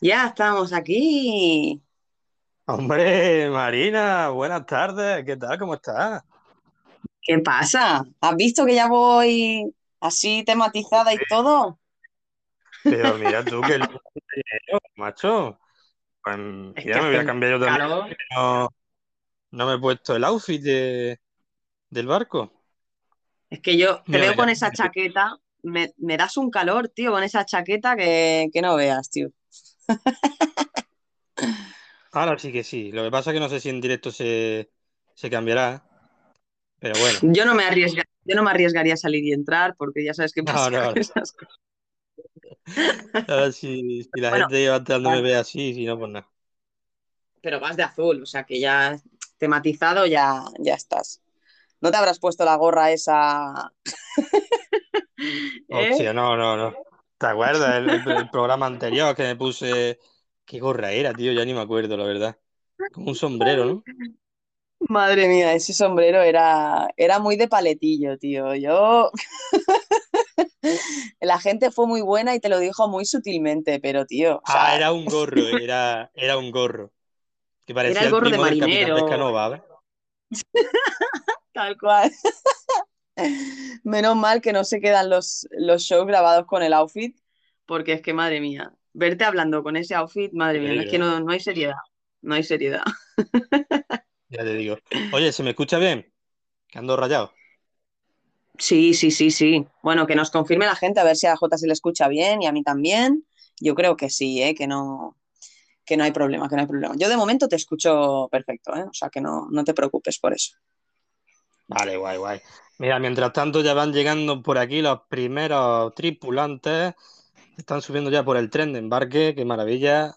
Ya estamos aquí. Hombre, Marina, buenas tardes, ¿qué tal? ¿Cómo estás? ¿Qué pasa? ¿Has visto que ya voy así tematizada y todo? Pero mira tú que eres, macho. Pues mira, me voy a cambiar yo también. No, no me he puesto el outfit de- del barco. Es que yo te veo con esa chaqueta. Me, me das un calor, tío, con esa chaqueta que, que no veas, tío. Ahora sí que sí. Lo que pasa es que no sé si en directo se, se cambiará, pero bueno. Yo no me arriesga, yo no me arriesgaría a salir y entrar porque ya sabes No, pasa no, no. esas cosas. A ver si, si la Bueno, gente que va entrando me ve así, si no, pues nada. pero vas de azul, o sea que ya tematizado ya, ya estás. ¿No te habrás puesto la gorra esa? ¿Eh? Hostia, no, no, no. ¿Te acuerdas el, programa anterior que me puse? Qué gorra era, tío, ya ni me acuerdo, la verdad. Como un sombrero, ¿no? Madre mía, ese sombrero era, era muy de paletillo, tío. Yo, la gente fue muy buena y te lo dijo muy sutilmente, pero tío, o Ah, era un gorro, era, era un gorro. Que era parecía el el gorro de primo del capitán de marinero, Escanova, ¿ves? tal cual. Menos mal que no se quedan los, los shows grabados con el outfit, porque es que, madre mía, verte hablando con ese outfit, madre mía, es que no, no hay seriedad, no hay seriedad. ya te digo. Oye, ¿se me escucha bien? Que ando rayado. Sí, sí, sí, sí. Bueno, que nos confirme la gente a ver si a J se le escucha bien y a mí también. Yo creo que sí, ¿eh? Que no, que no hay problema, que no hay problema. Yo de momento te escucho perfecto, ¿eh? O sea que no, no te preocupes por eso. Vale, guay, guay. Mira, mientras tanto ya van llegando por aquí los primeros tripulantes. Están subiendo ya por el tren de embarque, qué maravilla.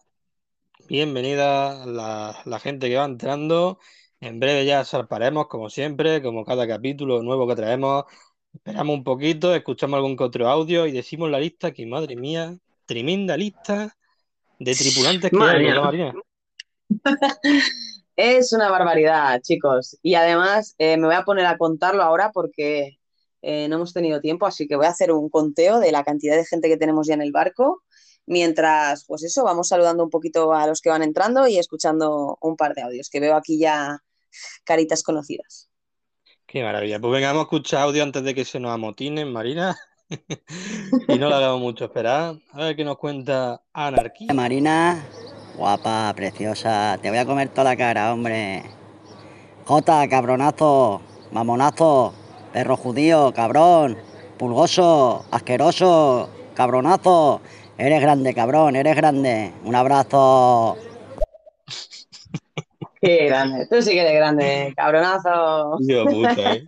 Bienvenida la, la gente que va entrando. En breve ya zarparemos, como siempre, como cada capítulo nuevo que traemos. Esperamos un poquito, escuchamos algún que otro audio y decimos la lista, que madre mía, tremenda lista de tripulantes que hay, Madre mía. ¿verdad, María? Es una barbaridad, chicos. Y además eh, me voy a poner a contarlo ahora porque eh, no hemos tenido tiempo, así que voy a hacer un conteo de la cantidad de gente que tenemos ya en el barco. Mientras, pues eso, vamos saludando un poquito a los que van entrando y escuchando un par de audios, que veo aquí ya caritas conocidas. Qué maravilla. Pues venga, vamos a escuchar audio antes de que se nos amotinen, Marina. Y no le hagamos mucho esperar. A ver qué nos cuenta Anarquía. Marina, guapa, preciosa, te voy a comer toda la cara, hombre. Jota, cabronazo, mamonazo, perro judío, cabrón, pulgoso, asqueroso, cabronazo. Eres grande, cabrón, eres grande. Un abrazo. Qué grande, tú sí que eres grande, cabronazo. De puta, ¿eh?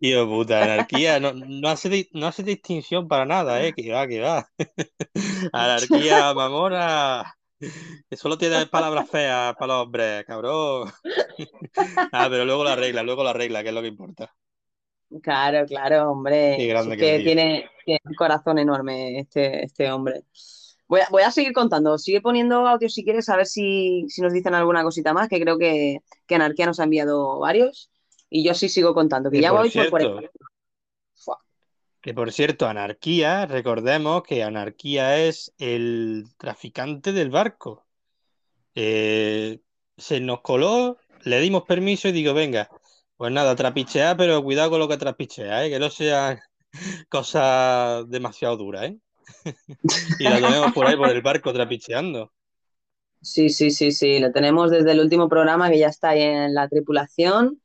Puta, anarquía no, no hace, no hace distinción para nada, ¿eh? Que va, que va. Anarquía, mamona. Que solo tiene palabras feas para los hombres, cabrón. Ah, pero luego la regla, luego la regla, que es lo que importa. Claro, claro, hombre. Es que tiene, tiene un corazón enorme este, este hombre. Voy a, voy a seguir contando. Sigue poniendo audio si quieres, a ver si, si nos dicen alguna cosita más, que creo que, que Anarquía nos ha enviado varios. Y yo sí sigo contando, que ya voy por 40. Por cierto, anarquía, recordemos que anarquía es el traficante del barco. Eh, se nos coló, le dimos permiso y digo, venga, pues nada, trapichear, pero cuidado con lo que trapichea, ¿eh? Que no sean cosas demasiado duras, ¿eh? Y lo tenemos por ahí por el barco trapicheando. Sí, sí, sí, sí. Lo tenemos desde el último programa que ya está ahí en la tripulación.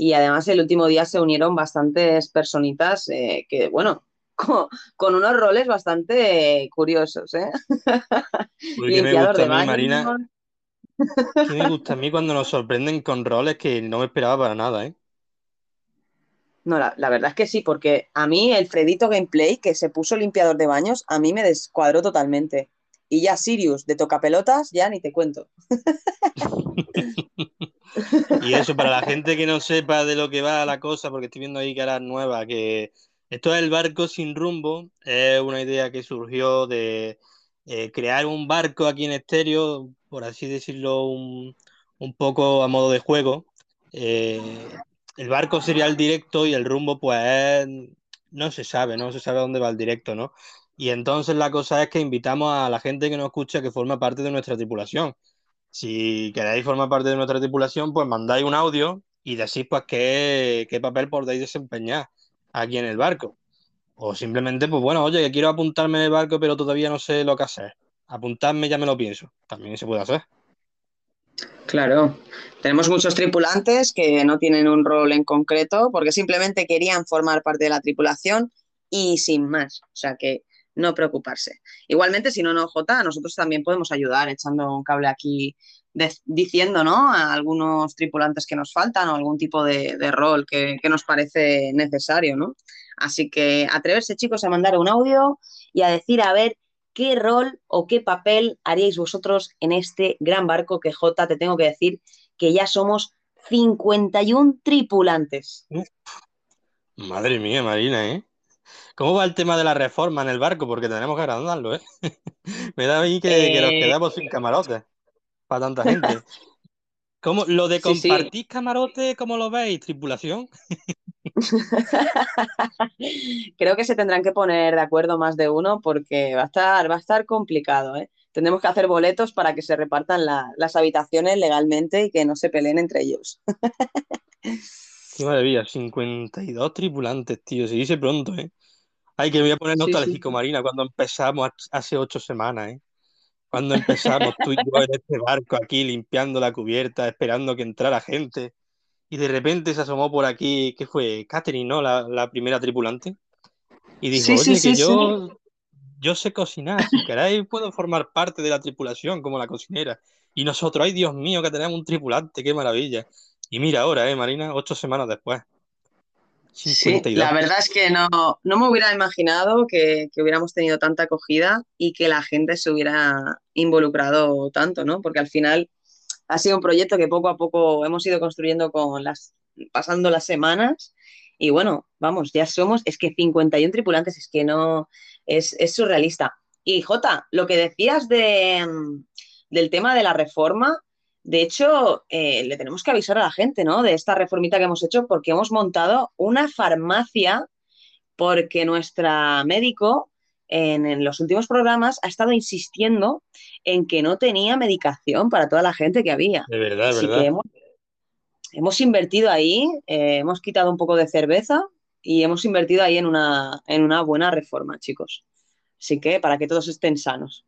Y además el último día se unieron bastantes personitas eh, que, bueno, con, con unos roles bastante curiosos, ¿eh? Que me gusta a mí. Marina, que me gusta a mí cuando nos sorprenden con roles que no me esperaba para nada, ¿eh? No, la, la verdad es que sí, porque a mí el Fredito Gameplay, que se puso limpiador de baños, a mí me descuadró totalmente. Y ya Sirius de tocapelotas, ya ni te cuento. Y eso, para la gente que no sepa de lo que va la cosa, porque estoy viendo ahí caras nuevas, que esto es el barco sin rumbo, es una idea que surgió de eh, crear un barco aquí en estéreo, por así decirlo, un, un poco a modo de juego. Eh, el barco sería el directo y el rumbo, pues, no se sabe, no se sabe dónde va el directo, ¿no? Y entonces la cosa es que invitamos a la gente que nos escucha que forma parte de nuestra tripulación. Si queréis formar parte de nuestra tripulación, pues mandáis un audio y decís pues qué, qué papel podéis desempeñar aquí en el barco. O simplemente, pues bueno, oye, que quiero apuntarme en el barco, pero todavía no sé lo que hacer. Apuntarme ya me lo pienso. También se puede hacer. Claro, tenemos muchos tripulantes que no tienen un rol en concreto porque simplemente querían formar parte de la tripulación y sin más. O sea que no preocuparse. Igualmente, si no, no, Jota, nosotros también podemos ayudar echando un cable aquí diciendo, ¿no? A algunos tripulantes que nos faltan o algún tipo de, rol que, que, nos parece necesario, ¿no? Así que atreverse, chicos, a mandar un audio y a decir, a ver, qué rol o qué papel haríais vosotros en este gran barco que J, te tengo que decir que ya somos 51 tripulantes. Madre mía, Marina, ¿eh? ¿Cómo va el tema de la reforma en el barco? Porque tenemos que agrandarlo, ¿eh? Me da a mí que, nos eh, quedamos sin camarotes para tanta gente. ¿Cómo, lo de compartir camarote, ¿cómo lo veis, tripulación? Creo que se tendrán que poner de acuerdo más de uno porque va a estar, va a estar complicado, ¿eh? Tendremos que hacer boletos para que se repartan las habitaciones legalmente y que no se peleen entre ellos. Qué maravilla, 52 tripulantes, tío, se dice pronto, ¿eh? Ay, que me voy a poner nostálgico, Marina, cuando empezamos hace ocho semanas, ¿eh? Cuando empezamos tú y yo en este barco aquí limpiando la cubierta, esperando que entrara gente. Y de repente se asomó por aquí, ¿qué fue? Catherine, ¿no? La, primera tripulante. Y dijo, oye, que yo, yo sé cocinar, si queréis puedo formar parte de la tripulación como la cocinera. Y nosotros, ay Dios mío, que tenemos un tripulante, qué maravilla. Y mira ahora, ¿eh, Marina? Ocho semanas después. Sí, la verdad es que no, no me hubiera imaginado que, hubiéramos tenido tanta acogida y que la gente se hubiera involucrado tanto, ¿no? Porque al final ha sido un proyecto que poco a poco hemos ido construyendo con las, pasando las semanas y bueno, vamos, ya somos, es que 51 tripulantes, es que no, es, es surrealista. Y Jota, lo que decías de, del tema de la reforma, de hecho, eh, le tenemos que avisar a la gente, ¿no? De esta reformita que hemos hecho porque hemos montado una farmacia porque nuestra médico en, los últimos programas ha estado insistiendo en que no tenía medicación para toda la gente que había. De verdad, de verdad. hemos, invertido ahí, eh, hemos quitado un poco de cerveza y hemos invertido ahí en una, en una buena reforma, chicos. Así que para que todos estén sanos.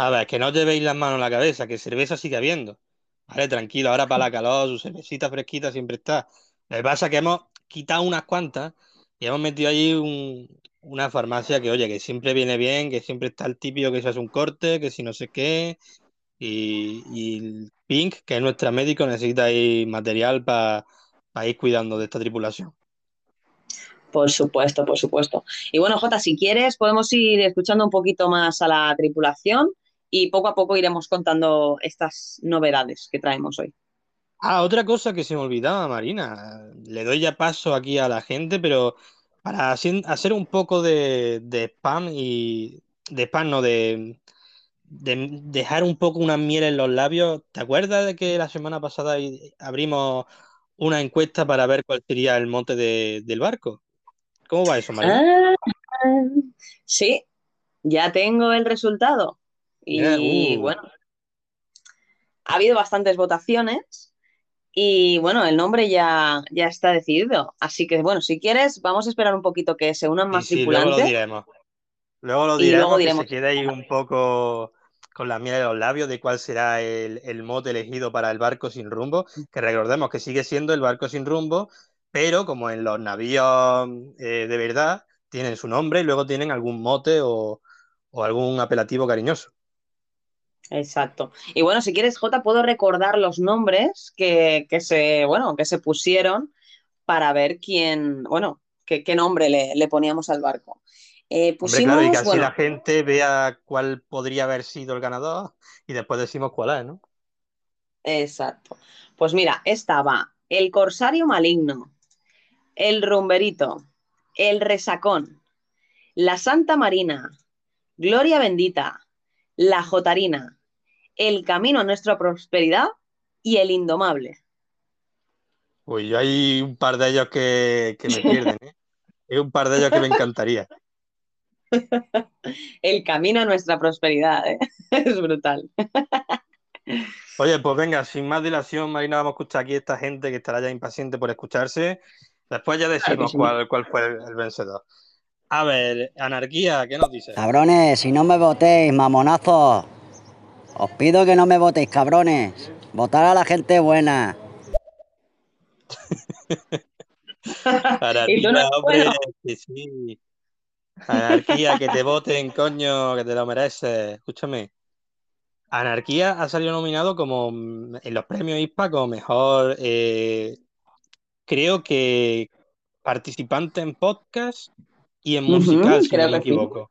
A ver, que no os llevéis las manos en la cabeza, que cerveza sigue habiendo. Vale, tranquilo, ahora para la calor, su cervecita fresquita siempre está. Lo que pasa es que hemos quitado unas cuantas y hemos metido ahí una farmacia que, oye, que siempre viene bien, que siempre está el típico que se hace un corte, que si no sé qué. Y, Pink, que es nuestra médico, necesita ahí material para ir cuidando de esta tripulación. Por supuesto, por supuesto. Y bueno, Jota, si quieres, podemos ir escuchando un poquito más a la tripulación y poco a poco iremos contando estas novedades que traemos hoy. Ah, otra cosa que se me olvidaba, Marina. Le doy ya paso aquí a la gente, pero para hacer un poco de, spam y de spam, no, de, dejar un poco una miel en los labios. ¿Te acuerdas de que la semana pasada abrimos una encuesta para ver cuál sería el monte del barco? ¿Cómo va eso, Marina? Ah, sí, ya tengo el resultado. Y uh. bueno, ha habido bastantes votaciones y bueno, el nombre ya, ya está decidido. Así que bueno, si quieres, vamos a esperar un poquito que se unan más tripulantes. Luego lo diremos. Luego lo diremos, que se quede ahí un poco con la miel de los labios de cuál será el, el mote elegido para el barco sin rumbo, que recordemos que sigue siendo el barco sin rumbo, pero como en los navíos eh, de verdad, tienen su nombre y luego tienen algún mote o, o algún apelativo cariñoso. Exacto. Y bueno, si quieres, Jota, puedo recordar los nombres que, se, bueno, que se pusieron para ver quién, bueno, qué, nombre le, poníamos al barco. Eh, pusimos, y que así la gente vea cuál podría haber sido el ganador y después decimos cuál es, ¿no? Exacto. Pues mira, estaba el Corsario Maligno, el Rumberito, el Resacón, la Santa Marina, Gloria Bendita, la Jotarina, el camino a nuestra prosperidad y el indomable. Uy, hay un par de ellos que, me pierden, ¿eh? Hay un par de ellos que me encantaría. El camino a nuestra prosperidad, ¿eh? es brutal. Oye, pues venga, sin más dilación, Marina, vamos a escuchar aquí a esta gente que estará ya impaciente por escucharse. Después ya decimos cuál, cuál fue el, vencedor. A ver, Anarquía, ¿qué nos dice? Cabrones, si no me votéis, mamonazos. Os pido que no me votéis, cabrones. Votar a la gente buena. Anarquía, hombre, que sí. Anarquía, que te voten, coño, que te lo mereces. Escúchame. Anarquía ha salido nominado como mm, en los premios ISPA como mejor, eh, creo que participante en podcast y en musical, si no me equivoco.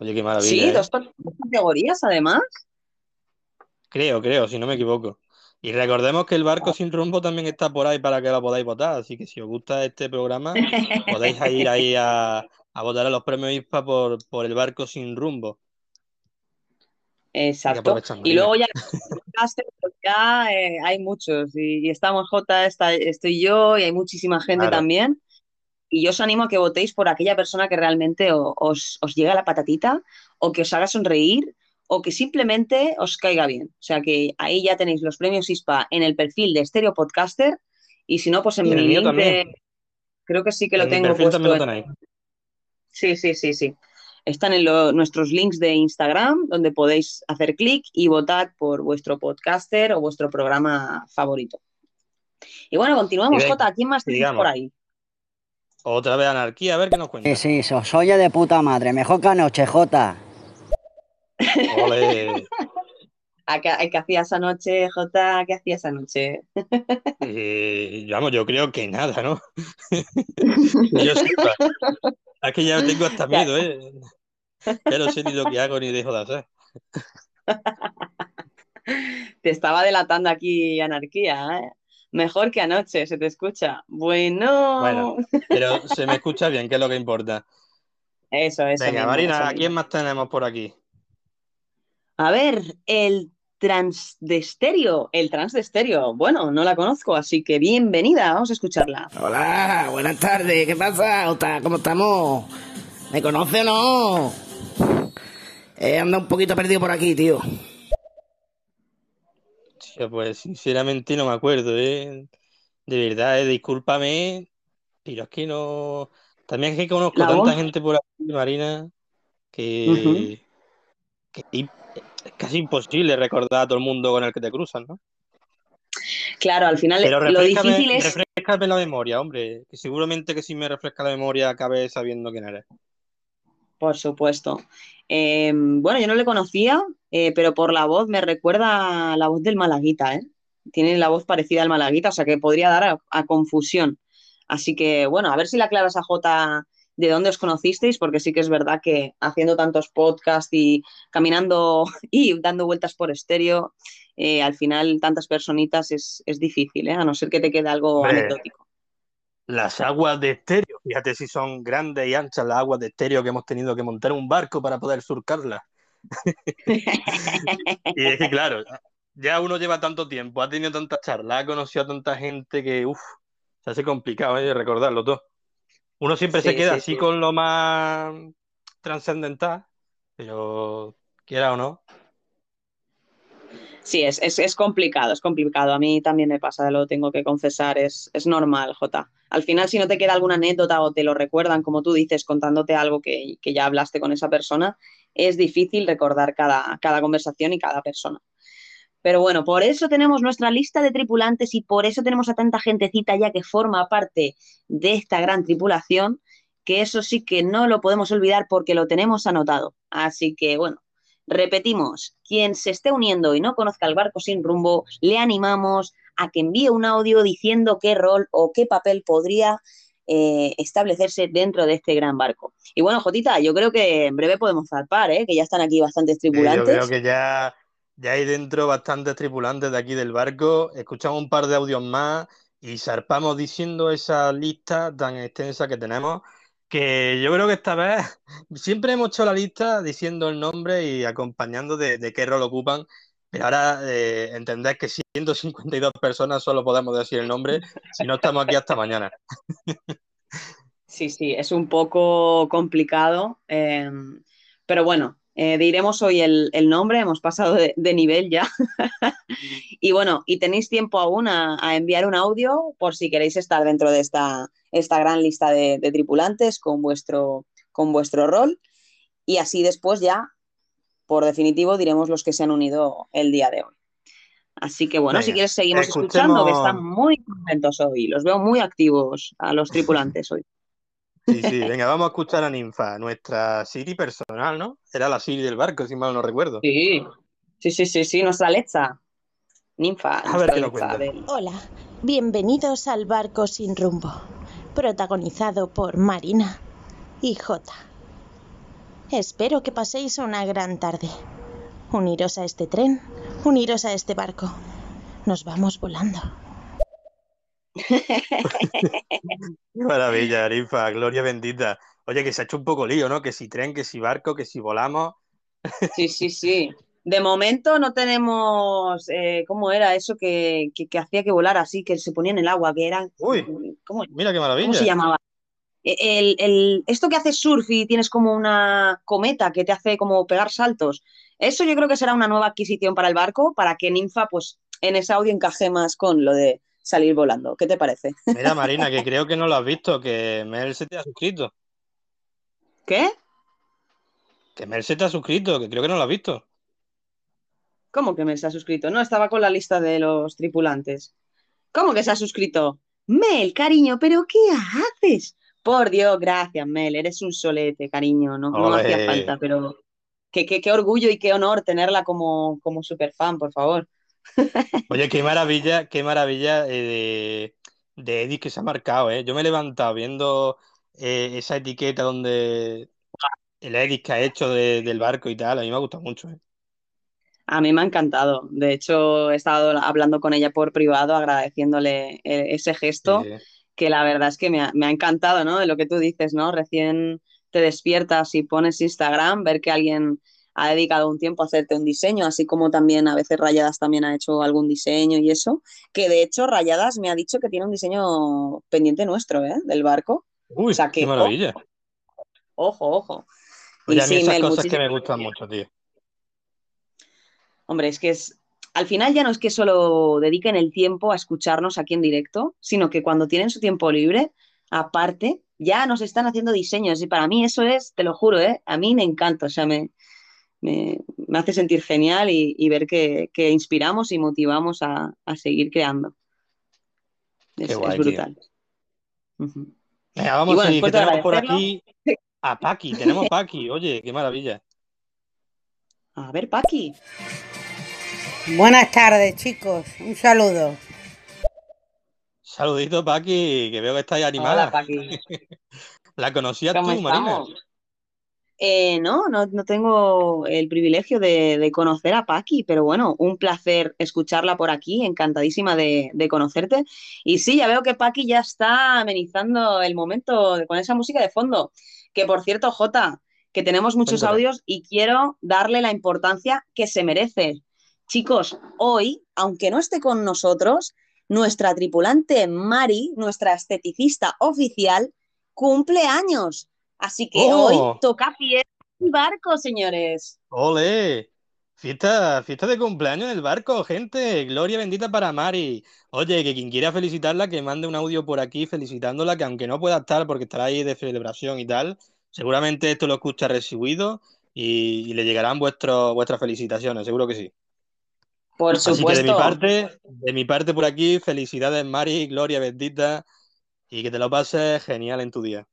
Oye, qué maravilla. Sí, ¿eh? dos, categorías además. Creo, creo, si no me equivoco. Y recordemos que el barco sin rumbo también está por ahí para que lo podáis votar, así que si os gusta este programa, podéis ir ahí a, votar a los premios ISPA por, por el barco sin rumbo. Exacto. Y luego ya, ya eh, hay muchos, y, estamos J, está, estoy yo, y hay muchísima gente también. Y yo os animo a que votéis por aquella persona que realmente os, os llega la patatita, o que os haga sonreír, o que simplemente os caiga bien. O sea que ahí ya tenéis los premios ISPA en el perfil de Stereo Podcaster, y si no, pues en mi link Creo que sí que lo tengo puesto. Sí, sí, sí, sí. Están en nuestros links de Instagram, donde podéis hacer clic y votar por vuestro podcaster o vuestro programa favorito. Y bueno, continuamos, Jota. ¿Quién más tenéis por ahí? Otra vez anarquía, a ver qué nos cuenta. Sí, sí, soy de puta madre. Mejor que anoche, Jota. Ole. ¿Qué, hacías anoche, Jota? ¿Qué hacías anoche? Eh, vamos, yo creo que nada, ¿no? yo Es que ya tengo hasta miedo, ¿eh? Ya no sé ni lo que hago ni dejo de hacer. Te estaba delatando aquí anarquía, ¿eh? Mejor que anoche, se te escucha. Bueno. Bueno, pero se me escucha bien, que es lo que importa. Eso, eso. Venga, Marina, ¿a quién más tenemos por aquí? A ver, el trans de estéreo, el trans de estéreo. Bueno, no la conozco, así que bienvenida, vamos a escucharla. Hola, buenas tardes, ¿qué pasa? ¿Cómo estamos? ¿Me conoce o no? Eh, anda un poquito perdido por aquí, tío. Pues sinceramente no me acuerdo, ¿eh? De verdad, ¿eh? discúlpame, pero es que no... También es que conozco tanta gente por aquí, Marina, que... que es casi imposible recordar a todo el mundo con el que te cruzan, ¿no? Claro, al final lo difícil es. Refrescame la memoria, hombre. Que seguramente que si me refresca la memoria acabe sabiendo quién eres. Por supuesto. Em, bueno, yo no le conocía, eh, pero por la voz me recuerda a la voz del Malaguita, ¿eh? Tiene la voz parecida al Malaguita, o sea que podría dar a, confusión. Así que, bueno, a ver si la aclaras a J de dónde os conocisteis, porque sí que es verdad que haciendo tantos podcasts y caminando y dando vueltas por estéreo, eh, al final tantas personitas es, difícil, ¿eh? a no ser que te quede algo anecdótico. Las aguas de estéreo, fíjate si son grandes y anchas las aguas de estéreo que hemos tenido que montar un barco para poder surcarlas. y es que claro, ya uno lleva tanto tiempo, ha tenido tantas charlas, ha conocido a tanta gente que, uff, se hace complicado ¿eh? recordarlo todo. Uno siempre se queda así con lo más trascendental, pero quiera o no. Sí, es, es, complicado, es complicado. A mí también me pasa, lo tengo que confesar, es, es normal, Jota. Al final, si no te queda alguna anécdota o te lo recuerdan, como tú dices, contándote algo que, que ya hablaste con esa persona, es difícil recordar cada, cada conversación y cada persona. Pero bueno, por eso tenemos nuestra lista de tripulantes y por eso tenemos a tanta gentecita ya que forma parte de esta gran tripulación, que eso sí que no lo podemos olvidar porque lo tenemos anotado. Así que bueno, repetimos, quien se esté uniendo y no conozca el barco sin rumbo, le animamos a que envíe un audio diciendo qué rol o qué papel podría eh, establecerse dentro de este gran barco. Y bueno, Jotita, yo creo que en breve podemos zarpar, ¿eh? que ya están aquí bastantes tripulantes. yo creo que ya ya hay dentro bastantes tripulantes de aquí del barco. Escuchamos un par de audios más y zarpamos diciendo esa lista tan extensa que tenemos. Que yo creo que esta vez siempre hemos hecho la lista diciendo el nombre y acompañando de, qué rol ocupan. Pero ahora eh, entendés que 152 personas solo podemos decir el nombre, si no estamos aquí hasta mañana. Sí, sí, es un poco complicado, eh, pero bueno, eh, diremos hoy el, el nombre, hemos pasado de, de nivel ya. y bueno, y tenéis tiempo aún a, a, enviar un audio por si queréis estar dentro de esta, esta gran lista de, de tripulantes con vuestro, con vuestro rol. Y así después ya, por definitivo, diremos los que se han unido el día de hoy. Así que bueno, Venga, si quieres seguimos escuchemos... escuchando, que están muy contentos hoy. Los veo muy activos a los tripulantes hoy. Sí, sí, venga, vamos a escuchar a Ninfa, nuestra Siri personal, ¿no? Era la Siri del barco, si mal no recuerdo. Sí, sí, sí, sí, sí nuestra Lecha. Ninfa. A ver qué nos cuenta. Hola, bienvenidos al barco sin rumbo, protagonizado por Marina y Jota. Espero que paséis una gran tarde. Uniros a este tren, uniros a este barco. Nos vamos volando. Qué maravilla, Arifa, gloria bendita. Oye, que se ha hecho un poco lío, ¿no? Que si tren, que si barco, que si volamos. Sí, sí, sí. De momento no tenemos, eh, ¿cómo era eso que, que, que, hacía que volar así, que se ponía en el agua, que era... Uy, ¿cómo, mira qué maravilla. ¿Cómo se llamaba? El, el, esto que hace surf y tienes como una cometa que te hace como pegar saltos. Eso yo creo que será una nueva adquisición para el barco, para que Ninfa, pues, en ese audio encaje más con lo de salir volando. ¿Qué te parece? Mira, Marina, que creo que no lo has visto, que Mel se te ha suscrito. ¿Qué? Que Mel se te ha suscrito, que creo que no lo has visto. ¿Cómo que Mel se ha suscrito? No, estaba con la lista de los tripulantes. ¿Cómo que se ha suscrito? Mel, cariño, ¿pero qué haces? Por Dios, gracias, Mel, eres un solete, cariño, no, no hacía falta, pero qué, qué, qué, orgullo y qué honor tenerla como, como super fan, por favor. Oye, qué maravilla, qué maravilla eh, de, de Edith que se ha marcado, ¿eh? Yo me he levantado viendo eh, esa etiqueta donde el Edith que ha hecho de, del barco y tal, a mí me ha gustado mucho, ¿eh? A mí me ha encantado. De hecho, he estado hablando con ella por privado, agradeciéndole ese gesto, sí. que la verdad es que me ha, me ha encantado, ¿no? De lo que tú dices, ¿no? Recién te despiertas y pones Instagram, ver que alguien ha dedicado un tiempo a hacerte un diseño, así como también a veces Rayadas también ha hecho algún diseño y eso, que de hecho Rayadas me ha dicho que tiene un diseño pendiente nuestro, ¿eh? Del barco. Uy, o sea, que, qué maravilla. Ojo, ojo. Oye, y a mí sí, esas Mel, cosas muchísimo... que me gustan mucho, tío. Hombre, es que es, al final ya no es que solo dediquen el tiempo a escucharnos aquí en directo, sino que cuando tienen su tiempo libre, aparte, ya nos están haciendo diseños y para mí eso es, te lo juro, ¿eh? a mí me encanta, o sea, me, me, me hace sentir genial y, y ver que, que, inspiramos y motivamos a, a seguir creando. Es, guay, es brutal. Uh -huh. Venga, vamos bueno, a seguir, que tenemos por aquí a Paqui, tenemos Paqui, oye, qué maravilla. A ver, Paqui. Buenas tardes, chicos. Un saludo. Saludito, Paqui, que veo que estáis animada. Hola, Paqui. ¿La conocías tú, estamos? Marina? Eh, no, no, no, tengo el privilegio de, de, conocer a Paqui, pero bueno, un placer escucharla por aquí, encantadísima de, de, conocerte. Y sí, ya veo que Paqui ya está amenizando el momento con esa música de fondo. Que por cierto, Jota, que tenemos muchos Cuéntame. audios y quiero darle la importancia que se merece. Chicos, hoy, aunque no esté con nosotros, nuestra tripulante Mari, nuestra esteticista oficial, cumple años. Así que oh. hoy toca fiesta y barco, señores. ¡Ole! Fiesta, fiesta de cumpleaños en el barco, gente. Gloria bendita para Mari. Oye, que quien quiera felicitarla, que mande un audio por aquí felicitándola, que aunque no pueda estar porque estará ahí de celebración y tal, seguramente esto lo escucha recibido y, y le llegarán vuestro, vuestras felicitaciones, seguro que sí. Por supuesto. Así que de mi parte, de mi parte por aquí, felicidades Mari, gloria bendita y que te lo pases genial en tu día.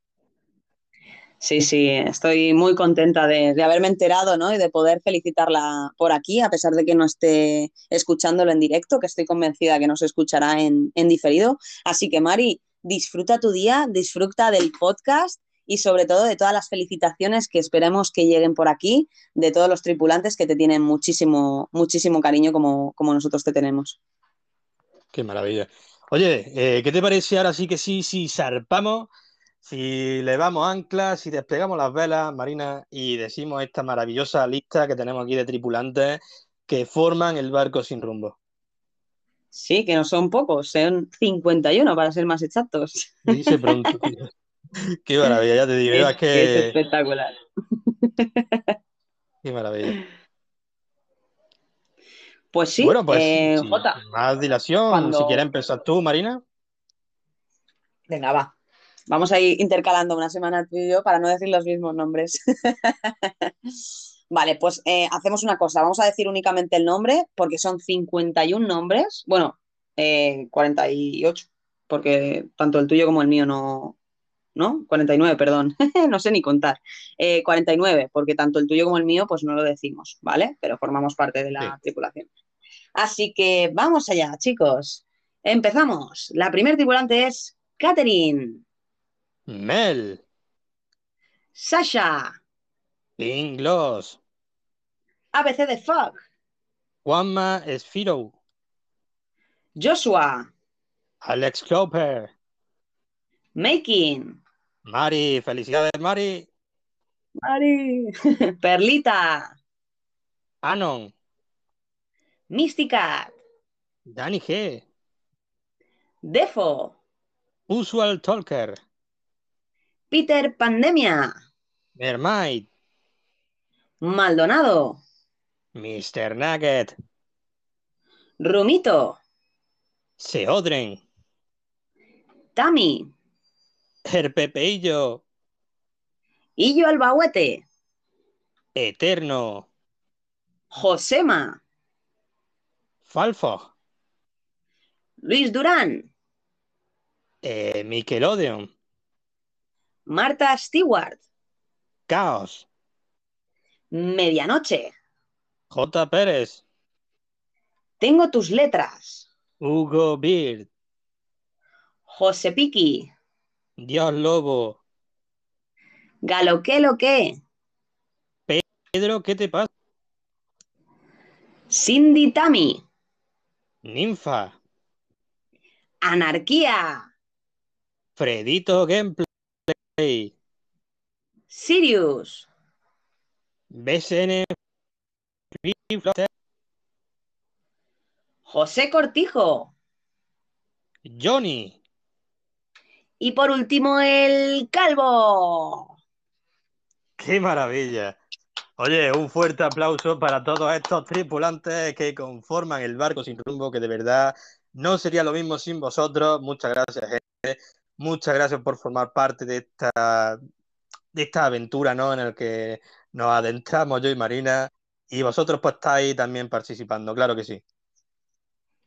Sí, sí, estoy muy contenta de, de, haberme enterado ¿no? y de poder felicitarla por aquí, a pesar de que no esté escuchándolo en directo, que estoy convencida que no se escuchará en, en diferido. Así que, Mari, disfruta tu día, disfruta del podcast y sobre todo de todas las felicitaciones que esperemos que lleguen por aquí, de todos los tripulantes que te tienen muchísimo, muchísimo cariño como, como nosotros te tenemos. Qué maravilla. Oye, eh, ¿qué te parece ahora sí que sí, sí, zarpamos? Si le damos anclas, si desplegamos las velas, Marina, y decimos esta maravillosa lista que tenemos aquí de tripulantes que forman el barco sin rumbo. Sí, que no son pocos, son 51 para ser más exactos. Dice pronto. Qué maravilla, ya te digo. Es, es es que. espectacular. Qué maravilla. Pues sí, Bueno, pues eh, sin Jota, más dilación, si quieres empezar tú, Marina. Venga, va. Vamos a ir intercalando una semana tú y yo para no decir los mismos nombres. Vale, pues eh, hacemos una cosa. Vamos a decir únicamente el nombre porque son 51 nombres. Bueno, eh, 48, porque tanto el tuyo como el mío no... ¿No? 49, perdón. no sé ni contar. Eh, 49, porque tanto el tuyo como el mío pues no lo decimos, ¿vale? Pero formamos parte de la Sí. tripulación. Así que vamos allá, chicos. Empezamos. La primer tripulante es Catherine, Mel, Sasha, Inglos, ABC de Fog, Juanma Esfiro, Joshua, Alex Cooper, Making, Mari, felicidades, Mari, Mari, Perlita, Anon, Mystica, Dani G, Defo, Usual Talker, Peter Pandemia, Mermaid, Maldonado, Mr. Nugget, Rumito, Seodren, Tami, Herpepeillo, Illo Albahuete, Eterno, Josema, Falfo, Luis Durán, eh, Nickelodeon, Marta Stewart, Caos, Medianoche, J. Pérez, Tengo tus letras, Hugo Beard, José Piqui, Dios Lobo, Galo que lo que, Pedro, ¿qué te pasa? Cindy Tami, Ninfa, Anarquía, Fredito Gameplay, Sirius, BSN, José Cortijo Johnny, y por último el Calvo. ¡Qué maravilla! Oye, un fuerte aplauso para todos estos tripulantes que conforman el barco sin rumbo, que de verdad no sería lo mismo sin vosotros. Muchas gracias, gente. Muchas gracias por formar parte de esta, de esta aventura, ¿no? En el que nos adentramos yo y Marina. Y vosotros pues estáis también participando, claro que sí.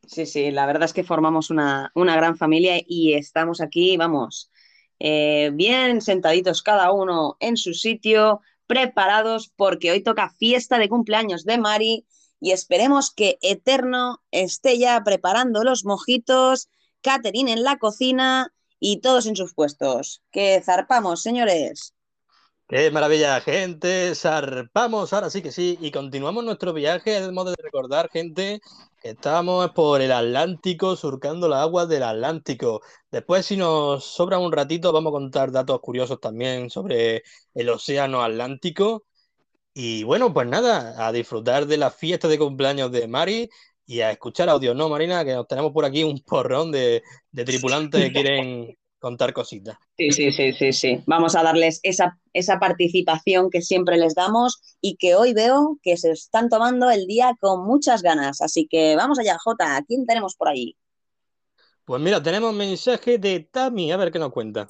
Sí, sí, la verdad es que formamos una, una gran familia y estamos aquí, vamos, eh, bien sentaditos cada uno en su sitio, preparados porque hoy toca fiesta de cumpleaños de Mari y esperemos que Eterno esté ya preparando los mojitos, Catherine en la cocina y todos en sus puestos. Que zarpamos, señores. ¡Qué maravilla, gente! Zarpamos, ahora sí que sí, y continuamos nuestro viaje. Es modo de recordar, gente, estamos por el Atlántico, surcando las aguas del Atlántico. Después, si nos sobra un ratito, vamos a contar datos curiosos también sobre el océano Atlántico. Y bueno, pues nada, a disfrutar de la fiesta de cumpleaños de Mari y a escuchar audio, ¿no, Marina? Que nos tenemos por aquí un porrón de, de tripulantes que quieren contar cositas. Sí, sí, sí, sí, sí. Vamos a darles esa, esa participación que siempre les damos y que hoy veo que se están tomando el día con muchas ganas. Así que vamos allá, Jota. ¿A quién tenemos por ahí? Pues mira, tenemos mensaje de Tami, a ver qué nos cuenta.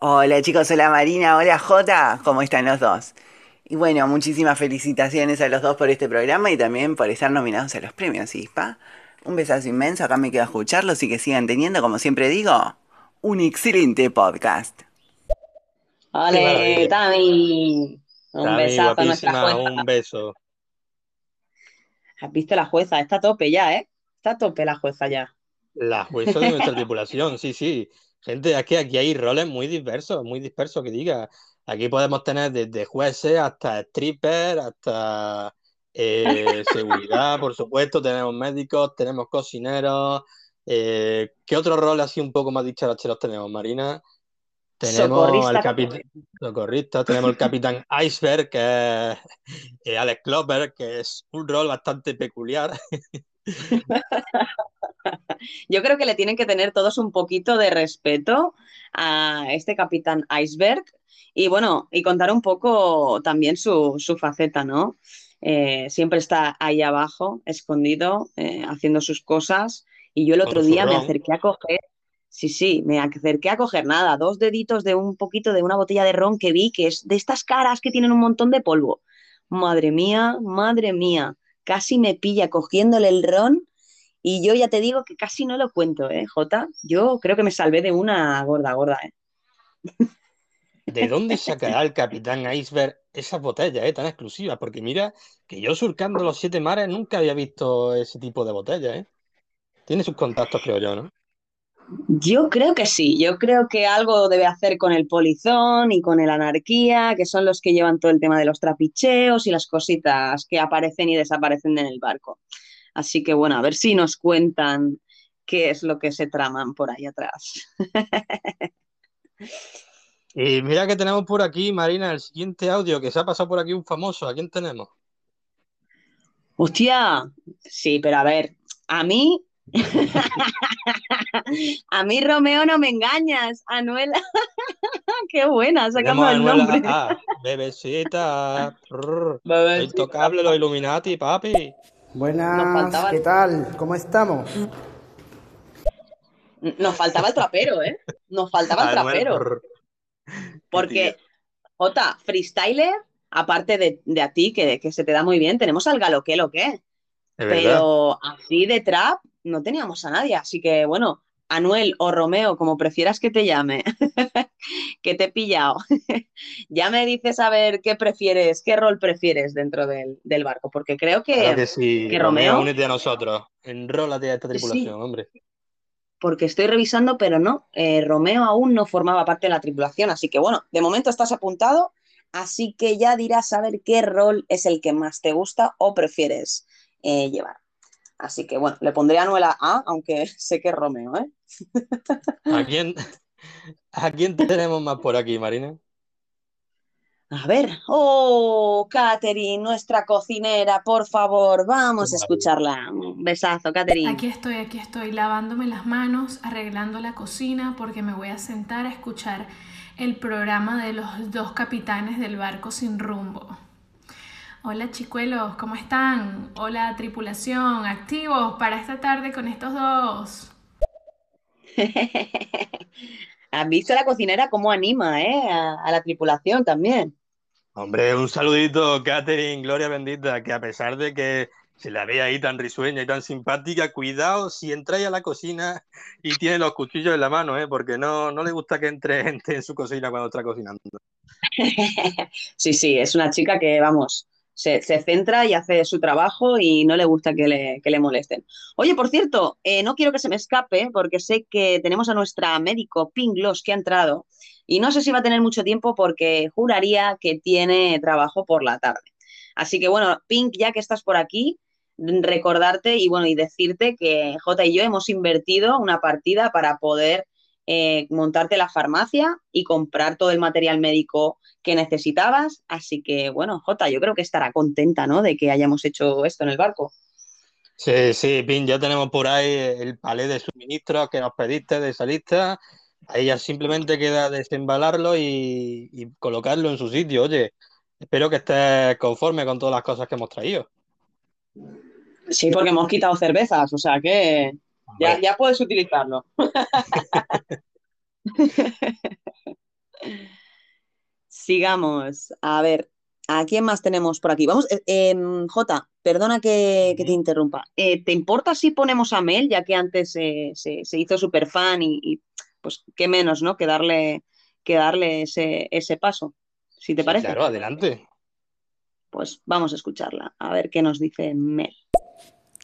Hola chicos, hola Marina, hola Jota, ¿cómo están los dos? Y bueno, muchísimas felicitaciones a los dos por este programa y también por estar nominados a los premios ISPA. Un besazo inmenso, acá me quedo a escucharlos y que sigan teniendo, como siempre digo, un excelente podcast. ¡Vale, maravilla. Tami! Un Tami, besazo a nuestra jueza. un beso. ¿Has visto la jueza? Está a tope ya, ¿eh? Está a tope la jueza ya. La jueza de nuestra tripulación, sí, sí. Gente, es que aquí hay roles muy diversos, muy dispersos, que diga. Aquí podemos tener desde jueces hasta strippers, hasta eh, seguridad, por supuesto. Tenemos médicos, tenemos cocineros. Eh, ¿qué otro rol así un poco más dicharacheros tenemos, Marina? Tenemos Socorrista. al capitán socorrista, tenemos el capitán Iceberg, que es eh, Alex Klopper, que es un rol bastante peculiar. Yo creo que le tienen que tener todos un poquito de respeto a este capitán Iceberg y bueno, y contar un poco también su, su faceta, ¿no? Eh, siempre está ahí abajo, escondido, eh, haciendo sus cosas. Y yo el otro día me acerqué a coger, sí, sí, me acerqué a coger nada, dos deditos de un poquito de una botella de ron que vi, que es de estas caras que tienen un montón de polvo. Madre mía, madre mía, casi me pilla cogiéndole el ron y yo ya te digo que casi no lo cuento, ¿eh, Jota? Yo creo que me salvé de una gorda, gorda, ¿eh? ¿De dónde sacará el capitán Iceberg esas botellas eh, tan exclusivas? Porque mira, que yo surcando los siete mares nunca había visto ese tipo de botellas, ¿eh? Tiene sus contactos, creo yo, ¿no? Yo creo que sí, yo creo que algo debe hacer con el polizón y con el anarquía, que son los que llevan todo el tema de los trapicheos y las cositas que aparecen y desaparecen en el barco. Así que bueno, a ver si nos cuentan qué es lo que se traman por ahí atrás. Y mira que tenemos por aquí, Marina, el siguiente audio que se ha pasado por aquí un famoso. ¿A quién tenemos? Hostia, sí, pero a ver, a mí, a mí Romeo no me engañas, Anuela, qué buena, sacando el nombre. Ah, bebecita, bebecita. intocable los Illuminati, papi. Buenas, ¿qué tal? ¿Cómo estamos? Nos faltaba el trapero, ¿eh? Nos faltaba el trapero. Porque, Jota, freestyler, aparte de, a ti, que, se te da muy bien, tenemos al galo que lo que. Pero así de trap no teníamos a nadie. Así que, bueno, Anuel o Romeo, como prefieras que te llame, que te he pillado. ya me dices a ver qué prefieres, qué rol prefieres dentro del, barco, porque creo que, que, sí. Romeo. únete a nosotros, enrólate a esta tripulación, hombre porque estoy revisando, pero no, eh, Romeo aún no formaba parte de la tripulación, así que bueno, de momento estás apuntado, así que ya dirás a ver qué rol es el que más te gusta o prefieres eh, llevar. Así que bueno, le pondré a Anuela A, aunque sé que es Romeo, ¿eh? ¿A quién, ¿A quién tenemos más por aquí, Marina? A ver, oh, Katherine, nuestra cocinera, por favor, vamos a escucharla. Un besazo, Katherine. Aquí estoy, aquí estoy, lavándome las manos, arreglando la cocina, porque me voy a sentar a escuchar el programa de los dos capitanes del barco sin rumbo. Hola chicuelos, ¿cómo están? Hola tripulación, activos para esta tarde con estos dos. ¿Has visto la cocinera cómo anima eh? a la tripulación también? Hombre, un saludito, Catherine, Gloria bendita, que a pesar de que se la ve ahí tan risueña y tan simpática, cuidado si entráis a la cocina y tiene los cuchillos en la mano, ¿eh? porque no, no le gusta que entre gente en su cocina cuando está cocinando. Sí, sí, es una chica que, vamos, se, centra y hace su trabajo y no le gusta que le, que le molesten. Oye, por cierto, eh, no quiero que se me escape porque sé que tenemos a nuestra médico Pinglos que ha entrado y no sé si va a tener mucho tiempo porque juraría que tiene trabajo por la tarde. Así que bueno, Pink, ya que estás por aquí, recordarte y bueno, y decirte que J y yo hemos invertido una partida para poder eh, montarte la farmacia y comprar todo el material médico que necesitabas. Así que bueno, J, yo creo que estará contenta, ¿no? De que hayamos hecho esto en el barco. Sí, sí, Pink, ya tenemos por ahí el palé de suministros que nos pediste de esa lista Ahí ya simplemente queda desembalarlo y, colocarlo en su sitio. Oye, espero que estés conforme con todas las cosas que hemos traído. Sí, porque hemos quitado cervezas, o sea que ya, ya puedes utilizarlo. Sigamos. A ver, ¿a quién más tenemos por aquí? Vamos, eh, em, Jota, perdona que, te interrumpa. Eh, ¿Te importa si ponemos a Mel, ya que antes se, hizo súper fan y, pues qué menos, ¿no? Que darle, que darle ese, ese paso, si te parece. Claro, adelante. Pues vamos a escucharla, a ver qué nos dice Mel.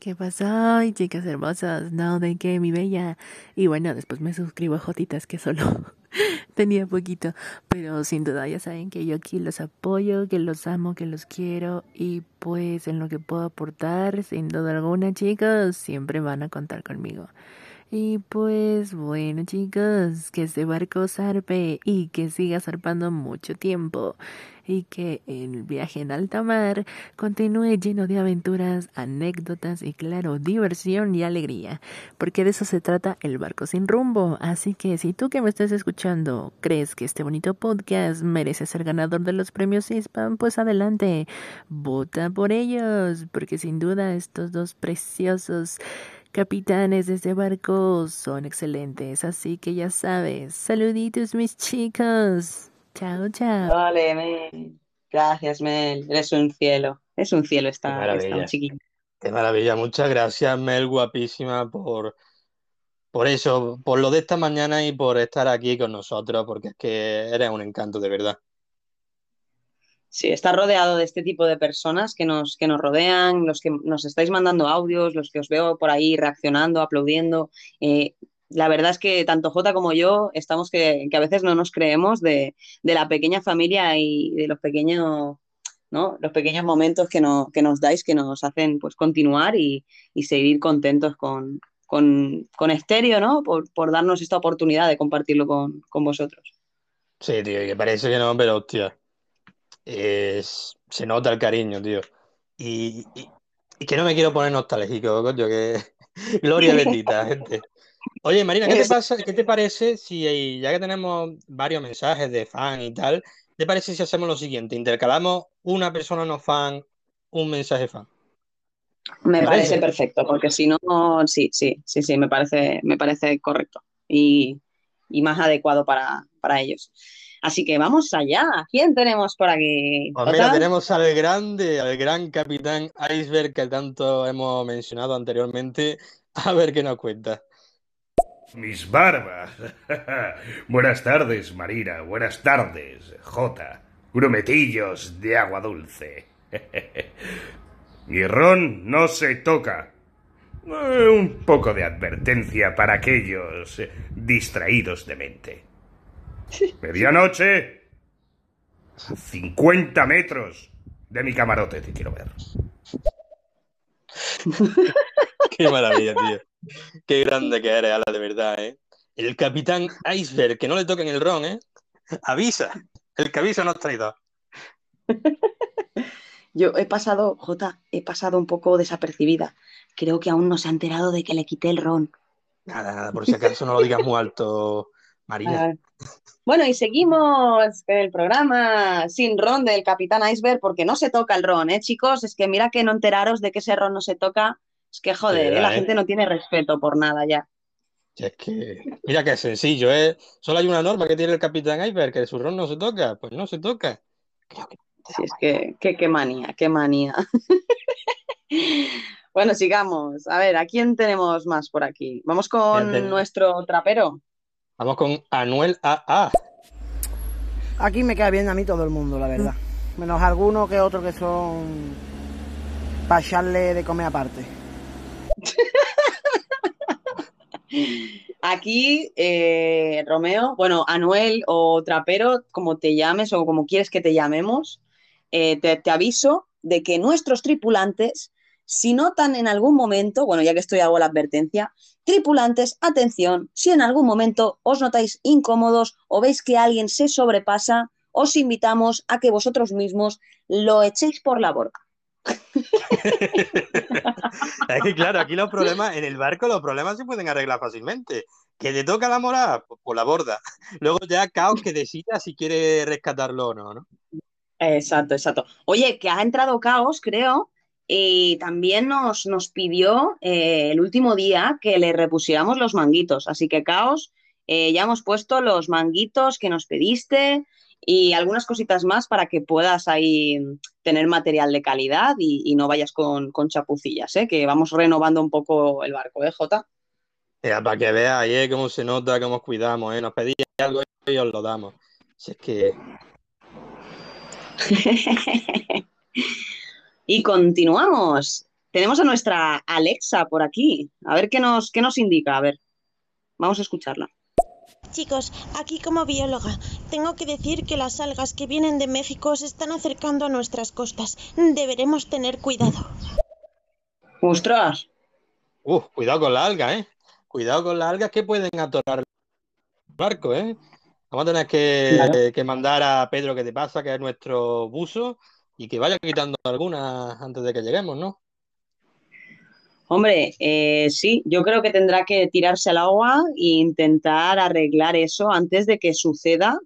¿Qué pasa? chicas hermosas, no, de qué, mi bella. Y bueno, después me suscribo a Jotitas, que solo tenía poquito. Pero sin duda ya saben que yo aquí los apoyo, que los amo, que los quiero. Y pues en lo que puedo aportar, sin duda alguna, chicos, siempre van a contar conmigo. Y pues bueno chicos, que este barco zarpe y que siga zarpando mucho tiempo y que el viaje en alta mar continúe lleno de aventuras, anécdotas y claro, diversión y alegría, porque de eso se trata el barco sin rumbo. Así que si tú que me estás escuchando crees que este bonito podcast merece ser ganador de los premios ISPAM, pues adelante, vota por ellos, porque sin duda estos dos preciosos capitanes de este barco son excelentes, así que ya sabes. Saluditos mis chicos. Chao, chao. Vale, Mel. Gracias, Mel. Eres un cielo. Es un cielo esta, esta. Qué maravilla. Muchas gracias, Mel, guapísima, por, por eso, por lo de esta mañana y por estar aquí con nosotros, porque es que eres un encanto, de verdad. Sí, está rodeado de este tipo de personas que nos, que nos rodean, los que nos estáis mandando audios, los que os veo por ahí reaccionando, aplaudiendo. Eh, la verdad es que tanto Jota como yo estamos que, a veces no nos creemos de, la pequeña familia y de los pequeños, ¿no? los pequeños momentos que, no, que nos dais, que nos hacen pues, continuar y, seguir contentos con, con, con Estéreo, ¿no? Por, por, darnos esta oportunidad de compartirlo con, con vosotros. Sí, tío, que parece que no, pero hostia, es, se nota el cariño, tío. Y, que no me quiero poner nostálgico, coño, que gloria bendita, gente. Oye, Marina, ¿qué te, pasa, ¿qué te parece si, ya que tenemos varios mensajes de fan y tal, ¿te parece si hacemos lo siguiente? Intercalamos una persona no fan, un mensaje fan. Me parece perfecto, porque si no, sí, sí, sí, sí, me parece, me parece correcto y, más adecuado para, para ellos. Así que vamos allá. ¿Quién tenemos por aquí? Pues mira, tenemos al grande, al gran capitán Iceberg que tanto hemos mencionado anteriormente. A ver qué nos cuenta. Mis barbas. Buenas tardes, Marina. Buenas tardes, Jota. Grumetillos de agua dulce. Mi ron no se toca. Eh, un poco de advertencia para aquellos distraídos de mente. Medianoche. 50 metros de mi camarote te quiero ver. Qué maravilla, tío. Qué grande que eres, Ala, de verdad, ¿eh? El capitán Iceberg, que no le toquen el ron, ¿eh? Avisa. El que avisa no ha traído. Yo he pasado, Jota, he pasado un poco desapercibida. Creo que aún no se ha enterado de que le quité el ron. Nada, nada, por si acaso no lo digas muy alto, María. Bueno, y seguimos el programa sin ron del Capitán Iceberg, porque no se toca el ron, ¿eh, chicos? Es que mira que no enteraros de que ese ron no se toca. Es que joder, ¿eh? la ¿eh? gente no tiene respeto por nada ya. Es que, mira que sencillo, ¿eh? Solo hay una norma que tiene el Capitán Iceberg, que su ron no se toca. Pues no se toca. sí, es que, qué manía, qué manía. bueno, sigamos. A ver, ¿a quién tenemos más por aquí? Vamos con nuestro trapero. Vamos con Anuel AA. Aquí me cae bien a mí todo el mundo, la verdad. Menos algunos que otros que son para echarle de comer aparte. Aquí, eh, Romeo, bueno, Anuel o Trapero, como te llames o como quieres que te llamemos, eh, te aviso de que nuestros tripulantes si notan en algún momento, bueno, ya que estoy hago la advertencia, tripulantes, atención, si en algún momento os notáis incómodos o veis que alguien se sobrepasa, os invitamos a que vosotros mismos lo echéis por la borda. es que claro, aquí los problemas, en el barco los problemas se pueden arreglar fácilmente. Que te toca la morada, pues por la borda. Luego ya caos que decida si quiere rescatarlo o no, ¿no? Exacto, exacto. Oye, que ha entrado caos, creo, y también nos, nos pidió eh, el último día que le repusiéramos los manguitos. Así que, Caos, eh, ya hemos puesto los manguitos que nos pediste y algunas cositas más para que puedas ahí tener material de calidad y, no vayas con, chapucillas, ¿eh? que vamos renovando un poco el barco, ¿eh, Jota? para que veáis cómo se nota, cómo os cuidamos, ¿eh? nos pedís algo y os lo damos. Si es que... Y continuamos. Tenemos a nuestra Alexa por aquí. A ver qué nos, qué nos indica. A ver, vamos a escucharla. Chicos, aquí como bióloga, tengo que decir que las algas que vienen de México se están acercando a nuestras costas. Deberemos tener cuidado. ¡Ostras! Uf, cuidado con la alga, ¿eh? cuidado con las algas que pueden atorar el barco, ¿eh? Vamos a tener que, Claro. que mandar a Pedro que te pasa, que es nuestro buzo, y que vaya quitando algunas antes de que lleguemos, ¿no? Hombre, eh, sí, yo creo que tendrá que tirarse al agua e intentar arreglar eso antes de que suceda,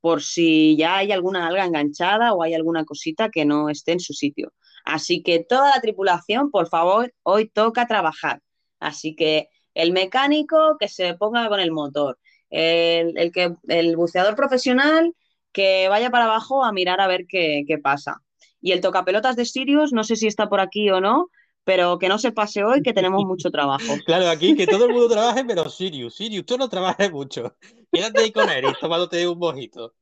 por si ya hay alguna alga enganchada o hay alguna cosita que no esté en su sitio. Así que toda la tripulación, por favor, hoy toca trabajar. Así que el mecánico que se ponga con el motor, el, el que, el buceador profesional que vaya para abajo a mirar a ver qué, qué pasa. Y el tocapelotas de Sirius, no sé si está por aquí o no, pero que no se pase hoy, que tenemos mucho trabajo. Claro, aquí que todo el mundo trabaje, pero Sirius, Sirius, tú no trabajes mucho. Quédate ahí con Eric tomándote un mojito.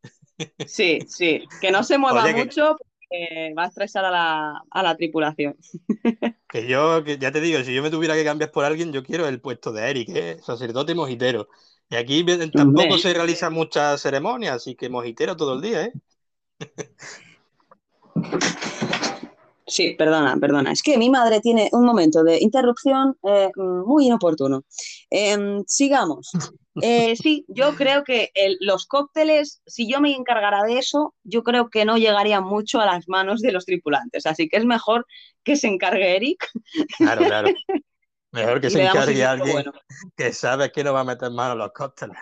Sí, sí, que no se mueva Oye, que- mucho porque va a estresar a la, a la tripulación. Que yo, que ya te digo, si yo me tuviera que cambiar por alguien, yo quiero el puesto de Eric, ¿eh? Sacerdote mojitero. Y aquí tampoco se realizan muchas ceremonias, así que mojitero todo el día, ¿eh? Sí, perdona, perdona. Es que mi madre tiene un momento de interrupción eh, muy inoportuno. Em, sigamos. Eh, sí, yo creo que los cócteles, si yo me encargara de eso, yo creo que no llegarían mucho a las manos de los tripulantes. Así que es mejor que se encargue Eric. Claro, claro. Mejor que Y se encargue alguien bueno. que sabe que no va a meter mano a los cócteles.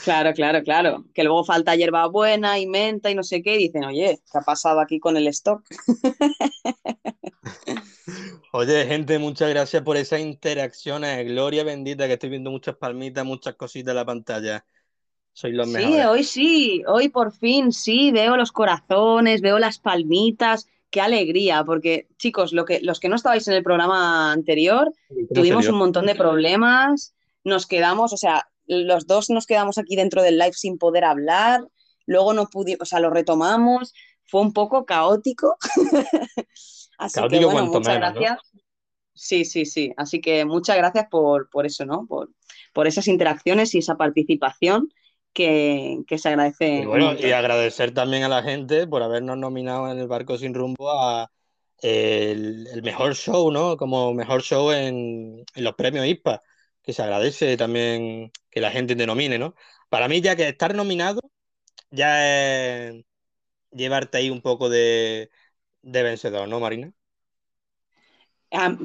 Claro, claro, claro. Que luego falta hierbabuena y menta y no sé qué, y dicen, oye, ¿qué ha pasado aquí con el stock? Oye, gente, muchas gracias por esas interacciones. Gloria bendita, que estoy viendo muchas palmitas, muchas cositas en la pantalla. Sois los Sí, mejores. hoy sí, hoy por fin sí, veo los corazones, veo las palmitas, qué alegría, porque chicos, lo que, los que no estabais en el programa anterior, tuvimos un montón de problemas, nos quedamos, o sea, los dos nos quedamos aquí dentro del live sin poder hablar, luego no pudimos, o sea, lo retomamos, fue un poco caótico, así que Caótico bueno, cuanto muchas menos, ¿no? gracias. Sí, sí, sí, así que muchas gracias por, por eso, ¿no? Por, por esas interacciones y esa participación que, que se agradece Y un bueno, y agradecer también a la gente por habernos nominado en el Barco Sin Rumbo a el, el mejor show, ¿no? Como mejor show en, en los premios ISPA, que se agradece también que la gente te nomine, ¿no? Para mí, ya que estar nominado, ya es llevarte ahí un poco de, de vencedor, ¿no, Marina?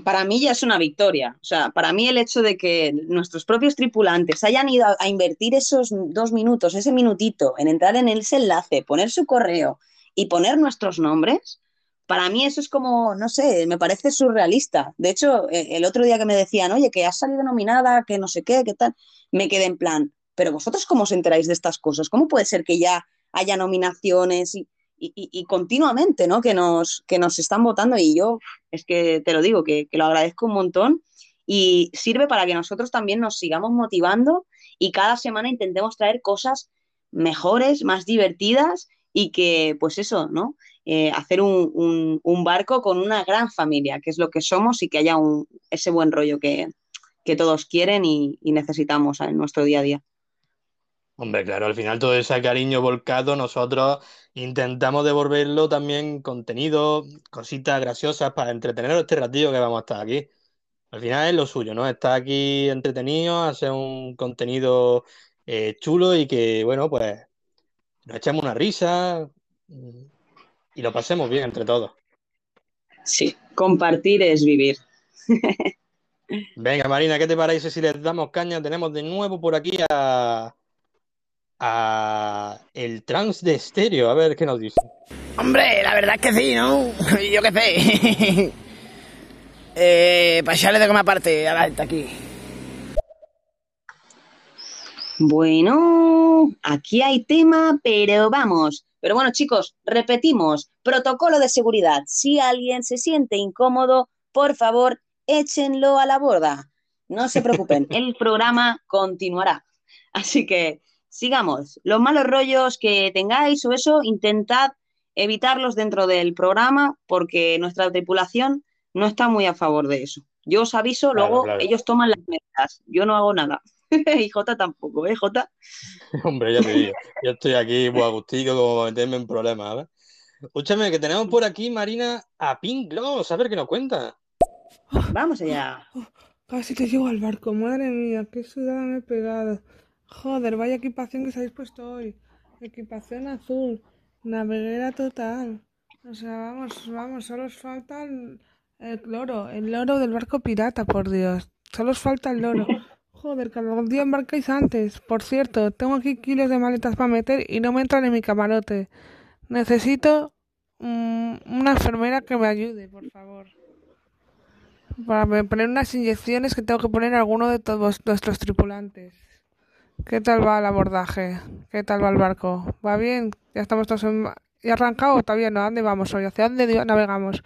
Para mí ya es una victoria. O sea, para mí el hecho de que nuestros propios tripulantes hayan ido a, invertir esos dos minutos, ese minutito, en entrar en ese enlace, poner su correo y poner nuestros nombres, para mí eso es como, no sé, me parece surrealista. De hecho, eh, el otro día que me decían, oye, que has salido nominada, que no sé qué, qué tal, me quedé en plan, pero vosotros cómo os enteráis de estas cosas? ¿Cómo puede ser que ya haya nominaciones y, y- continuamente, ¿no? Que nos, que nos están votando y yo es que te lo digo, que, que lo agradezco un montón y sirve para que nosotros también nos sigamos motivando y cada semana intentemos traer cosas mejores, más divertidas y que, pues eso, ¿no? Eh, hacer un, un- barco con una gran familia, que es lo que somos y que haya un, ese buen rollo que, que todos quieren y necesitamos en nuestro día a día. Hombre, claro, al final todo ese cariño volcado, nosotros intentamos devolverlo también contenido, cositas graciosas para entreteneros este ratillo que vamos a estar aquí. Al final es lo suyo, ¿no? Estar aquí entretenido, hacer un contenido eh, chulo y que, bueno, pues nos echemos una risa y lo pasemos bien entre todos. Sí, compartir es vivir. Venga, Marina, ¿qué te parece si les damos caña? Tenemos de nuevo por aquí a, a el trans de estéreo, a ver qué nos dice. Hombre, la verdad es que sí, ¿no? Yo qué sé. eh, para echarle de comer aparte a la gente aquí. Bueno, aquí hay tema, pero vamos. Pero bueno, chicos, repetimos, protocolo de seguridad. Si alguien se siente incómodo, por favor, échenlo a la borda. No se preocupen, el programa continuará. Así que sigamos. Los malos rollos que tengáis o eso, intentad evitarlos dentro del programa porque nuestra tripulación no está muy a favor de eso. Yo os aviso, Claro, luego claro. ellos toman las medidas. Yo no hago nada. y Jota tampoco, ¿eh, Jota? Hombre, ya te digo, yo estoy aquí, pues, agustico, como para meterme en problemas, ¿ves? Escúchame, que tenemos por aquí, Marina, a Pink Gloss, a ver qué nos cuenta. Vamos allá. Casi te llevo al barco, madre mía, qué sudada me he pegado. Joder, vaya equipación que os habéis puesto hoy. Equipación azul, naveguera total. O sea, vamos, vamos, solo os falta el, el loro, el loro del barco pirata, por Dios. Solo os falta el loro. Joder, que algún día embarcáis antes. Por cierto, tengo aquí kilos de maletas para meter y no me entran en mi camarote. Necesito mm, una enfermera que me ayude, por favor. Para poner unas inyecciones que tengo que poner a alguno de todos nuestros tripulantes. ¿Qué tal va el abordaje? ¿Qué tal va el barco? ¿Va bien? ¿Ya estamos todos en... ¿Ya arrancado o todavía no? ¿A dónde vamos hoy? ¿Hacia dónde navegamos?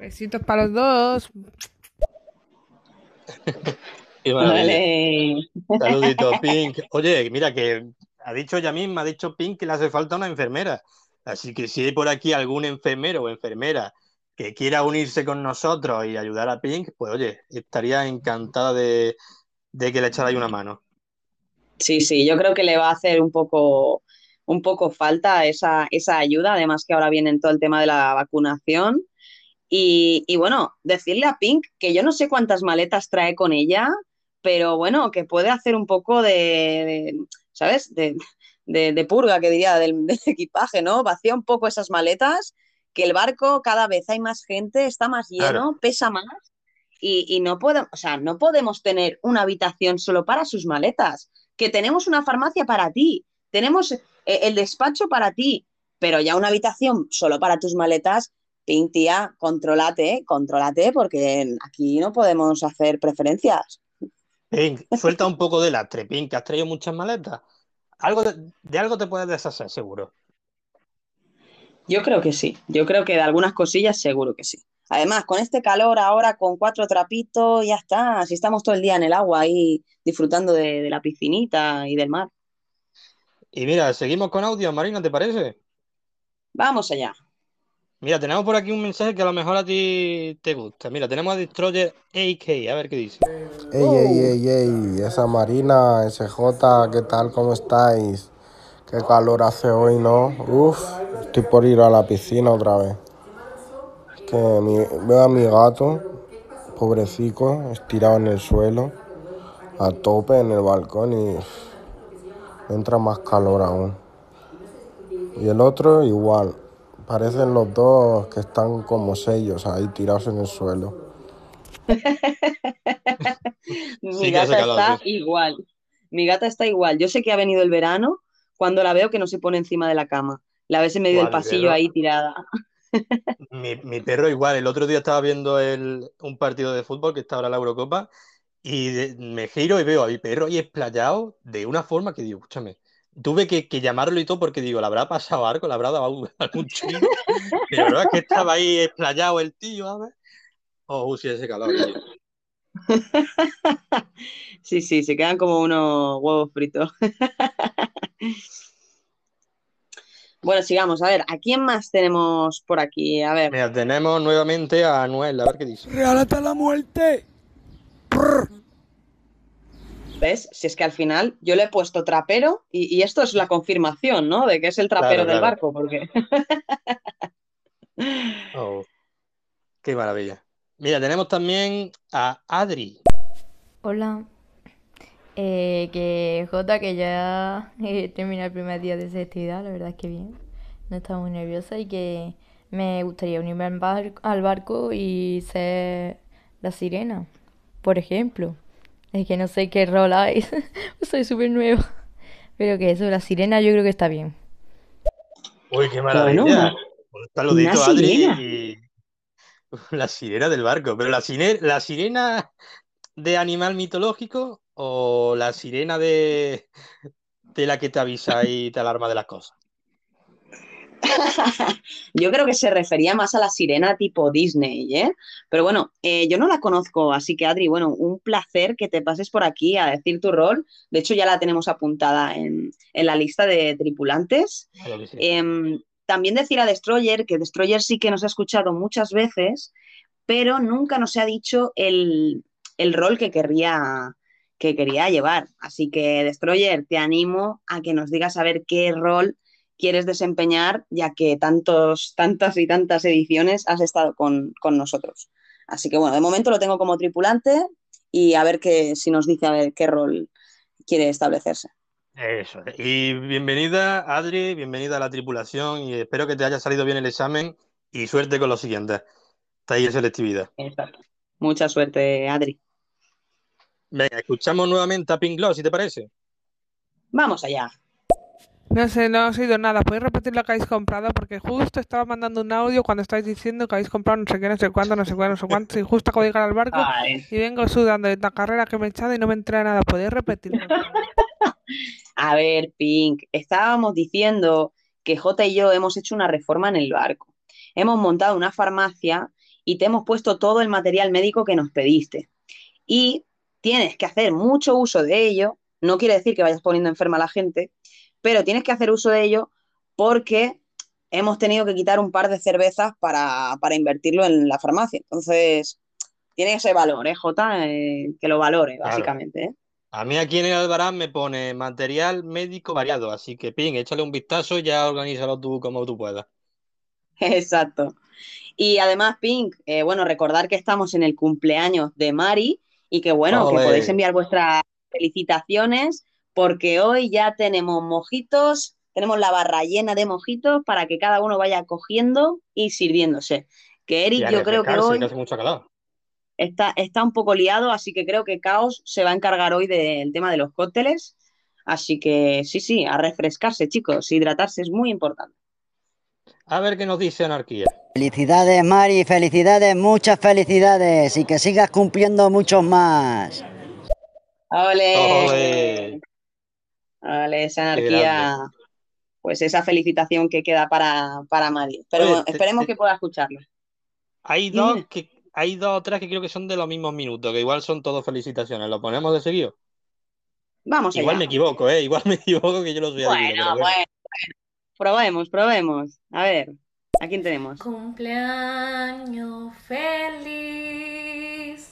Besitos para los dos. Vale. Saludito, Pink. Oye, mira que ha dicho ella misma, ha dicho Pink que le hace falta una enfermera. Así que si hay por aquí algún enfermero o enfermera que quiera unirse con nosotros y ayudar a Pink, pues oye, estaría encantada de, de que le echara ahí una mano. Sí, sí, yo creo que le va a hacer un poco, un poco falta esa, esa ayuda, además que ahora viene en todo el tema de la vacunación. Y, y bueno, decirle a Pink que yo no sé cuántas maletas trae con ella, pero bueno, que puede hacer un poco de, de, ¿sabes? De, de- de purga, que diría, del, del equipaje, ¿no? Vacía un poco esas maletas, que el barco cada vez hay más gente, está más lleno, Claro. pesa más. Y, y no o sea, no podemos tener una habitación solo para sus maletas, que tenemos una farmacia para ti, tenemos eh, el despacho para ti, pero ya una habitación solo para tus maletas, Pink, tía, contrólate, contrólate, porque aquí no podemos hacer preferencias. Pink, suelta un poco de lastre, Pink, que has traído muchas maletas. Algo de algo te puedes deshacer, seguro. Yo creo que sí, yo creo que de algunas cosillas seguro que sí. Además, con este calor ahora, con cuatro trapitos, ya está. Si estamos todo el día en el agua ahí disfrutando de, de la piscinita y del mar. Y mira, seguimos con audio, Marina, ¿te parece? Vamos allá. Mira, tenemos por aquí un mensaje que a lo mejor a ti te gusta. Mira, tenemos a Destroyer AK, a ver qué dice. Ey, ey, ey, ey, esa Marina, SJ, ¿qué tal? ¿Cómo estáis? Qué calor hace hoy, ¿no? Uf, estoy por ir a la piscina otra vez. Es que mi- veo a mi gato, pobrecico, estirado en el suelo, a tope en el balcón y me entra más calor aún. Y el otro igual, parecen los dos que están como sellos ahí tirados en el suelo. Mi Sí gata está igual. Mi gata está igual. Yo sé que ha venido el verano cuando la veo que no se pone encima de la cama. La ves en medio del pasillo ahí tirada. Mi, mi perro igual, el otro día estaba viendo el, un partido de fútbol que está ahora la Eurocopa y de- me giro y veo a mi perro ahí explayado de una forma que digo, escúchame, tuve que, que llamarlo y todo porque digo, ¿le habrá pasado algo? ¿Le habrá dado algún, chungo? Pero no es que estaba ahí explayado el tío, a ver. Oh, sí, ese calor, tío. Sí, sí, se quedan como unos huevos fritos. Bueno, sigamos. A ver, ¿a quién más tenemos por aquí? A ver. Mira, tenemos nuevamente a Anuel, a ver qué dice. ¡Regálate la muerte! ¿Ves? Si es que al final yo le he puesto trapero y, y esto es la confirmación, ¿no? De que es el trapero Claro, del claro. barco, porque Oh, qué maravilla. Mira, tenemos también a Adri. Hola. Eh, que Jota, que ya eh, termina el primer día de esa actividad, la verdad es que bien. No estaba muy nerviosa y que me gustaría unirme al barco, al barco y ser la sirena, por ejemplo. Es que no sé qué rol hay, soy súper nueva. Pero que eso, la sirena yo creo que está bien. Uy, qué Bueno, maravilla. una- Un saludito Adri sirena. y la sirena del barco. Pero la sirena, la sirena de animal mitológico o la sirena de, de la que te avisa y te alarma de las cosas. yo creo que se refería más a la sirena tipo Disney, ¿eh? Pero bueno, eh, yo no la conozco, así que Adri, bueno, un placer que te pases por aquí a decir tu rol. De hecho, ya la tenemos apuntada en, en la lista de tripulantes. Claro que sí. Em, también decir a Destroyer que Destroyer sí que nos ha escuchado muchas veces, pero nunca nos ha dicho el, el rol que querría, que quería llevar. Así que, Destroyer, te animo a que nos digas a ver qué rol quieres desempeñar, ya que tantos, tantas y tantas ediciones has estado con, con nosotros. Así que bueno, de momento lo tengo como tripulante y a ver qué, si nos dice a ver qué rol quiere establecerse. Eso. es. Y bienvenida, Adri, bienvenida a la tripulación y espero que te haya salido bien el examen y suerte con los siguientes. Taller selectividad. Exacto. Mucha suerte, Adri. Venga, escuchamos nuevamente a Pink Gloss, si te parece. Vamos allá. No sé, no os he oído nada. ¿Podéis repetir lo que habéis comprado? Porque justo estaba mandando un audio cuando estáis diciendo que habéis comprado no sé qué, no sé cuánto, no sé cuánto, no sé cuánto. Y justo acabo de llegar al barco Ay. y vengo sudando de la carrera que me he echado y no me entra nada. ¿Podéis repetirlo? A ver, Pink, estábamos diciendo que J y yo hemos hecho una reforma en el barco. Hemos montado una farmacia y te hemos puesto todo el material médico que nos pediste. Y tienes que hacer mucho uso de ello. No quiere decir que vayas poniendo enferma a la gente, pero tienes que hacer uso de ello porque hemos tenido que quitar un par de cervezas para, para invertirlo en la farmacia. Entonces, tiene ese valor, ¿eh, Jota? Eh, que lo valore, Claro. básicamente, ¿eh? A mí aquí en el Albarán me pone material médico variado, así que Pink, échale un vistazo y ya organízalo tú como tú puedas. Exacto. Y además, Pink, eh, bueno, recordar que estamos en el cumpleaños de Mari y que bueno, que podéis enviar vuestras felicitaciones porque hoy ya tenemos mojitos, tenemos la barra llena de mojitos para que cada uno vaya cogiendo y sirviéndose. Que Eric, yo creo que hoy está, está un poco liado, así que creo que Caos se va a encargar hoy del tema de los cócteles. Así que sí, sí, a refrescarse, chicos, hidratarse es muy importante. A ver qué nos dice Anarquía. Felicidades, Mari, felicidades, muchas felicidades y que sigas cumpliendo muchos más. ¡Ole! Ole. Ole, esa anarquía. Pues esa felicitación que queda para, para Mari. Pero Oye, esperemos te- que pueda escucharla. Hay dos que hay dos o tres que creo que son de los mismos minutos, que igual son todos felicitaciones. ¿Lo ponemos de seguido? Vamos Igual allá. me equivoco, ¿eh? Igual me equivoco que yo lo soy adivino, Bueno, pero bueno. bueno, bueno. Probemos, probemos. A ver, ¿a quién tenemos? Cumpleaños feliz,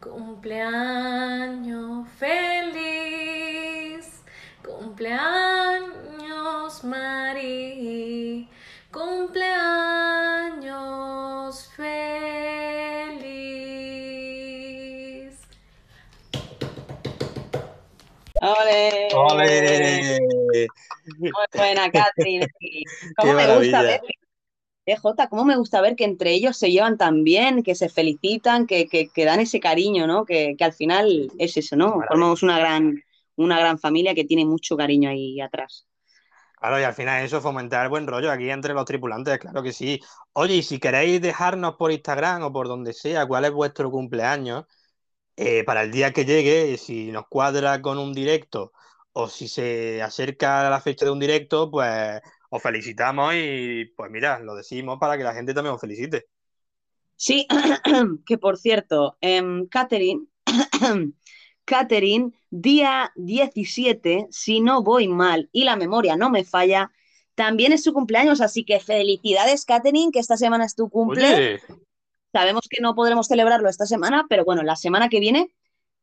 cumpleaños feliz, cumpleaños Mari, cumpleaños ¡Ole! ¡Ole! Muy buena, Catherine. ¡Qué ¿Cómo me gusta ver? Eh, Jota, cómo me gusta ver que entre ellos se llevan tan bien, que se felicitan, que, que, que dan ese cariño, ¿no? Que, que al final es eso, ¿no? Maravilla. Formamos una gran, una gran familia que tiene mucho cariño ahí atrás. Claro, y al final eso, fomentar el buen rollo aquí entre los tripulantes, claro que sí. Oye, y si queréis dejarnos por Instagram o por donde sea cuál es vuestro cumpleaños, eh, para el día que llegue, si nos cuadra con un directo o si se acerca a la fecha de un directo, pues os felicitamos y pues mira, lo decimos para que la gente también os felicite. Sí, que por cierto, em, Catherine, Catherine, día 17, si no voy mal y la memoria no me falla, también es su cumpleaños, así que felicidades, Catherine, que esta semana es tu cumple. Oye, Sabemos que no podremos celebrarlo esta semana, pero bueno, la semana que viene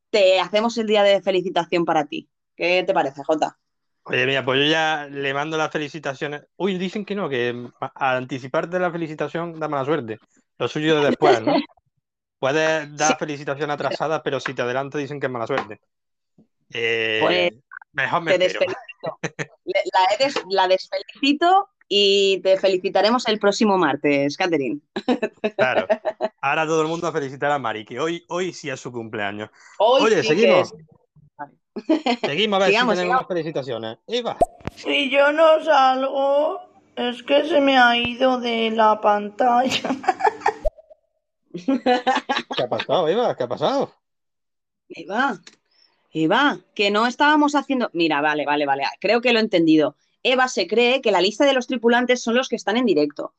te hacemos el día de felicitación para ti. ¿Qué te parece, Jota? oye, mira, pues yo ya le mando las felicitaciones. Uy, dicen que no, que al anticiparte la felicitación da mala suerte. Lo suyo de después, ¿no? Puedes dar felicitación atrasada, pero si te adelanto dicen que es mala suerte. Eh, Pues mejor me te desfelicito. Le- La, des- la desfelicito y te felicitaremos el próximo martes, Catherine. Claro. Ahora todo el mundo a felicitar a Mari, que hoy, hoy sí es su cumpleaños. Hoy Oye, sí seguimos. es- Seguimos a ver Sigamos, si tenemos sigamos. más felicitaciones. Eva, Si yo no salgo, es que se me ha ido de la pantalla. ¿qué ha pasado, Eva? ¿Qué ha pasado? Eva, Eva, que no estábamos haciendo. Mira, vale, vale, vale. Creo que lo he entendido. Eva se cree que la lista de los tripulantes son los que están en directo.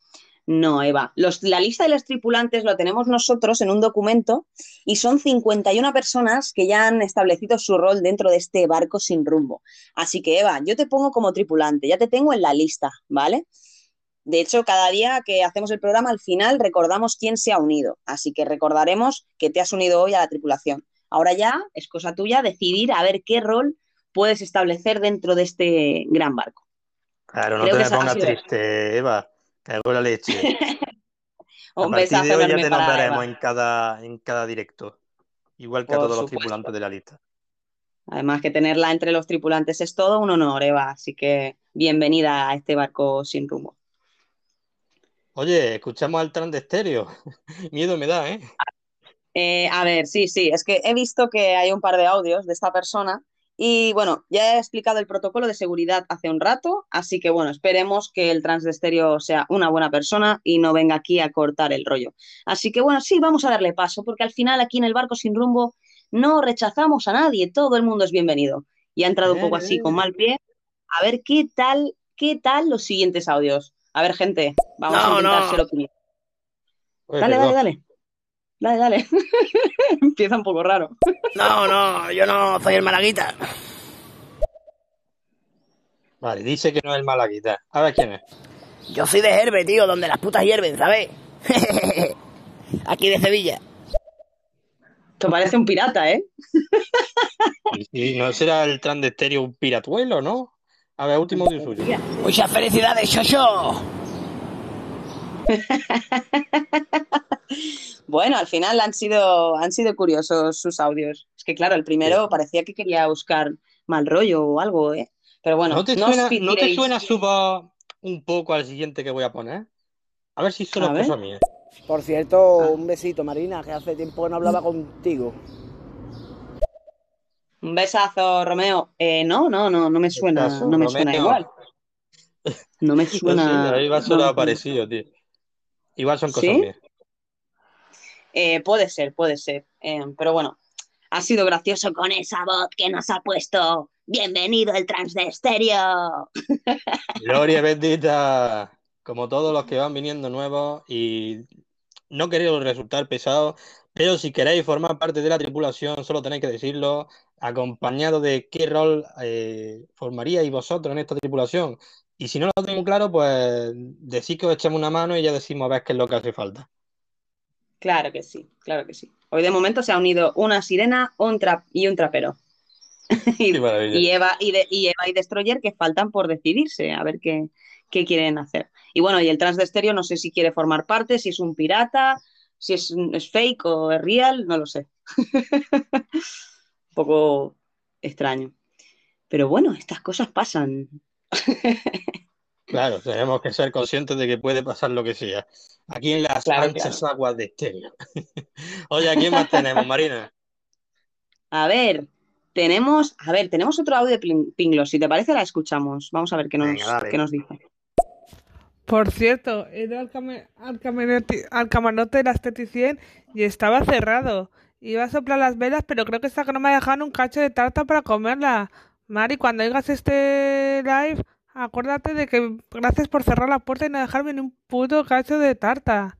No, Eva. La lista de los tripulantes lo tenemos nosotros en un documento y son 51 personas que ya han establecido su rol dentro de este barco sin rumbo. Así que, Eva, yo te pongo como tripulante, ya te tengo en la lista, ¿vale? De hecho, cada día que hacemos el programa, al final recordamos quién se ha unido. Así que recordaremos que te has unido hoy a la tripulación. Ahora ya es cosa tuya decidir a ver qué rol puedes establecer dentro de este gran barco. Claro, no Creo te me pongas triste, Eva. Hago la leche. A Un de besazo hoy ya te nombraremos en cada, en cada directo. Igual que a todos los tripulantes de la lista. Además que tenerla entre los tripulantes es todo un honor, Eva. Así que bienvenida a este barco sin rumbo. Oye, escuchamos al tran de estéreo. Miedo me da, ¿eh? Eh, a ver, sí, sí, es que he visto que hay un par de audios de esta persona y bueno, ya he explicado el protocolo de seguridad hace un rato, así que bueno, esperemos que el trans de estéreo sea una buena persona y no venga aquí a cortar el rollo. Así que bueno, sí, vamos a darle paso, porque al final aquí en el barco sin rumbo no rechazamos a nadie, todo el mundo es bienvenido. Y ha entrado un poco así con mal pie. A ver qué tal, qué tal los siguientes audios. A ver, gente, vamos a intentar no. ser opinión. Dale, dale, dale. Dale, dale. Empieza un poco raro. No, no, yo no soy el malaguita. Vale, dice que no es el malaguita. A ver quién es. Yo soy de Herbe, tío, donde las putas hierven, ¿sabes? Aquí de Sevilla. Te parece un pirata, ¿eh? Y no será el tran de estéreo un piratuelo, ¿no? A ver, último audio suyo. Muchas felicidades, Shosho. Bueno, al final han sido, han sido curiosos sus audios. Es que claro, el primero parecía que quería buscar mal rollo o algo, ¿eh? Pero bueno, ¿No te no suena, ¿no te suena su voz un poco al siguiente que voy a poner? A ver si solo A es cosa mía. Por cierto, un besito, Marina, que hace tiempo que no hablaba contigo. Un besazo, Romeo. Eh, no, no, no, no me suena, Besazo, no me suena igual. No me No sé, suena. a mí a no sonar me suena. parecido, tío. Igual son cosas ¿Sí? mías. Eh, puede ser, puede ser. Eh, pero bueno, ha sido gracioso con esa voz que nos ha puesto. Bienvenido el trans de estéreo. Gloria bendita. Como todos los que van viniendo nuevos y no queréis resultar pesados, pero si queréis formar parte de la tripulación, solo tenéis que decirlo, acompañado de qué rol eh, formaríais vosotros en esta tripulación. Y si no lo tengo claro, pues decís que os echemos una mano y ya decimos a ver qué es lo que hace falta. Claro que sí, claro que sí. Hoy de momento se ha unido una sirena un trap y un trapero. y, Eva y, de- y Eva y Destroyer que faltan por decidirse, a ver qué, qué quieren hacer. Y bueno, y el trans de estéreo no sé si quiere formar parte, si es un pirata, si es, es fake o es real, no lo sé. un poco extraño. Pero bueno, estas cosas pasan. Claro, tenemos que ser conscientes de que puede pasar lo que sea. Aquí en las Claro, anchas aguas de estéreo. Oye, ¿a quién más tenemos, Marina? A ver, tenemos, a ver, tenemos otro audio de Pinglo. Si te parece, la escuchamos. Vamos a ver qué nos, Venga, qué nos dice. Por cierto, he ido al, camarote, al camarote de la esteticien y estaba cerrado. Iba a soplar las velas, pero creo que está que no me dejaron un cacho de tarta para comerla. Mari, cuando oigas este live, acuérdate de que gracias por cerrar la puerta y no dejarme ni un puto cacho de tarta.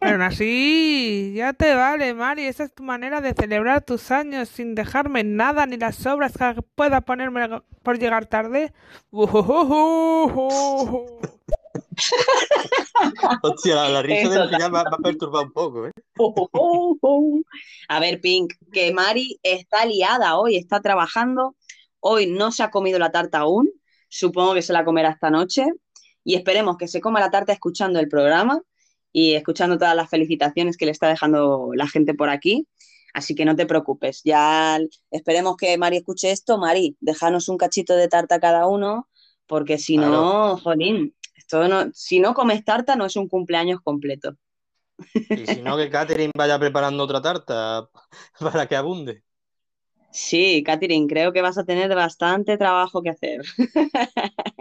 Pero así, ya te vale, Mari. Esa es tu manera de celebrar tus años sin dejarme nada ni las sobras que pueda ponerme por llegar tarde. Hostia, la, la risa Eso del final me ha, me ha perturbado un poco, ¿eh? A ver, Pink, que Mari está liada hoy, está trabajando. Hoy no se ha comido la tarta aún. Supongo que se la comerá esta noche. Y esperemos que se coma la tarta escuchando el programa y escuchando todas las felicitaciones que le está dejando la gente por aquí. Así que no te preocupes. Ya esperemos que Mari escuche esto. Mari, déjanos un cachito de tarta cada uno, porque si no, jolín, esto no, si no comes tarta no es un cumpleaños completo. Y si no, que Catherine vaya preparando otra tarta para que abunde. Sí, Catherine, creo que vas a tener bastante trabajo que hacer.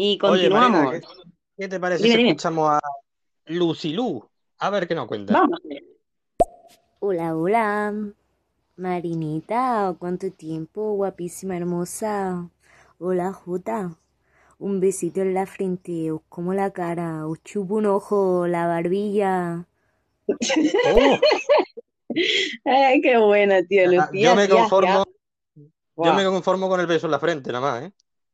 Y Oye, Marina, continuamos. ¿qué, qué te parece Dime, si dime. escuchamos a Lucilú? A ver qué nos cuenta. Vamos. Hola, hola. Marinita, ¿cuánto tiempo? Guapísima, hermosa. Hola, Jota. Un besito en la frente, os como la cara, os chupo un ojo, la barbilla. Oh, Ay, qué buena, tío, Lucía. yo me conformo, tía. yo me conformo con el beso en la frente, nada más, ¿eh?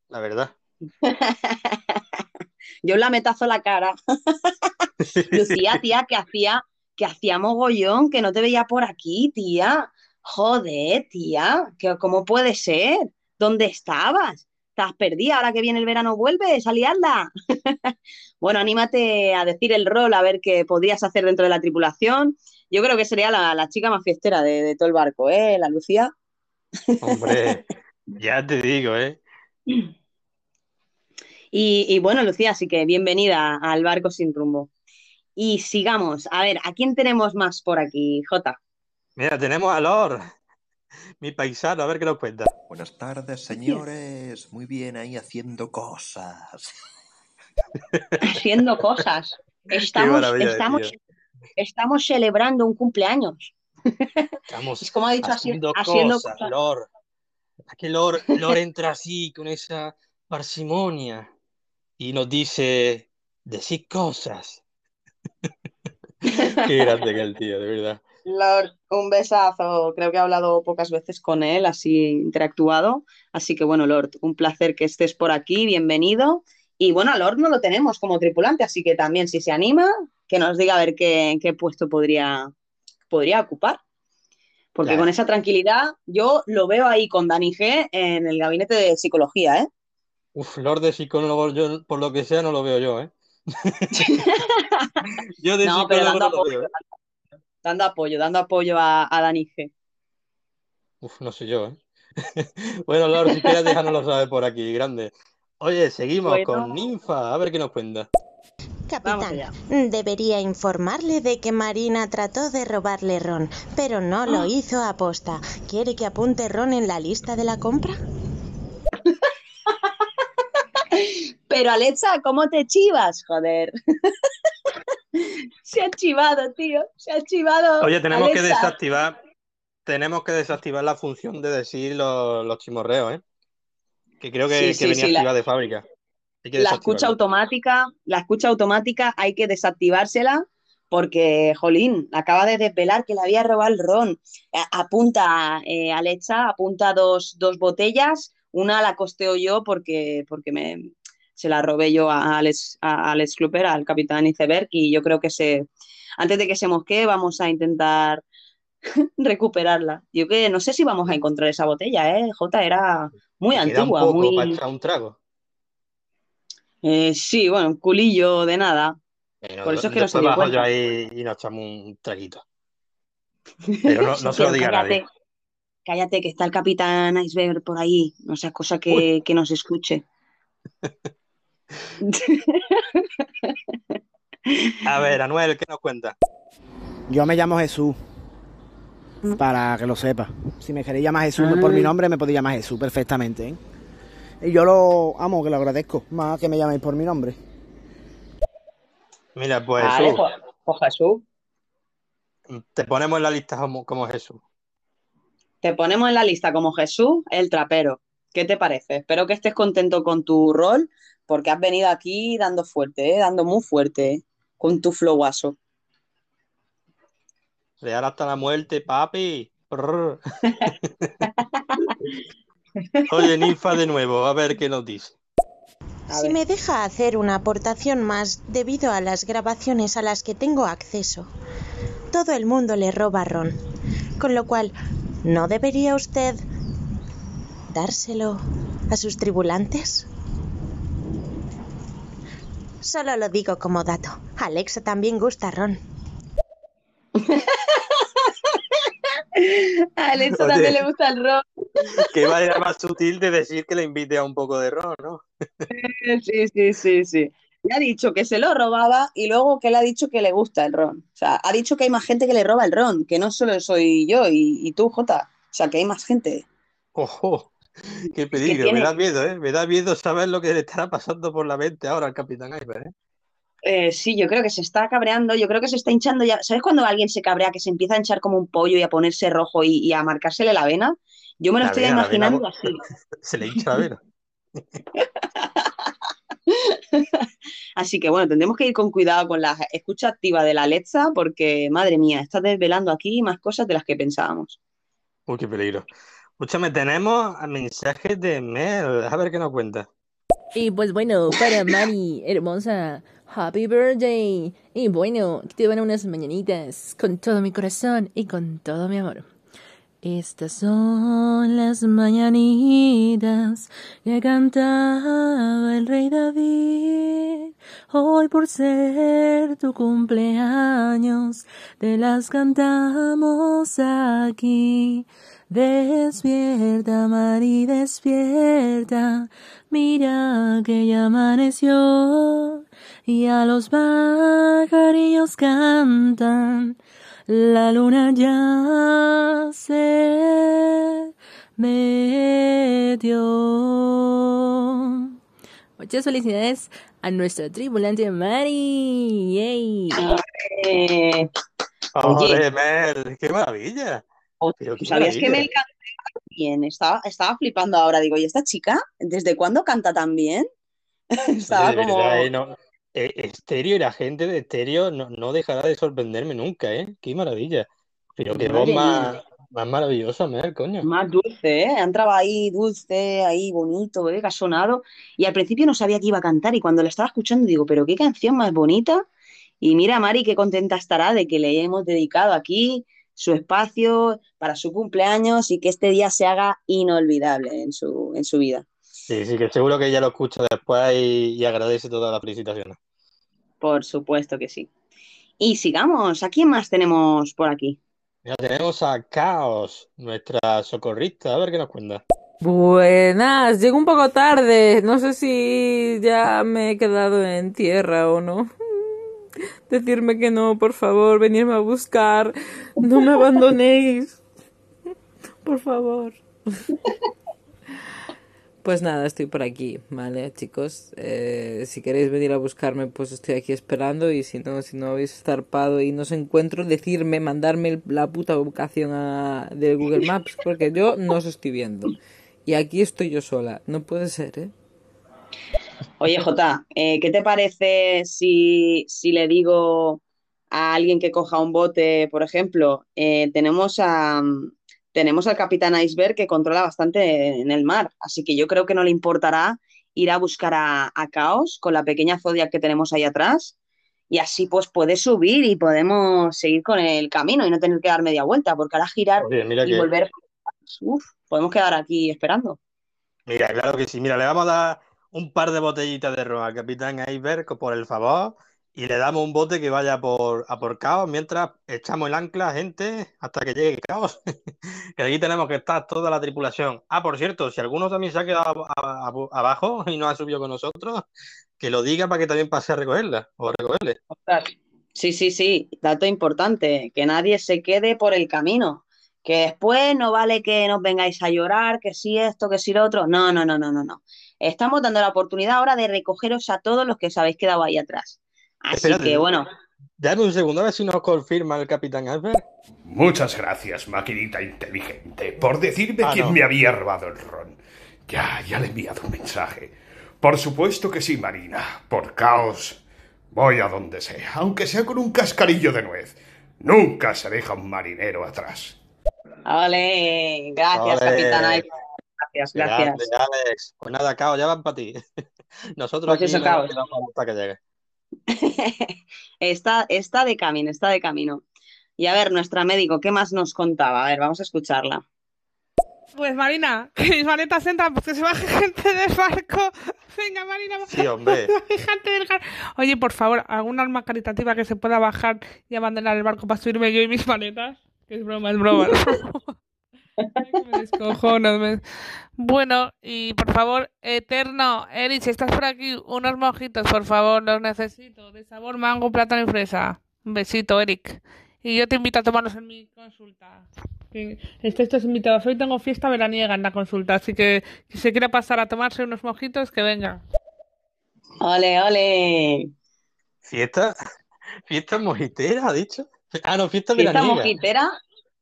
La verdad. Yo la metazo la cara. Lucía, tía, que hacía, que hacía mogollón, que no te veía por aquí, tía. Joder, tía, que, ¿cómo puede ser? ¿Dónde estabas? Estás perdida, ahora que viene el verano vuelves a liarla. bueno, anímate a decir el rol, a ver qué podrías hacer dentro de la tripulación. Yo creo que sería la, la chica más fiestera de, de todo el barco, ¿eh? La Lucía. Hombre, ya te digo, ¿eh? Y, y bueno, Lucía, así que bienvenida al barco sin rumbo. Y sigamos. A ver, ¿a quién tenemos más por aquí, Jota? Mira, tenemos a Lord, mi paisano, a ver qué nos cuenta. Buenas tardes, señores. Muy bien ahí haciendo cosas. Haciendo cosas. Estamos, estamos, estamos celebrando un cumpleaños. Estamos Es como ha dicho, haci- haciendo haciendo cosas, cosas. Lord. Es que Lord, Lord entra así, con esa parsimonia, y nos dice, decid cosas. Qué grande que el tío, de verdad. Lord, un besazo. Creo que he hablado pocas veces con él, así interactuado. Así que bueno, Lord, un placer que estés por aquí, bienvenido. Y bueno, a Lord no lo tenemos como tripulante, así que también si se anima, que nos diga a ver qué, qué puesto podría, podría ocupar. Porque Claro. con esa tranquilidad yo lo veo ahí con Dani G en el gabinete de psicología, ¿eh? Uf, Lord de psicólogo, yo por lo que sea no lo veo yo, ¿eh? Yo de No, pero psicólogo dando no lo apoyo, veo, ¿eh? Dando apoyo, dando apoyo a, a Dani G. Uf, no sé yo, ¿eh? Bueno, Lord, si quieres déjanoslo saber por aquí, grande. Oye, seguimos Bueno. con Ninfa, a ver qué nos cuenta. Capitán, debería informarle de que Marina trató de robarle ron, pero no lo hizo a posta. ¿Quiere que apunte ron en la lista de la compra? Pero Alexa, ¿cómo te chivas? Joder. Se ha chivado, tío. Se ha chivado. Oye, tenemos que desactivar, tenemos que desactivar la función de decir los, los chimorreos, ¿eh? Que creo que, Sí, que sí, venía sí, la- activada de fábrica. La escucha automática, la escucha automática hay que desactivársela porque, jolín, acaba de desvelar que le había robado el ron. Apunta, eh, Alexa, apunta dos, dos botellas. Una la costeo yo porque, porque me, se la robé yo a Alex, a Alex al capitán Iceberg, y yo creo que se, antes de que se mosquee vamos a intentar recuperarla. Yo que no sé si vamos a encontrar esa botella, ¿eh? Jota era muy Me queda un antigua, poco muy... para un trago. Eh, sí, bueno, un culillo de nada. Por eso es que no se dio yo ahí y nos echamos un traguito. Pero no, no se lo diga a nadie. cállate, cállate, que está el capitán Iceberg por ahí. No sea cosa que, que nos escuche. A ver, Anuel, ¿qué nos cuenta? Yo me llamo Jesús. Para que lo sepa. Si me queréis llamar Jesús por mi nombre, me podéis llamar Jesús perfectamente. ¿eh? Y yo lo amo, que lo agradezco. Más que me llaméis por mi nombre. Mira, pues Vale, Jesús, pues, pues Jesús, te ponemos en la lista como, como Jesús. te ponemos en la lista como Jesús, el trapero. ¿Qué te parece? Espero que estés contento con tu rol, porque has venido aquí dando fuerte, ¿eh? Dando muy fuerte, ¿eh? Con tu flowazo. Real hasta la muerte, papi. Oye, Ninfa de nuevo, a ver qué nos dice. Si me deja hacer una aportación más debido a las grabaciones a las que tengo acceso, todo el mundo le roba ron, con lo cual, ¿no debería usted dárselo a sus tribulantes? Solo lo digo como dato. Alexa también gusta ron. A Alexa Oye. también le gusta el rock. Qué manera más sutil de decir que le invite a un poco de ron, ¿no? Sí, sí, sí, sí. Le ha dicho que se lo robaba y luego que le ha dicho que le gusta el ron. O sea, ha dicho que hay más gente que le roba el ron, que no solo soy yo y, y tú, Jota. O sea, que hay más gente. Ojo, qué peligro, tiene- me da miedo, ¿eh? Me da miedo saber lo que le estará pasando por la mente ahora al Capitán Iceberg, ¿eh? Eh, sí, yo creo que se está cabreando, yo creo que se está hinchando ya. ¿Sabes cuando alguien se cabrea que se empieza a hinchar como un pollo y a ponerse rojo y, y a marcársele la vena? Yo me lo La estoy vena, la vena, imaginando así. Se le hincha la vena. Así que bueno, tendremos que ir con cuidado con la escucha activa de la Alexa porque, madre mía, está desvelando aquí más cosas de las que pensábamos. Uy, qué peligro. Escúchame, tenemos mensajes de Mel. A ver qué nos cuenta. Y pues bueno, para Mari, hermosa, happy birthday. Y bueno, que te van unas mañanitas con todo mi corazón y con todo mi amor. Estas son las mañanitas que cantaba el rey David. Hoy por ser tu cumpleaños, te las cantamos aquí. Despierta, Mari, despierta. Mira que ya amaneció y a los pajarillos cantan. La luna ya se metió. Muchas felicidades a nuestra tripulante Mari. ¡Yay! Oye, Mel, qué maravilla. ¿Sabías que. Mel canta bien? Estaba, estaba flipando ahora. Digo, ¿y esta chica? ¿Desde cuándo canta tan bien? Estaba de como. verdad, eh, no. Eh, estéreo y la gente de estéreo no, no dejará de sorprenderme nunca, ¿eh? Qué maravilla. Pero qué voz más, más maravillosa, Mel, coño. Más dulce, ¿eh? Ha entrado ahí dulce, ahí bonito, ¿eh? Que ha sonado. Y al principio no sabía que iba a cantar y cuando la estaba escuchando digo, pero qué canción más bonita. Y mira, Mari, qué contenta estará de que le hemos dedicado aquí su espacio para su cumpleaños y que este día se haga inolvidable en su, en su vida. Sí, sí, que seguro que ella lo escucha después y, y agradece todas las felicitaciones. Por supuesto que sí. Y sigamos, ¿a quién más tenemos por aquí? Ya tenemos a Caos, nuestra socorrista, a ver qué nos cuenta. Buenas, llego un poco tarde. No sé si ya me he quedado en tierra o no. Decirme que no, por favor, venirme a buscar. No me abandonéis. Por favor. Pues nada, estoy por aquí, ¿vale, chicos? Eh, si queréis venir a buscarme, pues estoy aquí esperando. Y si no, si no habéis estarpado y no os encuentro, decirme, mandarme la puta ubicación de Google Maps, porque yo no os estoy viendo. Y aquí estoy yo sola. No puede ser, ¿eh? Oye, Jota, eh, ¿qué te parece si, si le digo a alguien que coja un bote, por ejemplo? Eh, tenemos a, tenemos al capitán Iceberg que controla bastante en el mar, así que yo creo que no le importará ir a buscar a, a Caos con la pequeña Zodiac que tenemos ahí atrás y así pues puede subir y podemos seguir con el camino y no tener que dar media vuelta, porque ahora girar Oye, y que, volver, uf, podemos quedar aquí esperando. mira, claro que sí. Mira, le vamos a dar un par de botellitas de ron al capitán Iceberg por el favor y le damos un bote que vaya por, a por Caos mientras echamos el ancla, gente, hasta que llegue Caos. Que aquí tenemos que estar toda la tripulación. Ah, por cierto, si alguno también se ha quedado abajo y no ha subido con nosotros, que lo diga para que también pase a recogerla o recogerle. Sí, sí, sí, dato importante, que nadie se quede por el camino, que después no vale que nos vengáis a llorar, que si esto, que si lo otro. No, no, no, no, no, no. Estamos dando la oportunidad ahora de recogeros a todos los que os habéis quedado ahí atrás. Así Espérate, que bueno, dame un segundo a ver si nos confirma el capitán Albert. Muchas gracias, maquinita inteligente, por decirme Ah, quién no. me había robado el ron. Ya, ya le he enviado un mensaje. Por supuesto que sí, Marina. Por caos. Voy a donde sea, aunque sea con un cascarillo de nuez. Nunca se deja un marinero atrás. Vale, gracias, capitán Iceberg. Gracias, Grande, gracias. Alex. Pues nada, Caos, ya van para ti. Nosotros Pues aquí eso, hasta que llegue. Está, está de camino, está de camino. Y a ver, nuestra médico, ¿qué más nos contaba? A ver, vamos a escucharla. Pues Marina, que mis maletas entran, pues que se baje gente del barco. Venga, Marina, Sí, hombre. gente del. Oye, por favor, ¿alguna alma caritativa que se pueda bajar y abandonar el barco para subirme yo y mis maletas? Que es broma, es broma. me descojono, me- Bueno, y por favor, Eterno, Erich, si estás por aquí, unos mojitos, por favor, los necesito, de sabor mango, plátano y fresa. Un besito, Eric. Y yo te invito a tomarlos en mi consulta. Que Estáis todos invitados. Hoy tengo fiesta veraniega en la consulta, así que si se quiere pasar a tomarse unos mojitos, que venga. Ole, ole. ¿Fiesta? ¿Fiesta mojitera, ha dicho? Ah, no, fiesta Fiesta veraniega. mojitera,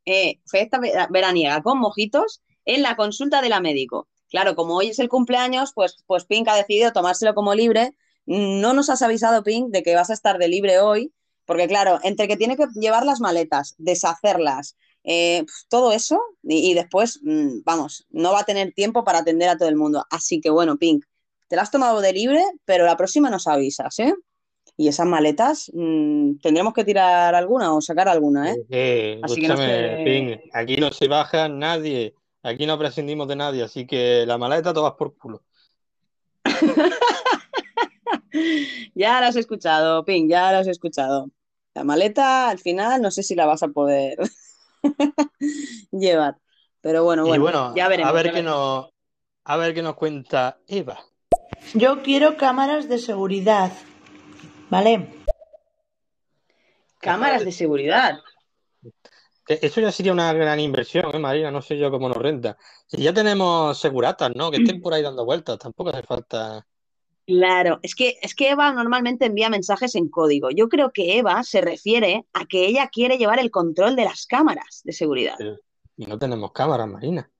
eh, fiesta ve- veraniega con mojitos en la consulta de la médico. Claro, como hoy es el cumpleaños, pues, pues Pink ha decidido tomárselo como libre. No nos has avisado, Pink, de que vas a estar de libre hoy, porque claro, entre que tiene que llevar las maletas, deshacerlas, eh, todo eso, y, y después, mm, vamos, no va a tener tiempo para atender a todo el mundo. Así que bueno, Pink, te la has tomado de libre, pero la próxima nos avisas, ¿eh? Y esas maletas, mm, tendremos que tirar alguna o sacar alguna, ¿eh? Eh, Así que no escúchame, sé- Ping, aquí no se baja nadie, aquí no prescindimos de nadie, así que la maleta todas por culo. Ya lo has escuchado, Ping, ya lo has escuchado. La maleta, al final, no sé si la vas a poder llevar. Pero bueno, Y bueno, bueno, ya veremos. a ver ya qué veremos. nos, a ver qué nos cuenta Eva. Yo quiero cámaras de seguridad. ¿Vale? Cámaras de seguridad. Eso ya sería una gran inversión, ¿eh, Marina? No sé yo cómo nos renta. Si ya tenemos seguratas, ¿no? Que estén por ahí dando vueltas, tampoco hace falta. Claro, es que, es que Eva normalmente envía mensajes en código. Yo creo que Eva se refiere a que ella quiere llevar el control de las cámaras de seguridad. Y no tenemos cámaras, Marina.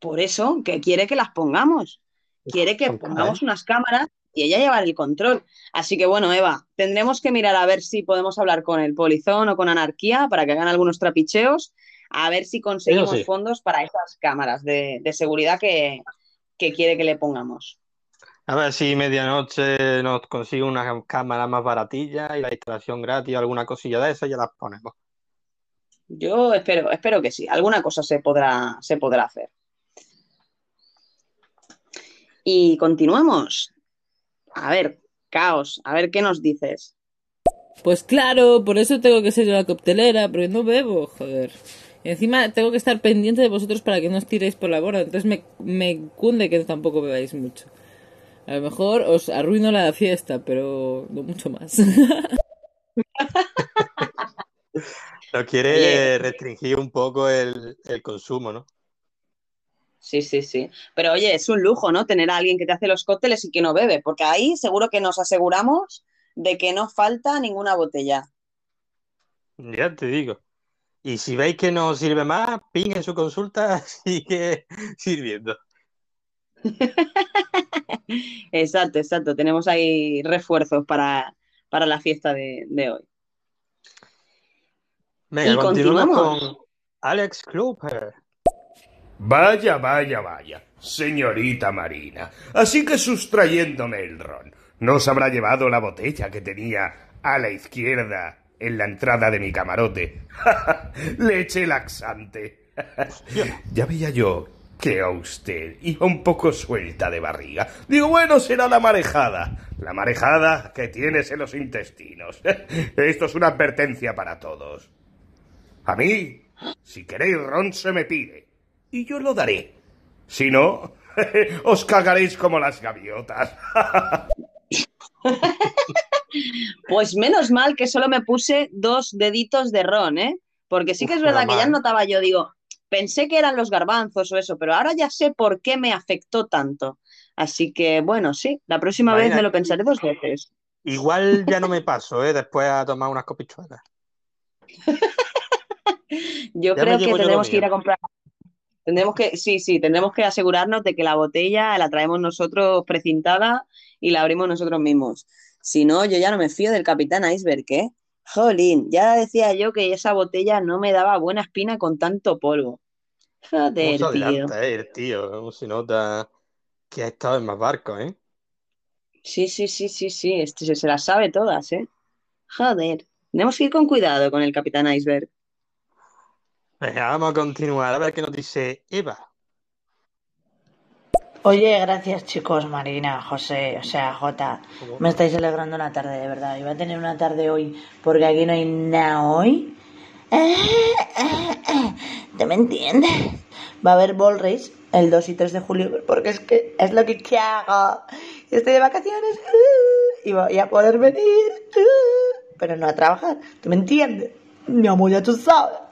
Por eso, que quiere que las pongamos. Quiere que pongamos unas cámaras y ella llevar el control. Así que bueno, Eva, tendremos que mirar a ver si podemos hablar con el Polizón o con Anarquía para que hagan algunos trapicheos, a ver si conseguimos sí. fondos para esas cámaras de, de seguridad que, que quiere que le pongamos. A ver si medianoche nos consigue una cámara más baratilla y la instalación gratis o alguna cosilla de esa ya las ponemos. Yo espero, espero que sí. Alguna cosa se podrá, se podrá hacer. Y continuamos. A ver, Caos, a ver qué nos dices. Pues claro, por eso tengo que ser yo la coctelera, porque no bebo, joder. Y encima tengo que estar pendiente de vosotros para que no os tiréis por la borda, entonces me, me cunde que tampoco bebáis mucho. A lo mejor os arruino la fiesta, pero no mucho más. Lo quiere restringir un poco el, el consumo, ¿no? Sí, sí, sí. Pero oye, es un lujo, ¿no? Tener a alguien que te hace los cócteles y que no bebe, porque ahí seguro que nos aseguramos de que no falta ninguna botella. Ya te digo. Y si veis que no sirve más, ping en su consulta, sigue sirviendo. Exacto, exacto. Tenemos ahí refuerzos para, para la fiesta de, de hoy. Venga, Y continuamos continuamos. con Alex Cooper. Vaya, vaya, vaya, señorita Marina. Así que sustrayéndome el ron, ¿no se habrá llevado la botella que tenía a la izquierda en la entrada de mi camarote? Leche laxante. ya veía yo que a usted iba un poco suelta de barriga. Digo, bueno, será la marejada. La marejada que tienes en los intestinos. Esto es una advertencia para todos. A mí, si queréis ron, se me pide. Y yo lo daré. Si no, os cagaréis como las gaviotas. Pues menos mal que solo me puse dos deditos de ron, ¿eh? Porque sí que es verdad que ya notaba yo, digo, pensé que eran los garbanzos o eso, pero ahora ya sé por qué me afectó tanto. Así que bueno, sí, la próxima vez me lo pensaré dos veces. Igual ya no me paso, ¿eh? Después a tomar unas copichuelas. Yo Ya creo que tendremos que ir a comprar. Tendremos que, sí, sí, tendremos que asegurarnos de que la botella la traemos nosotros precintada y la abrimos nosotros mismos. Si no, yo ya no me fío del Capitán Iceberg, ¿eh? Jolín, ya decía yo que esa botella no me daba buena espina con tanto polvo. ¿Cómo Joder, tío. adelanta, eh, tío? ¿Cómo se nota que ha estado en más barcos, eh? Sí, sí, sí, sí, sí, este se, se las sabe todas, ¿eh? Joder, tenemos que ir con cuidado con el Capitán Iceberg. Venga, vamos a continuar. A ver qué nos dice Eva. Oye, gracias chicos, Marina, José, o sea, Jota. Me estáis alegrando la tarde, de verdad. Iba a tener una tarde hoy porque aquí no hay nada hoy. Eh, eh, eh. ¿Te me entiendes? Va a haber Ball Race el 2 y 3 de julio porque es que es lo que quiero. Estoy de vacaciones uh, y voy a poder venir, uh, pero no a trabajar. ¿Tú me entiendes? Mi amor, ya tú sabes.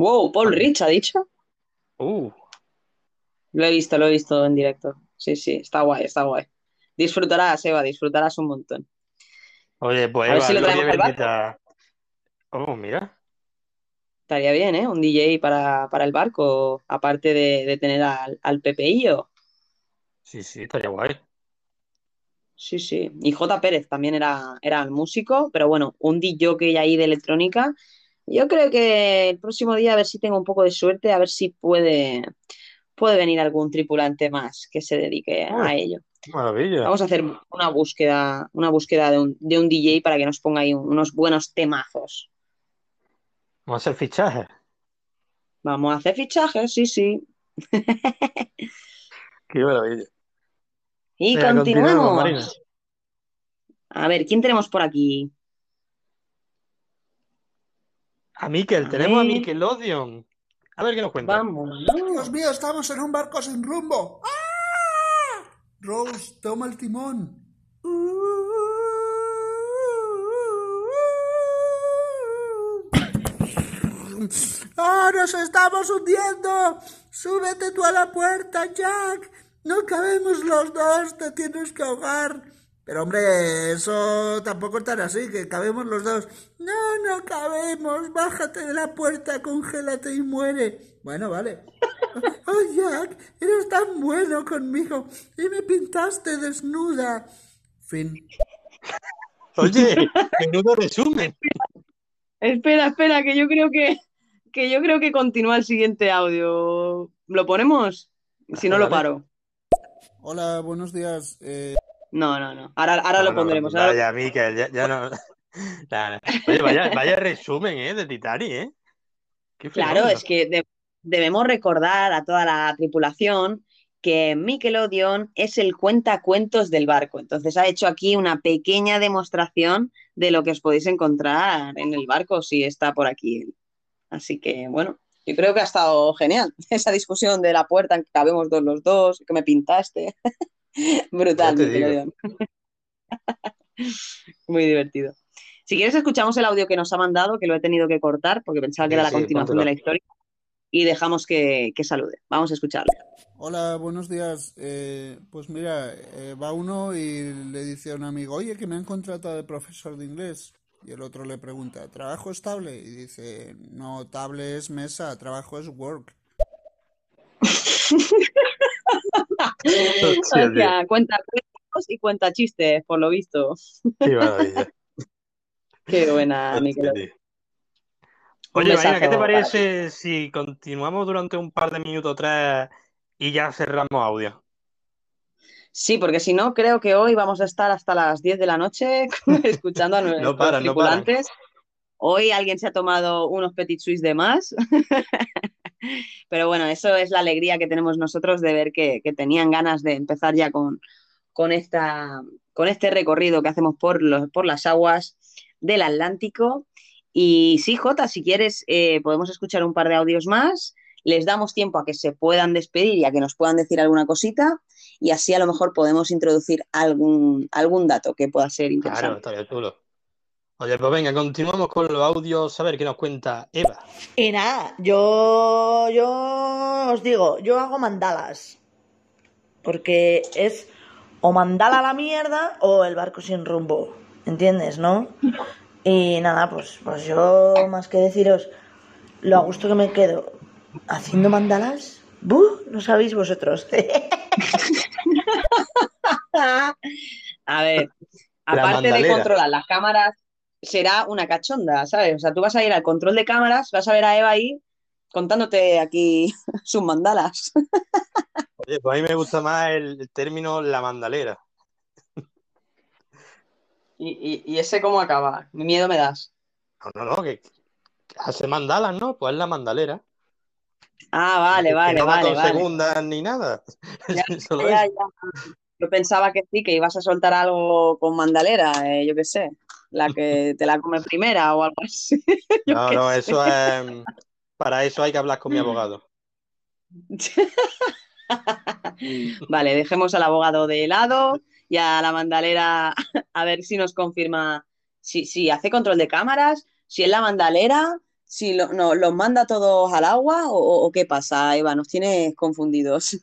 Wow, Paul Rich ha dicho. Uh, Lo he visto, lo he visto en directo. Sí, sí, está guay, está guay. Disfrutarás, Eva, disfrutarás un montón. oye, pues A ver si lo traemos al barco. Oh, mira. Estaría bien, ¿eh? Un DJ para, para el barco, aparte de, de tener al, al Pepeillo. Sí, sí, estaría guay. Sí, sí. Y J. Pérez también era, era el músico, pero bueno, un DJ ahí de electrónica. Yo creo que el próximo día, a ver si tengo un poco de suerte, a ver si puede, puede venir algún tripulante más que se dedique a ello. Maravilla. Vamos a hacer una búsqueda, una búsqueda de un, de un DJ para que nos ponga ahí unos buenos temazos. Vamos a hacer fichajes. Vamos a hacer fichajes, sí, sí. Qué maravilla. Y Venga, continuamos. Marina. A ver, ¿quién tenemos por aquí? A Miquel, tenemos a ver. Nickelodeon. A ver qué nos cuenta. Vamos. Dios mío, estamos en un barco sin rumbo. ¡Ah! Rose, toma el timón. ¡Ah, nos estamos hundiendo! ¡Súbete tú a la puerta, Jack! No cabemos los dos, te tienes que ahogar. Pero hombre, eso tampoco es tan así, que cabemos los dos. No, no cabemos, bájate de la puerta, congélate y muere. Bueno, vale. Oh, Jack, eres tan bueno conmigo y me pintaste desnuda. Fin. Oye, menudo resumen. Espera, espera, que yo creo que, que yo creo que continúa el siguiente audio. ¿Lo ponemos? Si no lo paro. Hola, buenos días. Eh, No, no, no. Ahora, ahora No, lo no, pondremos. ahora lo- Vaya, Miquel, ya, ya no. Oye, vaya, vaya resumen, ¿eh? De Titanic, ¿eh? Qué Claro, es que de- debemos recordar a toda la tripulación que Nickelodeon es el cuentacuentos del barco. Entonces ha hecho aquí una pequeña demostración de lo que os podéis encontrar en el barco si está por aquí. Así que, bueno, yo creo que ha estado genial esa discusión de la puerta en que cabemos dos los dos, que me pintaste. Brutal, te digo. Muy divertido. Si quieres, escuchamos el audio que nos ha mandado, que lo he tenido que cortar porque pensaba que Sí, era la sí, continuación póntelo. de la historia, y dejamos que, que salude. Vamos a escucharlo. Hola, buenos días. Eh, pues mira, eh, va uno y le dice a un amigo, oye, que me han contratado de profesor de inglés. Y el otro le pregunta, ¿trabajo estable? Y dice, no, table es mesa, trabajo es work. O sea, cuenta cuentos y cuenta chistes, por lo visto. Qué maravilla. Qué buena. Un Oye, Marina, ¿qué te parece si continuamos durante un par de minutos tres y ya cerramos audio? Sí, porque si no, creo que hoy vamos a estar hasta las 10 de la noche escuchando a nuestros no tripulantes. Hoy alguien se ha tomado unos petit suisse de más. Pero bueno, eso es la alegría que tenemos nosotros de ver que, que tenían ganas de empezar ya con, con, esta, con este recorrido que hacemos por, los, por las aguas del Atlántico. Y sí, Jota, si quieres, eh, podemos escuchar un par de audios más. Les damos tiempo a que se puedan despedir y a que nos puedan decir alguna cosita. Y así a lo mejor podemos introducir algún, algún dato que pueda ser Claro, interesante. estaría chulo. Oye, pues venga, continuamos con los audios. A ver qué nos cuenta Eva. Y nada, yo, yo os digo, yo hago mandalas. Porque es o mandala a la mierda o el barco sin rumbo. ¿Entiendes, no? Y nada, pues, pues yo más que deciros lo a gusto que me quedo haciendo mandalas, ¡buh! no sabéis vosotros. A ver, aparte de controlar las cámaras, será una cachonda, ¿sabes? O sea, tú vas a ir al control de cámaras, vas a ver a Eva ahí contándote aquí sus mandalas. Oye, pues a mí me gusta más el, el término la mandalera. ¿Y, y, y ese cómo acaba? Mi miedo me das. No, no, no, que, que hace mandalas, ¿no? Pues es la mandalera. Ah, vale, Que vale, no va vale, vale. segundas ni nada. Ya, Solo ya, ya. Yo pensaba que sí, que ibas a soltar algo con mandalera, eh, yo qué sé, la que te la come primera o algo así. No, no, eso es. Para eso hay que hablar con mi abogado. Vale, dejemos al abogado de lado y a la mandalera a ver si nos confirma si, si hace control de cámaras, si es la mandalera, si lo- no, los manda todos al agua o, o- o qué pasa, Eva, nos tienes confundidos.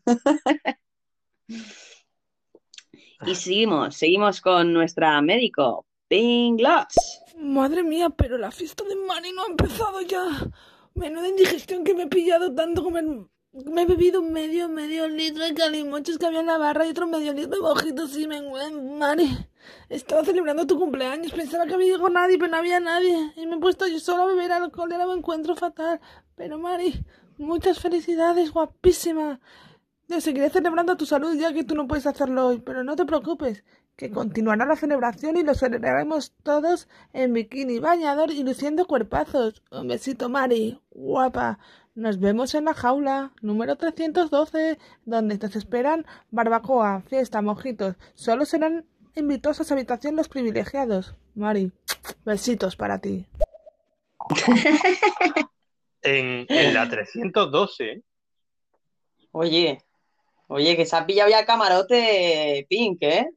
Y seguimos, seguimos con nuestra médico, Pink Gloss. Madre mía, pero la fiesta de Mari no ha empezado ya. Menuda indigestión que me he pillado tanto comer. Me he bebido medio, medio litro de calimochos que había en la barra y otro medio litro de mojitos y me Mari. Estaba celebrando tu cumpleaños, pensaba que había llegado nadie, pero no había nadie. Y me he puesto yo solo a beber alcohol y ahora me encuentro fatal. Pero Mari, muchas felicidades, guapísima. Yo seguiré celebrando tu salud ya que tú no puedes hacerlo hoy, pero no te preocupes, que continuará la celebración y lo celebraremos todos en bikini, bañador y luciendo cuerpazos. Un besito, Mari, guapa. Nos vemos en la jaula número 312, donde te esperan barbacoa, fiesta, mojitos. Solo serán invitados a esa habitación los privilegiados. Mari, besitos para ti. En, en la 312. Oye, oye, que se ha pillado ya camarote Pink, ¿eh?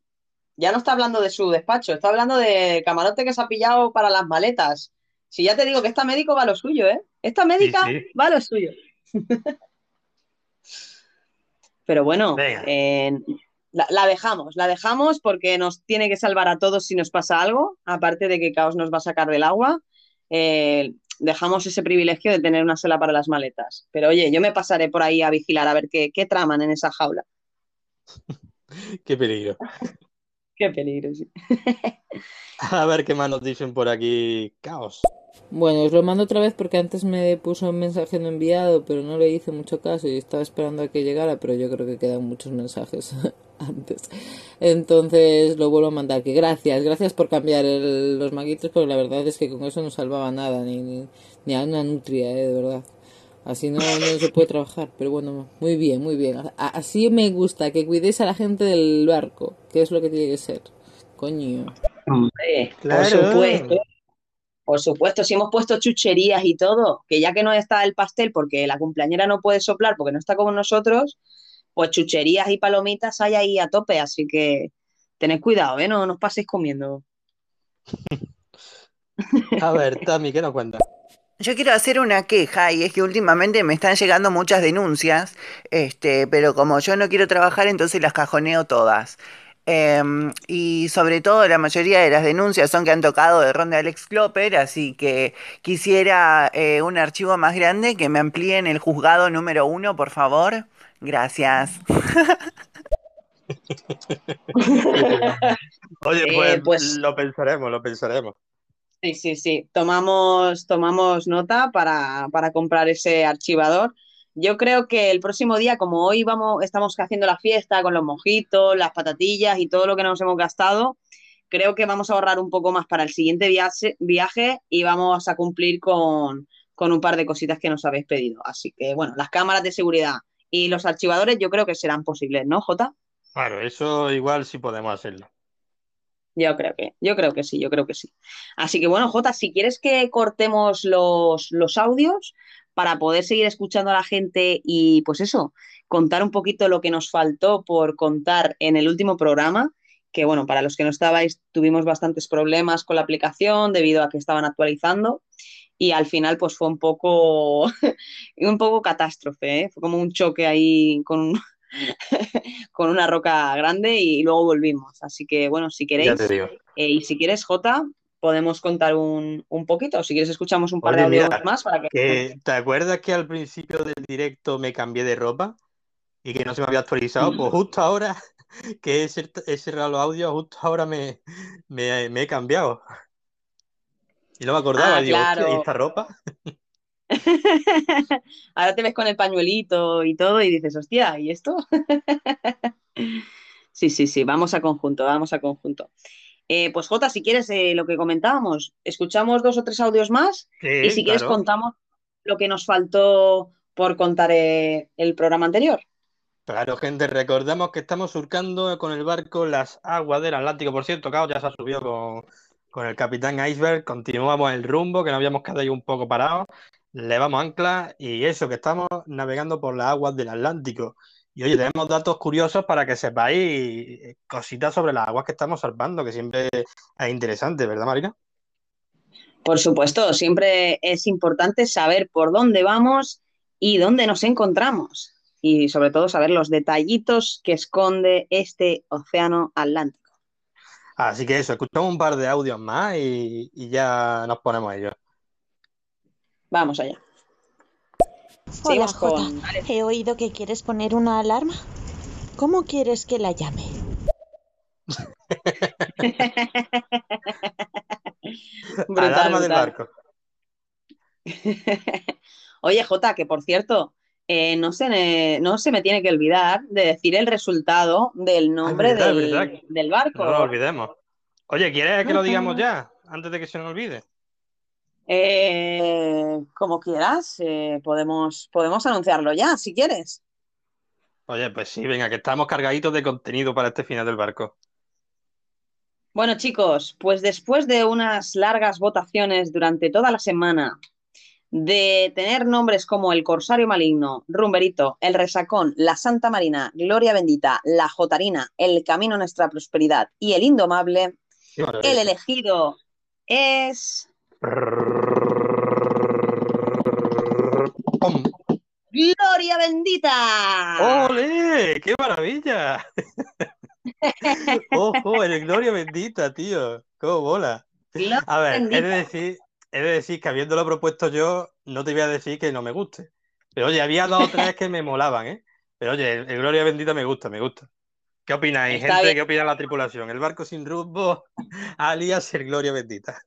Ya no está hablando de su despacho, está hablando de camarote que se ha pillado para las maletas. Si ya te digo que esta médico va a lo suyo, ¿eh? Esta médica Sí, sí. va a lo suyo. Pero bueno, eh, la, la dejamos, la dejamos porque nos tiene que salvar a todos si nos pasa algo, aparte de que Caos nos va a sacar del agua. eh, dejamos ese privilegio de tener una sala para las maletas. Pero oye, yo me pasaré por ahí a vigilar a ver qué, qué traman en esa jaula. Qué peligro. Qué peligro, sí. A ver qué más nos dicen por aquí. Caos. Bueno, os lo mando otra vez porque antes me puso un mensaje no enviado, pero no le hice mucho caso y estaba esperando a que llegara, pero yo creo que quedan muchos mensajes antes. Entonces lo vuelvo a mandar. Que gracias, gracias por cambiar el- los maguitos, porque la verdad es que con eso no salvaba nada, ni, ni, ni a una nutria, eh, de verdad. Así no, no se puede trabajar, pero bueno, muy bien, muy bien. Así me gusta, que cuidéis a la gente del barco, que es lo que tiene que ser. Coño. Hombre, Claro. por supuesto. Por supuesto, si hemos puesto chucherías y todo, que ya que no está el pastel porque la cumpleañera no puede soplar porque no está con nosotros, pues chucherías y palomitas hay ahí a tope, así que tened cuidado, ¿eh? No, no os paséis comiendo. A ver, Tami, ¿qué nos cuenta? Yo quiero hacer una queja y es que últimamente me están llegando muchas denuncias, este, pero como yo no quiero trabajar, entonces las cajoneo todas. Em, y sobre todo la mayoría de las denuncias son que han tocado de Ron de Alex Klopper, así que quisiera eh, un archivo más grande que me amplíen el juzgado número uno, por favor. Gracias. Oye, Eh, pues, pues- lo pensaremos, lo pensaremos. Sí, sí, sí. Tomamos, tomamos nota para, para comprar ese archivador. Yo creo que el próximo día, como hoy vamos, estamos haciendo la fiesta con los mojitos, las patatillas y todo lo que nos hemos gastado, creo que vamos a ahorrar un poco más para el siguiente viaje, viaje y vamos a cumplir con, con un par de cositas que nos habéis pedido. Así que, bueno, las cámaras de seguridad y los archivadores yo creo que serán posibles, ¿no, Jota? Claro, eso igual sí podemos hacerlo. Yo creo que, yo creo que sí, yo creo que sí. Así que bueno, Jota, si quieres que cortemos los, los audios para poder seguir escuchando a la gente y pues eso, contar un poquito lo que nos faltó por contar en el último programa, que bueno, para los que no estabais, tuvimos bastantes problemas con la aplicación debido a que estaban actualizando y al final pues fue un poco, un poco catástrofe, ¿eh? Fue como un choque ahí con, con una roca grande y luego volvimos. Así que bueno, si queréis, eh, y si quieres, Jota, podemos contar un, un poquito. Si quieres, escuchamos un par de audios mira, más para que... que, ¿te acuerdas que al principio del directo me cambié de ropa y que no se me había actualizado? Pues justo ahora que he, cer- he cerrado los audios, justo ahora me, me, me he cambiado. Y no me acordaba, Ah, digo, ¿y esta ropa? Ahora te ves con el pañuelito y todo y dices, hostia, ¿y esto? Sí, sí, sí, vamos a conjunto, vamos a conjunto. Eh, pues Jota, si quieres eh, lo que comentábamos, escuchamos dos o tres audios más Sí, y si quieres contamos lo que nos faltó por contar eh, el programa anterior. Claro, gente, recordamos que estamos surcando con el barco las aguas del Atlántico. Por cierto, Cao ya se ha subido con, con el capitán Iceberg. Continuamos el rumbo, que nos habíamos quedado ahí un poco parados. Levamos ancla y eso, que estamos navegando por las aguas del Atlántico. Y oye, tenemos datos curiosos para que sepáis eh, cositas sobre las aguas que estamos salvando, que siempre es interesante, ¿verdad, Marina? Por supuesto, siempre es importante saber por dónde vamos y dónde nos encontramos. Y sobre todo saber los detallitos que esconde este océano Atlántico. Así que eso, escuchamos un par de audios más y, y ya nos ponemos a ello. Vamos allá. Hola, Jota. con- He oído que quieres poner una alarma. ¿Cómo quieres que la llame? Brutal, Alarma del barco. Oye, Jota, que por cierto, eh, no, se me, no se me tiene que olvidar de decir el resultado del nombre verdad, del, del barco. No lo olvidemos. Oye, ¿quieres que lo digamos ya? Antes de que se nos olvide. Eh, como quieras, eh, podemos, podemos anunciarlo ya, si quieres. Oye, pues sí, venga, que estamos cargaditos de contenido para este final del barco. Bueno, chicos, pues después de unas largas votaciones durante toda la semana, de tener nombres como el Corsario Maligno, Rumberito, el Resacón, la Santa Marina, Gloria Bendita, la Jotarina, el Camino a Nuestra Prosperidad y el Indomable, el elegido es Gloria Bendita. ¡Ole! ¡Qué maravilla! ¡Ojo! El Gloria bendita, tío. ¡Cómo! Gloria A ver, he de decir, he de decir que habiéndolo propuesto yo, no te voy a decir que no me guste. Pero oye, había dos o tres que me molaban, ¿eh? Pero oye, el, el Gloria bendita me gusta, me gusta. ¿Qué opináis, Está gente? bien. ¿Qué opina la tripulación? El barco sin rumbo, alias el Gloria bendita.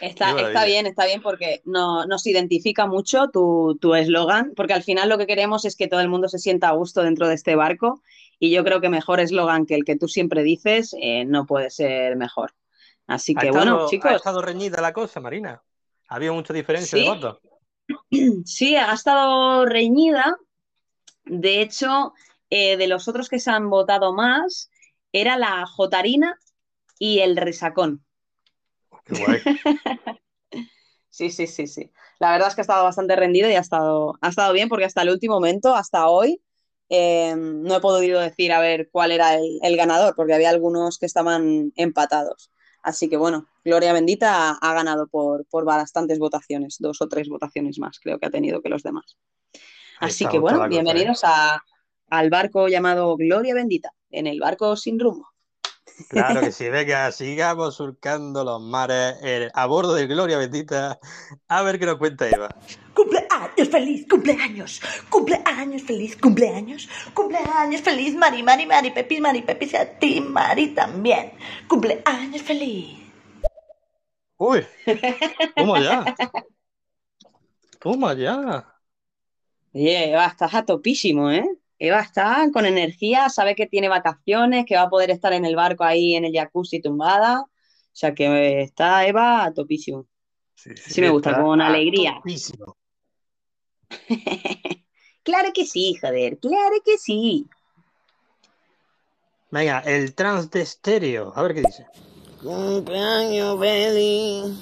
Está, está bien, está bien porque no, nos identifica mucho tu tu eslogan, porque al final lo que queremos es que todo el mundo se sienta a gusto dentro de este barco y yo creo que mejor eslogan que el que tú siempre dices eh, no puede ser mejor. Así ¿Ha que estado, bueno, ha chicos, estado reñida la cosa, Marina? ¿Ha habido mucha diferencia Sí. de votos? sí, ha estado reñida. De hecho, eh, de los otros que se han votado más, era la Jotarina y el Resacón. Qué guay. Sí, sí, sí, sí. La verdad es que ha estado bastante rendido y ha estado, ha estado bien porque hasta el último momento, hasta hoy, eh, no he podido decir a ver cuál era el, el ganador porque había algunos que estaban empatados. Así que bueno, Gloria Bendita ha, ha ganado por, por bastantes votaciones, dos o tres votaciones más creo que ha tenido que los demás. Así que bueno, ¿eh? bienvenidos a, al barco llamado Gloria Bendita, en el barco sin rumbo. Claro que sí, venga, sigamos surcando los mares eh, a bordo de Gloria Bendita. A ver qué nos cuenta Eva. Cumpleaños feliz, cumpleaños, cumpleaños feliz, cumpleaños, cumpleaños feliz, Mari, Mari, Mari, Pepis, Mari, Pepis, y a ti, Mari, también. Cumpleaños feliz. Uy, toma ya. Toma ya. Oye, Eva, estás a topísimo, ¿eh? Eva está con energía, sabe que tiene vacaciones, que va a poder estar en el barco ahí en el jacuzzi tumbada. O sea que eh, está Eva a topísimo. Sí, me gusta, con alegría. topísimo. Claro que sí, joder, claro que sí. Venga, el trans de estéreo. A ver qué dice. Cumpleaños feliz.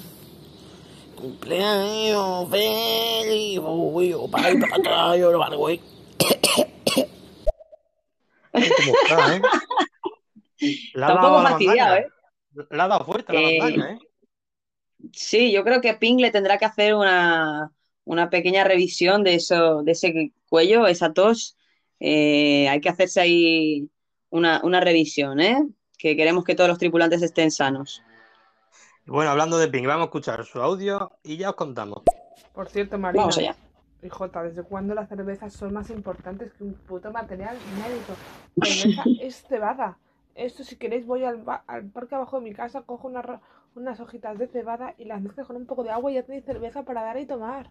Cumpleaños feliz. Uy, oh, para para atrás, yo lo valgo, eh. ¿Cómo está, eh? La fastidiado, mandanga. ¿eh? Le ha dado fuerte a la Eh, mandanga, ¿eh? Sí, yo creo que Pink le tendrá que hacer una, una pequeña revisión de eso, de ese cuello, esa tos. Eh, hay que hacerse ahí una, una revisión, ¿eh? Que queremos que todos los tripulantes estén sanos. Bueno, hablando de Pink, vamos a escuchar su audio y ya os contamos. Por cierto, Marina. Vamos allá. Y Jota, ¿desde cuándo las cervezas son más importantes que un puto material médico? Cerveza es cebada. Esto, si queréis, voy al, ba- al parque abajo de mi casa, cojo una unas hojitas de cebada y las mezclo con un poco de agua y ya tenéis cerveza para dar y tomar.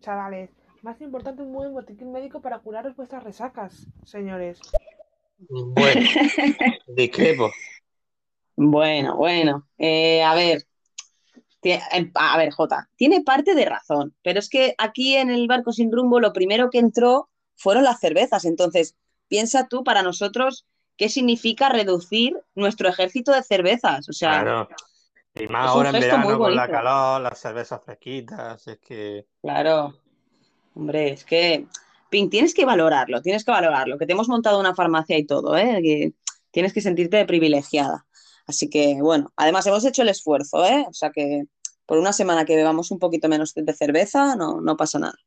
Chavales, más importante un buen botiquín médico para curaros vuestras resacas, señores. Bueno, discrepo. Bueno, bueno. Eh, a ver, a ver, Jota, tiene parte de razón, pero es que aquí en el barco sin rumbo lo primero que entró fueron las cervezas. Entonces, piensa tú para nosotros qué significa reducir nuestro ejército de cervezas. O sea, Claro. Y más ahora en verano con la calor, las cervezas fresquitas, es que... Claro, hombre, es que, Pink, tienes que valorarlo, tienes que valorarlo, que te hemos montado una farmacia y todo, ¿eh? Que tienes que sentirte privilegiada. Así que, bueno, además hemos hecho el esfuerzo, ¿eh? O sea que por una semana que bebamos un poquito menos de cerveza, no, no pasa nada.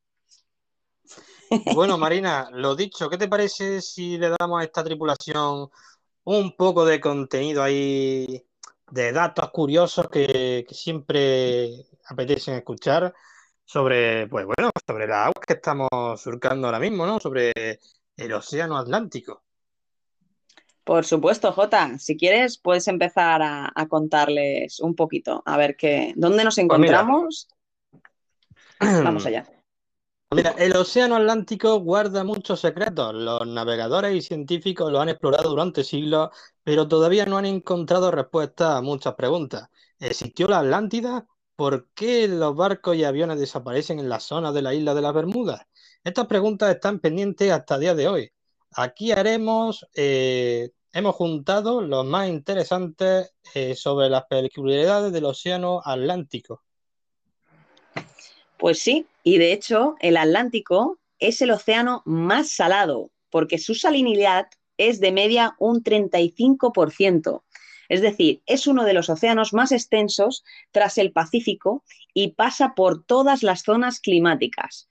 Bueno, Marina, lo dicho, ¿qué te parece si le damos a esta tripulación un poco de contenido ahí, de datos curiosos que, que siempre apetecen escuchar sobre, pues bueno, sobre las aguas que estamos surcando ahora mismo, ¿no? Sobre el océano Atlántico. Por supuesto, Jota, si quieres puedes empezar a, a contarles un poquito, a ver qué, dónde nos Pues encontramos. Vamos allá. Mira, el Océano Atlántico guarda muchos secretos. Los navegadores y científicos lo han explorado durante siglos, pero todavía no han encontrado respuestas a muchas preguntas. ¿Existió la Atlántida? ¿Por qué los barcos y aviones desaparecen en la zona de la isla de las Bermudas? Estas preguntas están pendientes hasta el día de hoy. Aquí haremos, eh, hemos juntado los más interesantes eh, sobre las peculiaridades del Océano Atlántico. Pues sí, y de hecho el Atlántico es el océano más salado porque su salinidad es de media un 35%. Es decir, es uno de los océanos más extensos tras el Pacífico y pasa por todas las zonas climáticas.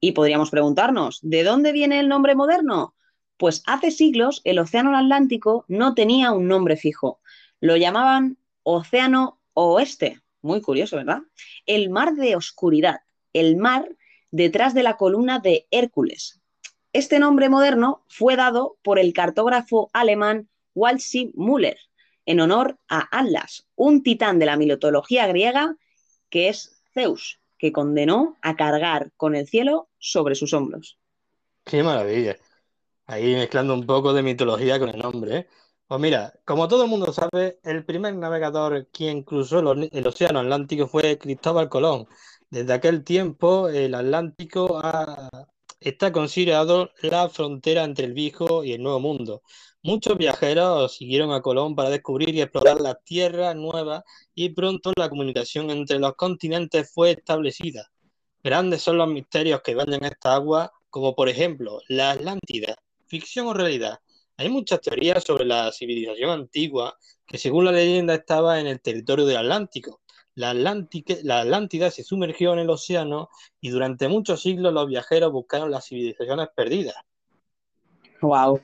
Y podríamos preguntarnos, ¿de dónde viene el nombre moderno? Pues hace siglos el Océano Atlántico no tenía un nombre fijo. Lo llamaban Océano Oeste. Muy curioso, ¿verdad? El mar de oscuridad, el mar detrás de la columna de Hércules. Este nombre moderno fue dado por el cartógrafo alemán Walsing Müller en honor a Atlas, un titán de la mitología griega que es Zeus, que condenó a cargar con el cielo sobre sus hombros. Qué maravilla. Ahí mezclando un poco de mitología con el nombre, ¿eh? Pues mira, como todo el mundo sabe, el primer navegador quien cruzó el, el Océano Atlántico fue Cristóbal Colón. Desde aquel tiempo, el Atlántico está considerado la frontera entre el viejo y el nuevo mundo. Muchos viajeros siguieron a Colón para descubrir y explorar las tierras nuevas y pronto la comunicación entre los continentes fue establecida. Grandes son los misterios que bañan esta agua, como por ejemplo la Atlántida, ficción o realidad. Hay muchas teorías sobre la civilización antigua que según la leyenda estaba en el territorio del Atlántico. La, Atlántica- la Atlántida se sumergió en el océano y durante muchos siglos los viajeros buscaron las civilizaciones perdidas. Wow.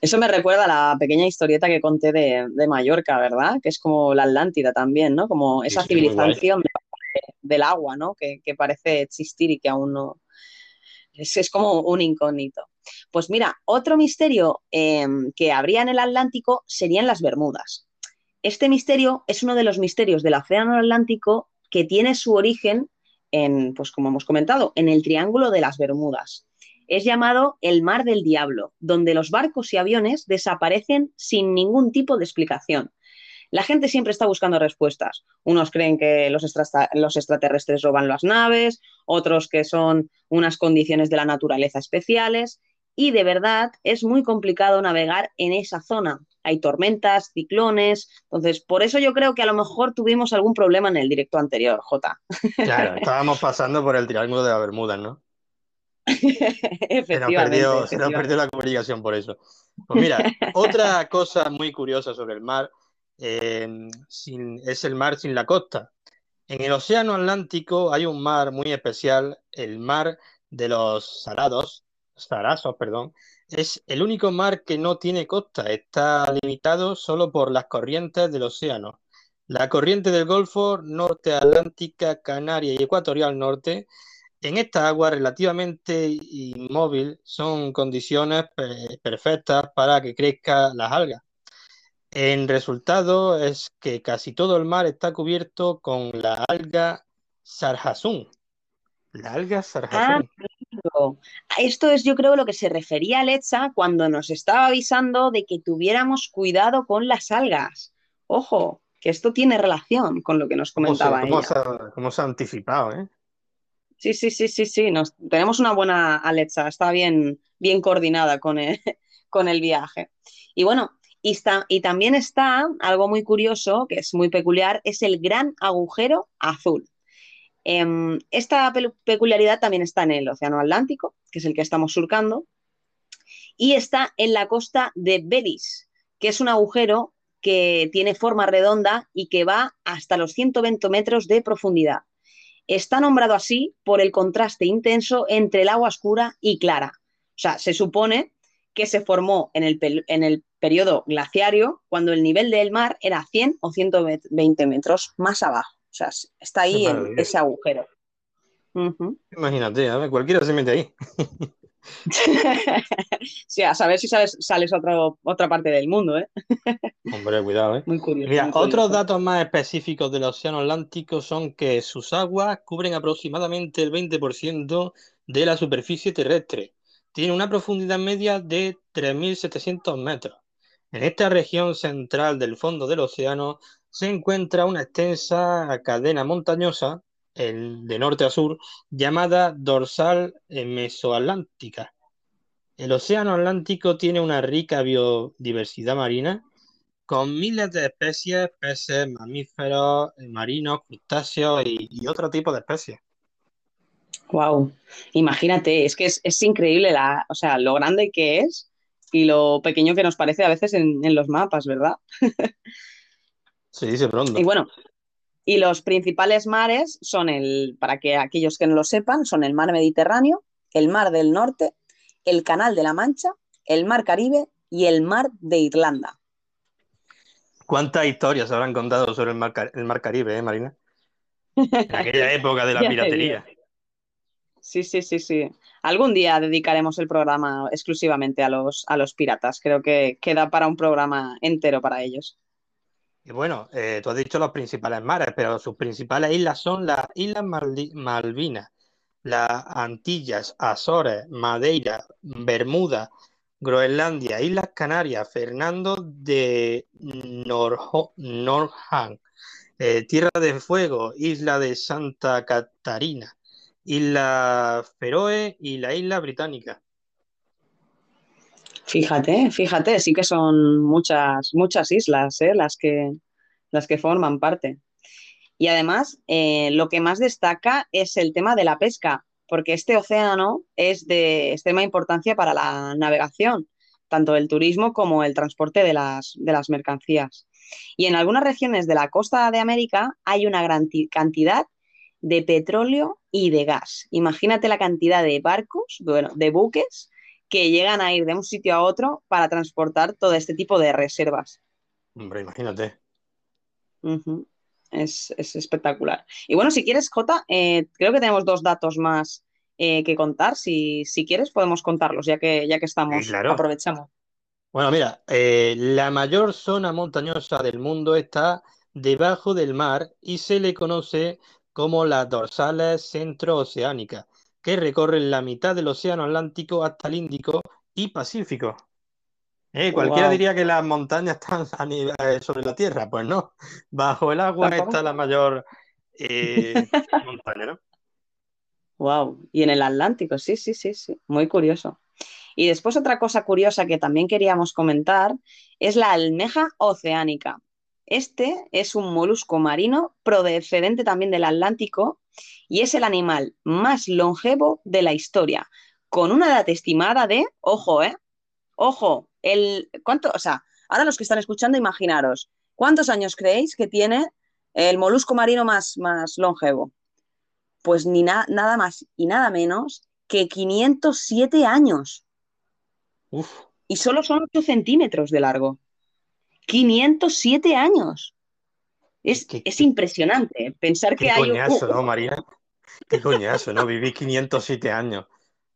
Eso me recuerda a la pequeña historieta que conté de, de Mallorca, ¿verdad? Que es como la Atlántida también, ¿no? Como esa sí, civilización de- del agua, ¿no? Que, que parece existir y que aún no. Es, es como un incógnito. Pues mira, otro misterio eh, que habría en el Atlántico serían las Bermudas. Este misterio es uno de los misterios del Océano Atlántico que tiene su origen en, pues como hemos comentado, en el Triángulo de las Bermudas. Es llamado el Mar del Diablo, donde los barcos y aviones desaparecen sin ningún tipo de explicación. La gente siempre está buscando respuestas. Unos creen que los extraterrestres roban las naves, otros que son unas condiciones de la naturaleza especiales. Y de verdad es muy complicado navegar en esa zona. Hay tormentas, ciclones. Entonces, por eso yo creo que a lo mejor tuvimos algún problema en el directo anterior, Jota. Claro, estábamos pasando por el Triángulo de las Bermudas, ¿no? Se nos perdió, se nos perdió la comunicación por eso. Pues mira, otra cosa muy curiosa sobre el mar eh, sin- es el mar sin la costa. En el Océano Atlántico hay un mar muy especial, el mar de los Sarados, Sarazos, perdón. Es el único mar que no tiene costa, está limitado solo por las corrientes del océano. La corriente del Golfo, Norte Atlántica, Canaria y Ecuatorial Norte en esta agua relativamente inmóvil son condiciones pe- perfectas para que crezcan las algas. El resultado es que casi todo el mar está cubierto con la alga sargassum. La alga Ah. Claro. Esto es, yo creo, lo que se refería Alexa cuando nos estaba avisando de que tuviéramos cuidado con las algas. Ojo, que esto tiene relación con lo que nos ¿Cómo se, comentaba cómo ella. se ha, cómo se ha anticipado, eh? Sí, sí, sí, sí, sí. Nos, tenemos una buena Alexa, está bien, bien coordinada con el, con el viaje. Y bueno, y, está, y también está algo muy curioso, que es muy peculiar, es el gran agujero azul. Em, esta pe- peculiaridad también está en el Océano Atlántico, que es el que estamos surcando, y está en la costa de Belice, que es un agujero que tiene forma redonda y que va hasta los 120 metros de profundidad. Está nombrado así por el contraste intenso entre el agua oscura y clara. O sea, se supone que se formó en el, en el periodo glaciario cuando el nivel del mar era 100 o 120 metros más abajo. O sea, está ahí en maravilla. ese agujero. Imagínate, a ver, cualquiera se mete ahí. Sí, a saber si sales, sales a otro- otra parte del mundo, ¿eh? Hombre, cuidado, ¿eh? Muy curioso. Mira, muy otros curioso. datos más específicos del Océano Atlántico son que sus aguas cubren aproximadamente el 20% de la superficie terrestre. Tiene una profundidad media de 3.700 metros. En esta región central del fondo del océano se encuentra una extensa cadena montañosa, el de norte a sur, llamada dorsal mesoatlántica. El océano Atlántico tiene una rica biodiversidad marina con miles de especies, peces, mamíferos, marinos, crustáceos y, y otro tipo de especies. Wow, imagínate, es que es, es increíble la, o sea, lo grande que es y lo pequeño que nos parece a veces en, en los mapas, ¿verdad? Se dice pronto. Y bueno, y los principales mares son el, para que aquellos que no lo sepan, son el mar Mediterráneo, el mar del Norte, el Canal de la Mancha, el mar Caribe y el mar de Irlanda. ¿Cuántas historias habrán contado sobre el mar, Car- el mar Caribe, eh, Marina? En aquella época de la piratería. Sí, sí, sí, sí. Algún día dedicaremos el programa exclusivamente a los, a los piratas. Creo que queda para un programa entero para ellos. Y bueno, eh, tú has dicho los principales mares, pero sus principales islas son las Islas Malvinas, las Antillas, Azores, Madeira, Bermuda, Groenlandia, Islas Canarias, Fernando de Norho- eh, Tierra de Fuego, Isla de Santa Catarina, Isla Feroe y la Isla Británica. Fíjate, fíjate, sí que son muchas, muchas islas, ¿eh? las que, las que forman parte. Y además, eh, lo que más destaca es el tema de la pesca, porque este océano es de extrema importancia para la navegación, tanto el turismo como el transporte de las, de las mercancías. Y en algunas regiones de la costa de América hay una gran ti- cantidad de petróleo y de gas. Imagínate la cantidad de barcos, bueno, de buques que llegan a ir de un sitio a otro para transportar todo este tipo de reservas. Hombre, imagínate. Es, es espectacular. Y bueno, si quieres, Jota, eh, creo que tenemos dos datos más eh, que contar. Si, si quieres, podemos contarlos, ya que, ya que estamos, claro. aprovechamos. Bueno, mira, eh, la mayor zona montañosa del mundo está debajo del mar y se le conoce como las dorsales centrooceánicas, que recorren la mitad del océano Atlántico hasta el Índico y Pacífico. Eh, cualquiera Wow. diría que las montañas están a nivel- eh, sobre la tierra, pues no. Bajo el agua Tampoco. está la mayor eh, montaña, ¿no? Wow. Y en el Atlántico, sí, sí, sí, sí. Muy curioso. Y después otra cosa curiosa que también queríamos comentar es la almeja oceánica. Este es un molusco marino procedente también del Atlántico y es el animal más longevo de la historia, con una edad estimada de, ojo, ¿eh? Ojo, el, ¿cuánto? O sea, ahora los que están escuchando, imaginaros, ¿cuántos años creéis que tiene el molusco marino más, más longevo? Pues ni na- nada más y nada menos que 507 años. Uf, Y solo son 8 centímetros de largo. 507 años. Es, es impresionante pensar qué que hay un... coñazo, ¿no, María? Qué coñazo, ¿no? Viví 507 años.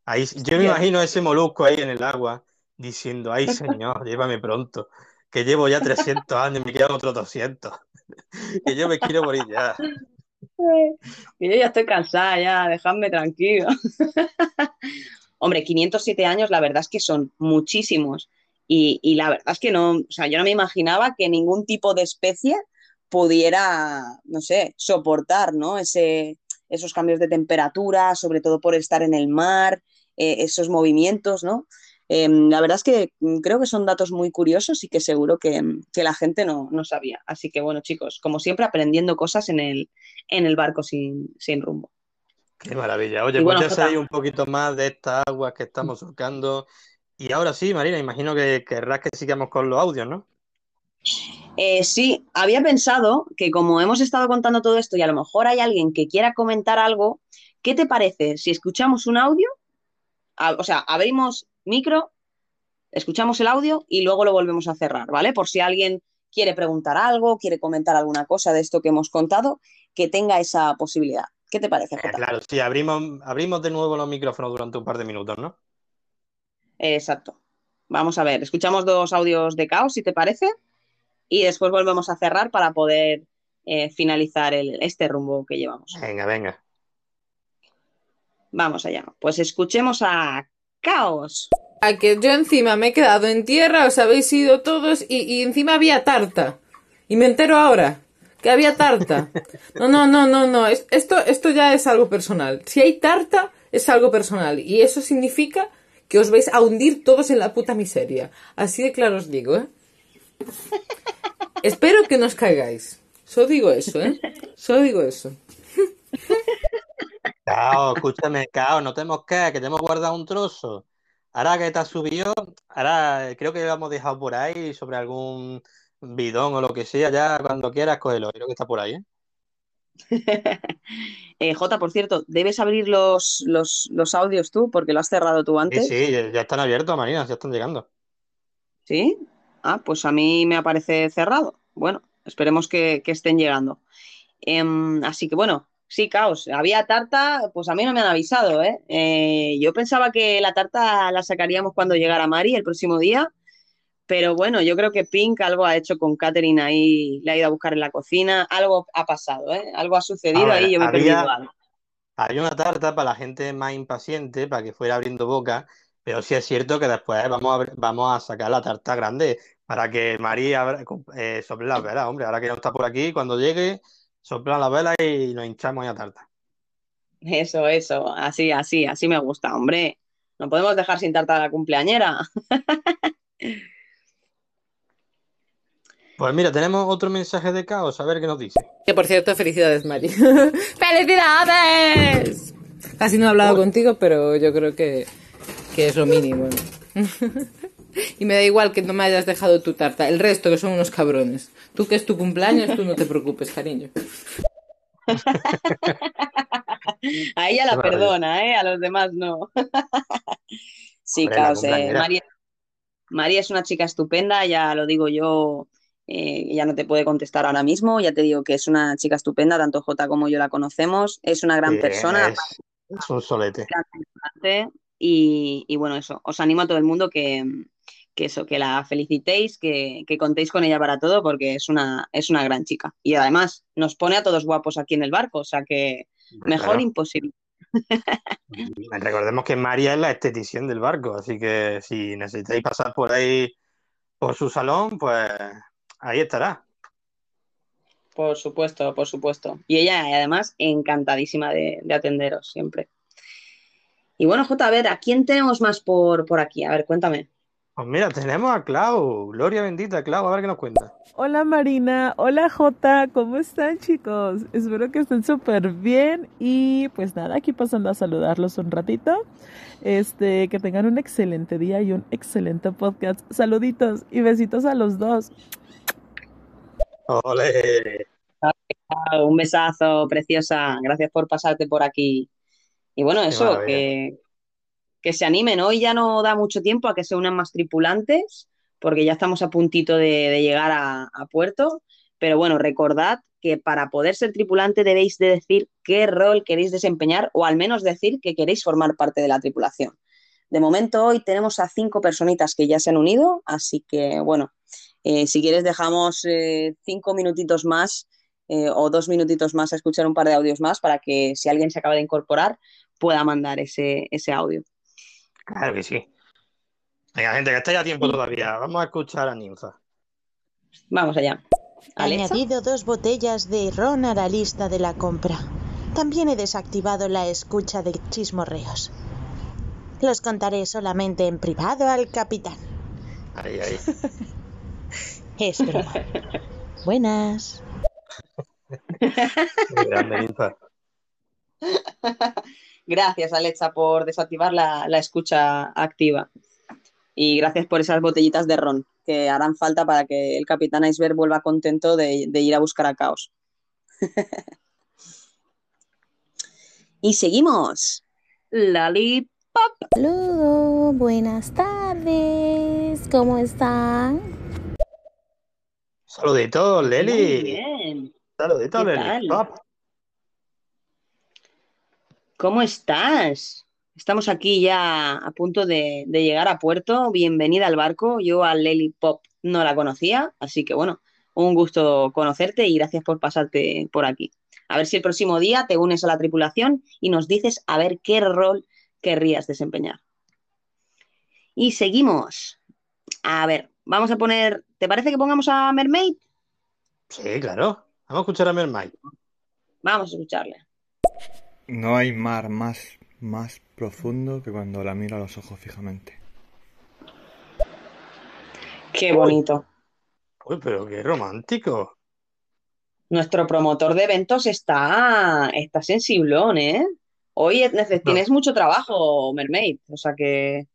Ahí, yo me imagino a ese molusco ahí en el agua diciendo, ay señor, llévame pronto, que llevo ya 300 años y me quedan otros 200, que yo me quiero morir ya. Que yo ya estoy cansada, ya, dejadme tranquilo. Hombre, 507 años, la verdad es que son muchísimos. Y, y la verdad es que no, o sea, yo no me imaginaba que ningún tipo de especie pudiera, no sé, soportar, ¿no? Ese, esos cambios de temperatura, sobre todo por estar en el mar, eh, esos movimientos, ¿no? Eh, la verdad es que mm, creo que son datos muy curiosos y que seguro que, que la gente no, no sabía. Así que bueno, chicos, como siempre, aprendiendo cosas en el, en el barco sin, sin rumbo. Qué maravilla. Oye, pues ya sabéis un poquito más de estas aguas que estamos surcando. Y ahora sí, Marina, imagino que querrás que sigamos con los audios, ¿no? Eh, sí, había pensado que como hemos estado contando todo esto y a lo mejor hay alguien que quiera comentar algo, ¿qué te parece si escuchamos un audio? O sea, abrimos micro, escuchamos el audio y luego lo volvemos a cerrar, ¿vale? Por si alguien quiere preguntar algo, quiere comentar alguna cosa de esto que hemos contado, que tenga esa posibilidad. ¿Qué te parece, Eh, claro, sí, abrimos, abrimos de nuevo los micrófonos durante un par de minutos, ¿no? Exacto. Vamos a ver, escuchamos dos audios de caos, si te parece, y después volvemos a cerrar para poder eh, finalizar el- este rumbo que llevamos. Venga, venga. Vamos allá. Pues escuchemos a Caos. A que yo encima me he quedado en tierra, os habéis ido todos y, y encima había tarta. Y me entero ahora que había tarta. No, no, no, no, no. es- Esto, esto ya es algo personal. Si hay tarta, es algo personal. Y eso significa que os vais a hundir todos en la puta miseria. Así de claro os digo, ¿eh? Espero que no os caigáis. Solo digo eso, ¿eh? Solo digo eso. Cao, escúchame, Cao, no tenemos que, que te hemos guardado un trozo. Ahora que te has subido, ahora creo que lo hemos dejado por ahí sobre algún bidón o lo que sea, ya cuando quieras cógelo, creo que está por ahí, ¿eh? Eh, Jota, por cierto, debes abrir los, los, los audios tú porque lo has cerrado tú Sí, antes. sí, ya ya están abiertos, Marina, ya están llegando. ¿Sí? Ah, pues a mí me aparece cerrado. Bueno, esperemos que, que estén llegando. Em, así que bueno, sí, caos. Había tarta, pues a mí no me han avisado, ¿eh? Eh, yo pensaba que la tarta la sacaríamos cuando llegara Mari el próximo día, pero bueno, yo creo que Pink algo ha hecho con Catherine ahí, le ha ido a buscar en la cocina, algo ha pasado, ¿eh? Algo ha sucedido ver, ahí, yo me he había- perdido algo. Había una tarta para la gente más impaciente, para que fuera abriendo boca, pero sí es cierto que después vamos a, vamos a sacar la tarta grande para que María eh, sople las velas, hombre. Ahora que no está por aquí, cuando llegue, soplan las velas y nos hinchamos en la tarta. Eso, eso, así, así, así me gusta, hombre. No podemos dejar sin tarta a la cumpleañera. Pues mira, tenemos otro mensaje de caos, a ver qué nos dice. Que por cierto, felicidades, Mari. ¡Felicidades! Casi no he hablado contigo, pero yo creo que, que es lo mínimo. ¿no? y me da igual que no me hayas dejado tu tarta. El resto, que son unos cabrones. Tú que es tu cumpleaños, tú no te preocupes, cariño. A ella la perdona, ¿eh? A los demás no. Sí, Hombre, sé, cumpleañera. María, María es una chica estupenda, ya lo digo yo, eh, ella no te puede contestar ahora mismo, ya te digo que es una chica estupenda, tanto Jota como yo la conocemos, es una gran Sí, persona, es, es un solete. y, y bueno, eso, os animo a todo el mundo que, que eso, que la felicitéis, que, que contéis con ella para todo, porque es una, es una gran chica. Y además nos pone a todos guapos aquí en el barco, o sea que mejor Claro. imposible. Recordemos que María es la esteticien del barco, así que si necesitáis pasar por ahí, por su salón, pues ahí estará. Por supuesto, por supuesto. Y ella, además, encantadísima de, de atenderos siempre. Y bueno, Jota, a ver, ¿a quién tenemos más por, por aquí? A ver, cuéntame. Pues mira, tenemos a Clau, gloria bendita, Clau, a ver qué nos cuenta. Hola Marina, hola Jota, ¿cómo están chicos? Espero que estén súper bien y pues nada, aquí pasando a saludarlos un ratito. Este, que tengan un excelente día y un excelente podcast. Saluditos y besitos a los dos. Ole. Ah, Un besazo, preciosa. Gracias por pasarte por aquí. Y bueno, Qué eso, maravilla. que, que se animen. Hoy ya no da mucho tiempo a que se unan más tripulantes, porque ya estamos a puntito de, de llegar a, a puerto. Pero bueno, recordad que para poder ser tripulante debéis de decir qué rol queréis desempeñar o al menos decir que queréis formar parte de la tripulación. De momento hoy tenemos a cinco personitas que ya se han unido, así que bueno, eh, si quieres dejamos eh, cinco minutitos más eh, o dos minutitos más a escuchar un par de audios más para que si alguien se acaba de incorporar pueda mandar ese, ese audio. Claro que sí. Venga, gente, que estáis a tiempo todavía. Vamos a escuchar a Ninfa. Vamos allá. Alexa. Añadido dos botellas de ron a la lista de la compra. También he desactivado la escucha de chismorreos. Los contaré solamente en privado al capitán. Ahí, ahí. Es broma. Buenas. Gracias, Alexa, por desactivar la, la escucha activa. Y gracias por esas botellitas de ron que harán falta para que el capitán Iceberg vuelva contento de, de ir a buscar a Caos. y seguimos. Lollipop. Saludo, buenas tardes, ¿cómo están? Saluditos, Muy Leli. bien. Saluditos, ¿Qué Leli. tal? Pop. ¿Cómo estás? Estamos aquí ya a punto de, de llegar a puerto. Bienvenida al barco. Yo a Lely Pop no la conocía, así que bueno, un gusto conocerte y gracias por pasarte por aquí. A ver si el próximo día te unes a la tripulación y nos dices a ver qué rol querrías desempeñar. Y seguimos. A ver, vamos a poner. ¿Te parece que pongamos a Mermaid? Sí, claro. Vamos a escuchar a Mermaid. Vamos a escucharle. No hay mar más, más profundo que cuando la miro a los ojos fijamente. Qué bonito. Uy, pero qué romántico. Nuestro promotor de eventos está, está sensiblón, ¿eh? Hoy tienes mucho trabajo, Mermaid. O sea que.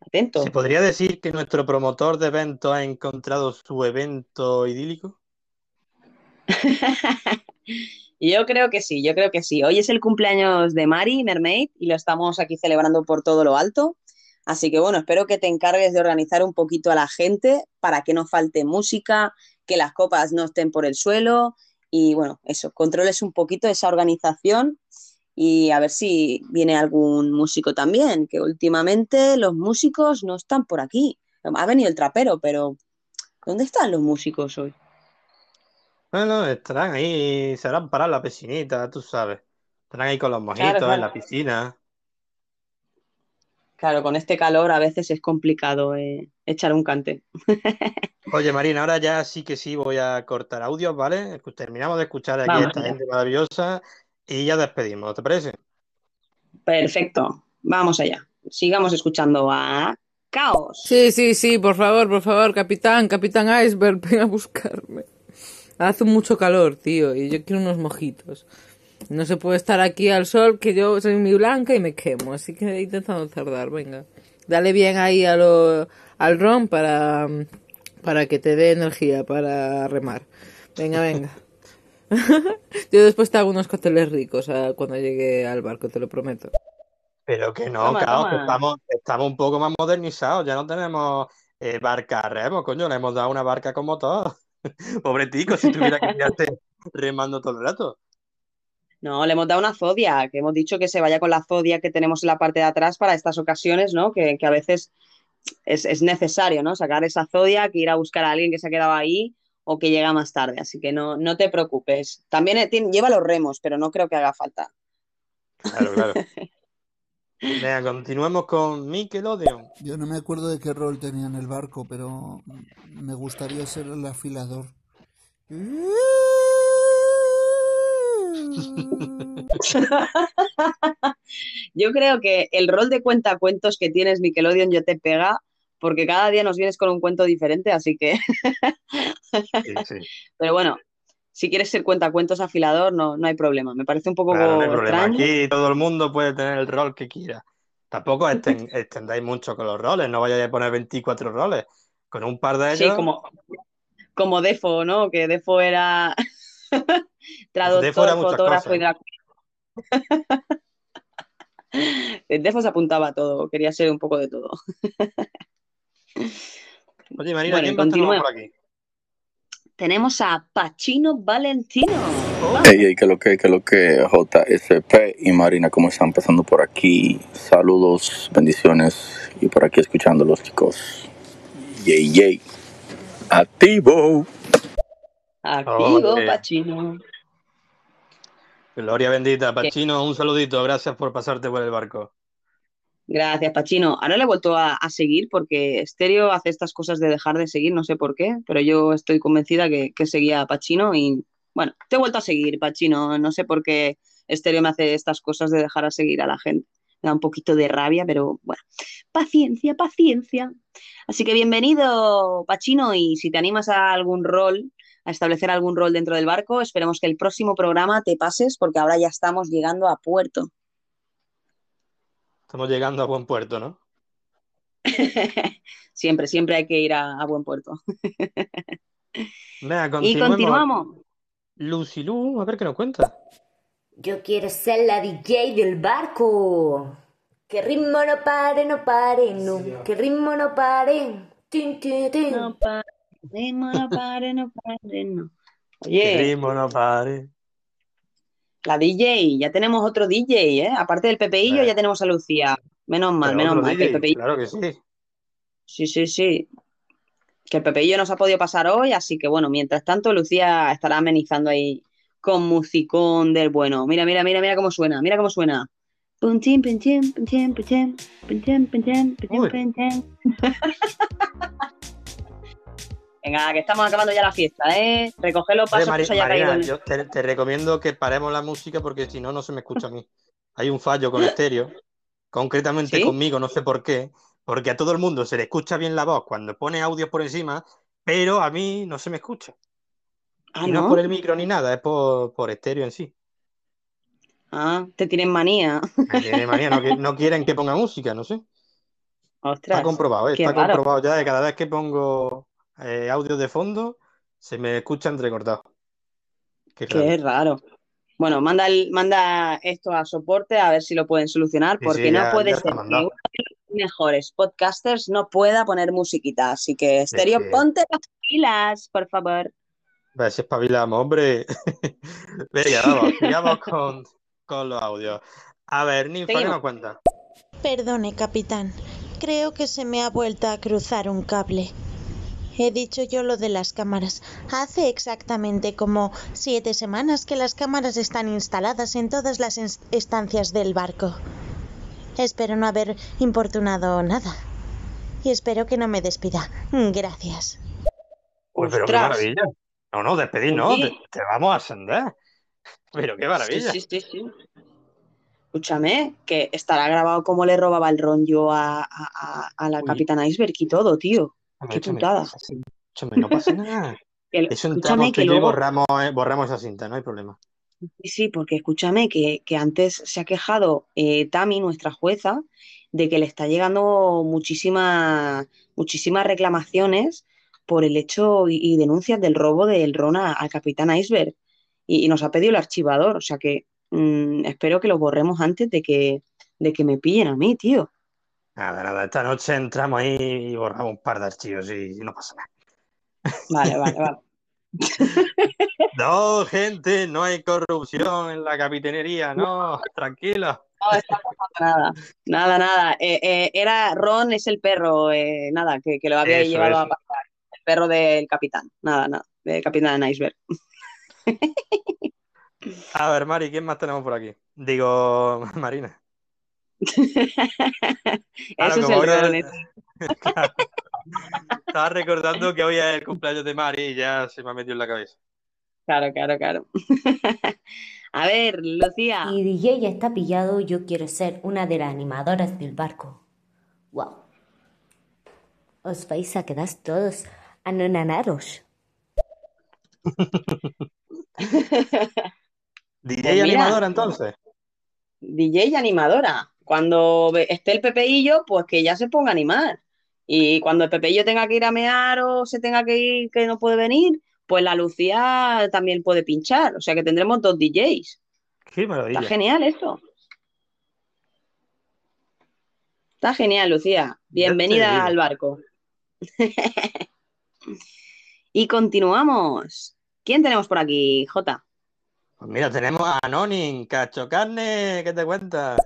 Atento. ¿Se podría decir que nuestro promotor de eventos ha encontrado su evento idílico? Yo creo que sí, yo creo que sí. Hoy es el cumpleaños de Mari, Mermaid, y lo estamos aquí celebrando por todo lo alto. Así que bueno, espero que te encargues de organizar un poquito a la gente para que no falte música, que las copas no estén por el suelo y bueno, eso, controles un poquito esa organización y a ver si viene algún músico también, que últimamente los músicos no están por aquí. Ha venido el trapero, pero ¿dónde están los músicos hoy? Bueno, estarán ahí, se harán parar la piscinita, tú sabes. Estarán ahí con los mojitos claro. en la piscina. Claro, con este calor a veces es complicado eh, echar un cante. Oye, Marina, ahora ya sí que sí voy a cortar audios, ¿vale? Terminamos de escuchar aquí a esta gente maravillosa y ya despedimos, ¿te parece? Perfecto, vamos allá. Sigamos escuchando a Caos. Sí, sí, sí, por favor, por favor, capitán, capitán Iceberg, ven a buscarme. Hace mucho calor, tío, y yo quiero unos mojitos. No se puede estar aquí al sol, que yo soy muy blanca y me quemo, así que he intentado tardar, venga. Dale bien ahí a lo, al ron para, para que te dé energía para remar. Venga, venga. yo después te hago unos cócteles ricos ah, cuando llegue al barco, te lo prometo. Pero que no, Toma, Caos, que estamos, estamos un poco más modernizados, ya no tenemos eh, barca a remo, coño, le hemos dado una barca con motor. Pobre tico, si tuviera que quedarse remando todo el rato. No, le hemos dado una zodia, que hemos dicho que se vaya con la zodia que tenemos en la parte de atrás para estas ocasiones, ¿no? Que, que a veces es, es necesario, ¿no? Sacar esa zodia, que ir a buscar a alguien que se ha quedado ahí o que llega más tarde. Así que no, no te preocupes. También eh, tiene- lleva los remos, pero no creo que haga falta. Claro, claro. Venga, continuemos con Nickelodeon. Yo no me acuerdo de qué rol tenía en el barco, pero me gustaría ser el afilador. Yo creo que el rol de cuentacuentos que tienes, Nickelodeon, yo te pega, porque cada día nos vienes con un cuento diferente, así que. Sí, sí. Pero bueno, si quieres ser cuentacuentos afilador, no, no hay problema. Me parece un poco Claro, no hay problema. Aquí todo el mundo puede tener el rol que quiera. Tampoco extendáis mucho con los roles, no vayáis a poner 24 roles. Con un par de Sí, ellos, como, como Defo, ¿no? Que Defo era traductor, Defo era muchas fotógrafo y drag- Defo se apuntaba a todo, quería ser un poco de todo. Oye, Marina, Bueno, ¿quién continuemos. por aquí? Tenemos a Pachino Valentino. Ey, ey, que lo que, que lo que, JSP y Marina, ¿cómo están pasando por aquí? Saludos, bendiciones y por aquí escuchándolos, chicos. Yay, yay. Activo. Activo, Oye. Pachino. Gloria bendita. Pachino, un saludito. Gracias por pasarte por el barco. Gracias, Pachino. Ahora le he vuelto a, seguir porque Stereo hace estas cosas de dejar de seguir, no sé por qué, pero yo estoy convencida que, que seguía a Pachino y bueno, te he vuelto a seguir, Pachino. No sé por qué Stereo me hace estas cosas de dejar a seguir a la gente. Me da un poquito de rabia, pero bueno, paciencia, paciencia. Así que bienvenido, Pachino, y si te animas a algún rol, a establecer algún rol dentro del barco, esperemos que el próximo programa te pases porque ahora ya estamos llegando a puerto. Estamos llegando a buen puerto, ¿no? Siempre, siempre hay que ir a, a buen puerto. Venga, Y continuamos. Lucy Lu, a ver qué nos cuenta. Yo quiero ser la DJ del barco. Que ritmo no pare, no pare, no. Que ritmo no pare. Tin, tin, tin. No pare, ritmo no pare, no pare, no. Que Oye, ritmo no pare. La DJ, ya tenemos otro DJ, ¿eh? Aparte del Pepeillo, Eh. ya tenemos a Lucía. Menos mal, Pero menos mal. Que el DJ, Pepeillo, claro que sí. sí, sí, sí. Que el Pepeillo nos ha podido pasar hoy, así que bueno, mientras tanto, Lucía estará amenizando ahí con musicón del bueno. Mira, mira, mira, mira cómo suena, mira cómo suena. Venga, que estamos acabando ya la fiesta, ¿eh? Recoger los pasos Mari- que se haya Marina, caído. yo te, te recomiendo que paremos la música porque si no, no se me escucha a mí. Hay un fallo con estéreo, concretamente ¿Sí? conmigo, no sé por qué, porque a todo el mundo se le escucha bien la voz cuando pone audios por encima, pero a mí no se me escucha. Ah, y no, ¿no? es por el micro ni nada, es por, por estéreo en sí. Ah, te tienen manía. Me tiene manía, no, qui- no quieren que ponga música, no sé. Ostras, Está comprobado, ¿eh? está raro. comprobado ya que cada vez que pongo eh, audios de fondo se me escucha entrecortado. Qué raro. Qué raro. Bueno, manda, el- manda esto a soporte a ver si lo pueden solucionar, Sí, porque sí, no puede ser que mandado. uno de los mejores podcasters no pueda poner musiquita. Así que, Stereo, que- ponte las pilas, por favor. A ver si espabilamos, hombre. Venga, vamos, sigamos con, con los audios. A ver, Ninfa, ¿qué Seguimos. nos cuenta? Perdone, capitán. Creo que se me ha vuelto a cruzar un cable. He dicho yo lo de las cámaras. Hace exactamente como siete semanas que las cámaras están instaladas en todas las estancias del barco. Espero no haber importunado nada. Y espero que no me despida. Gracias. Uy, pero qué maravilla. No, no, despedir, no, te, te vamos a ascender. Pero qué maravilla. Sí, sí, sí, sí. Escúchame, que estará grabado cómo le robaba el ron yo a, a- a- a la Uy. Capitana Iceberg y todo, tío. Hombre, Qué échame, putada. échame, no pasa nada. Que- escúchame entramos tú que luego, borramos, eh, borramos esa cinta, no hay problema. sí, porque escúchame que, que antes se ha quejado eh, Tami, nuestra jueza, de que le está llegando muchísimas, muchísimas reclamaciones por el hecho y, y denuncias del robo del ron a- al Capitán Iceberg. Y, y nos ha pedido el archivador, o sea que mm, espero que lo borremos antes de que, de que me pillen a mí, tío. Nada, nada, esta noche entramos ahí y borramos un par de archivos y no pasa nada. Vale, vale, vale. No, gente, no hay corrupción en la capitanería, no, tranquilo. No está pasando nada, nada, nada. Eh, eh, era Ron, es el perro, eh, nada, que, que lo había Eso, llevado a pasar. El perro del capitán, nada, nada, del capitán Iceberg. A ver, Mari, ¿quién más tenemos por aquí? Digo, Marina. Claro, Eso es el. Claro. Estaba recordando que hoy es el cumpleaños de Mari y ya se me ha metido en la cabeza. Claro, claro, claro. A ver, Lucía. Si DJ ya está pillado, yo quiero ser una de las animadoras del barco. ¡Wow! Os vais a quedar todos anonanados. DJ Pues animadora, entonces. DJ y animadora. Cuando esté el Pepeillo, pues que ya se ponga a animar. Y cuando el Pepeillo tenga que ir a mear o se tenga que ir que no puede venir, pues la Lucía también puede pinchar. O sea que tendremos dos DJs. Qué Está maravilla. genial esto. Está genial, Lucía. Bienvenida al barco. Y continuamos. ¿Quién tenemos por aquí, Jota? Pues mira, tenemos a Anonin, Cacho Carne, ¿qué te cuenta?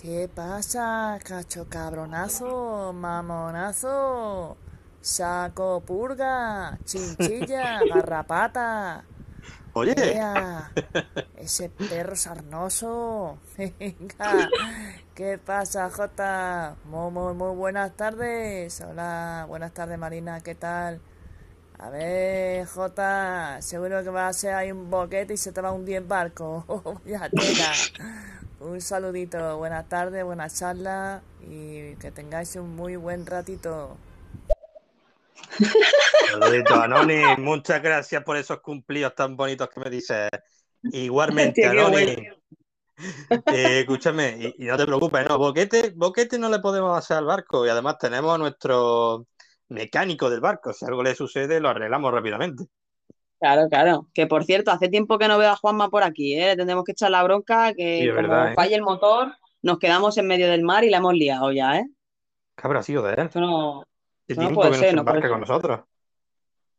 ¿Qué pasa, cacho cabronazo, mamonazo? Saco purga, chinchilla, garrapata. Oye. Ea, ese perro sarnoso. Venga, ¿qué pasa, Jota? Muy, muy, muy buenas tardes. Hola, buenas tardes, Marina, ¿qué tal? A ver, Jota, seguro que va a ser ahí un boquete y se te va a hundir el barco. ya tela. Un saludito, buenas tardes, buena charla y que tengáis un muy buen ratito. Saludito, Anonin, muchas gracias por esos cumplidos tan bonitos que me dices. Igualmente, Anonin. Eh, escúchame, y, y no te preocupes, no, boquete, boquete no le podemos hacer al barco y además tenemos a nuestro mecánico del barco. Si algo le sucede, lo arreglamos rápidamente. Claro, claro. Que por cierto, hace tiempo que no veo a Juanma por aquí, ¿eh? Le tendremos que echar la bronca, que Sí, es como verdad, ¿eh? falle el motor, nos quedamos en medio del mar y la hemos liado ya, ¿eh? ¿Qué habrá sido de él? Esto no, no puede que ser, se no puede con ser. nosotros.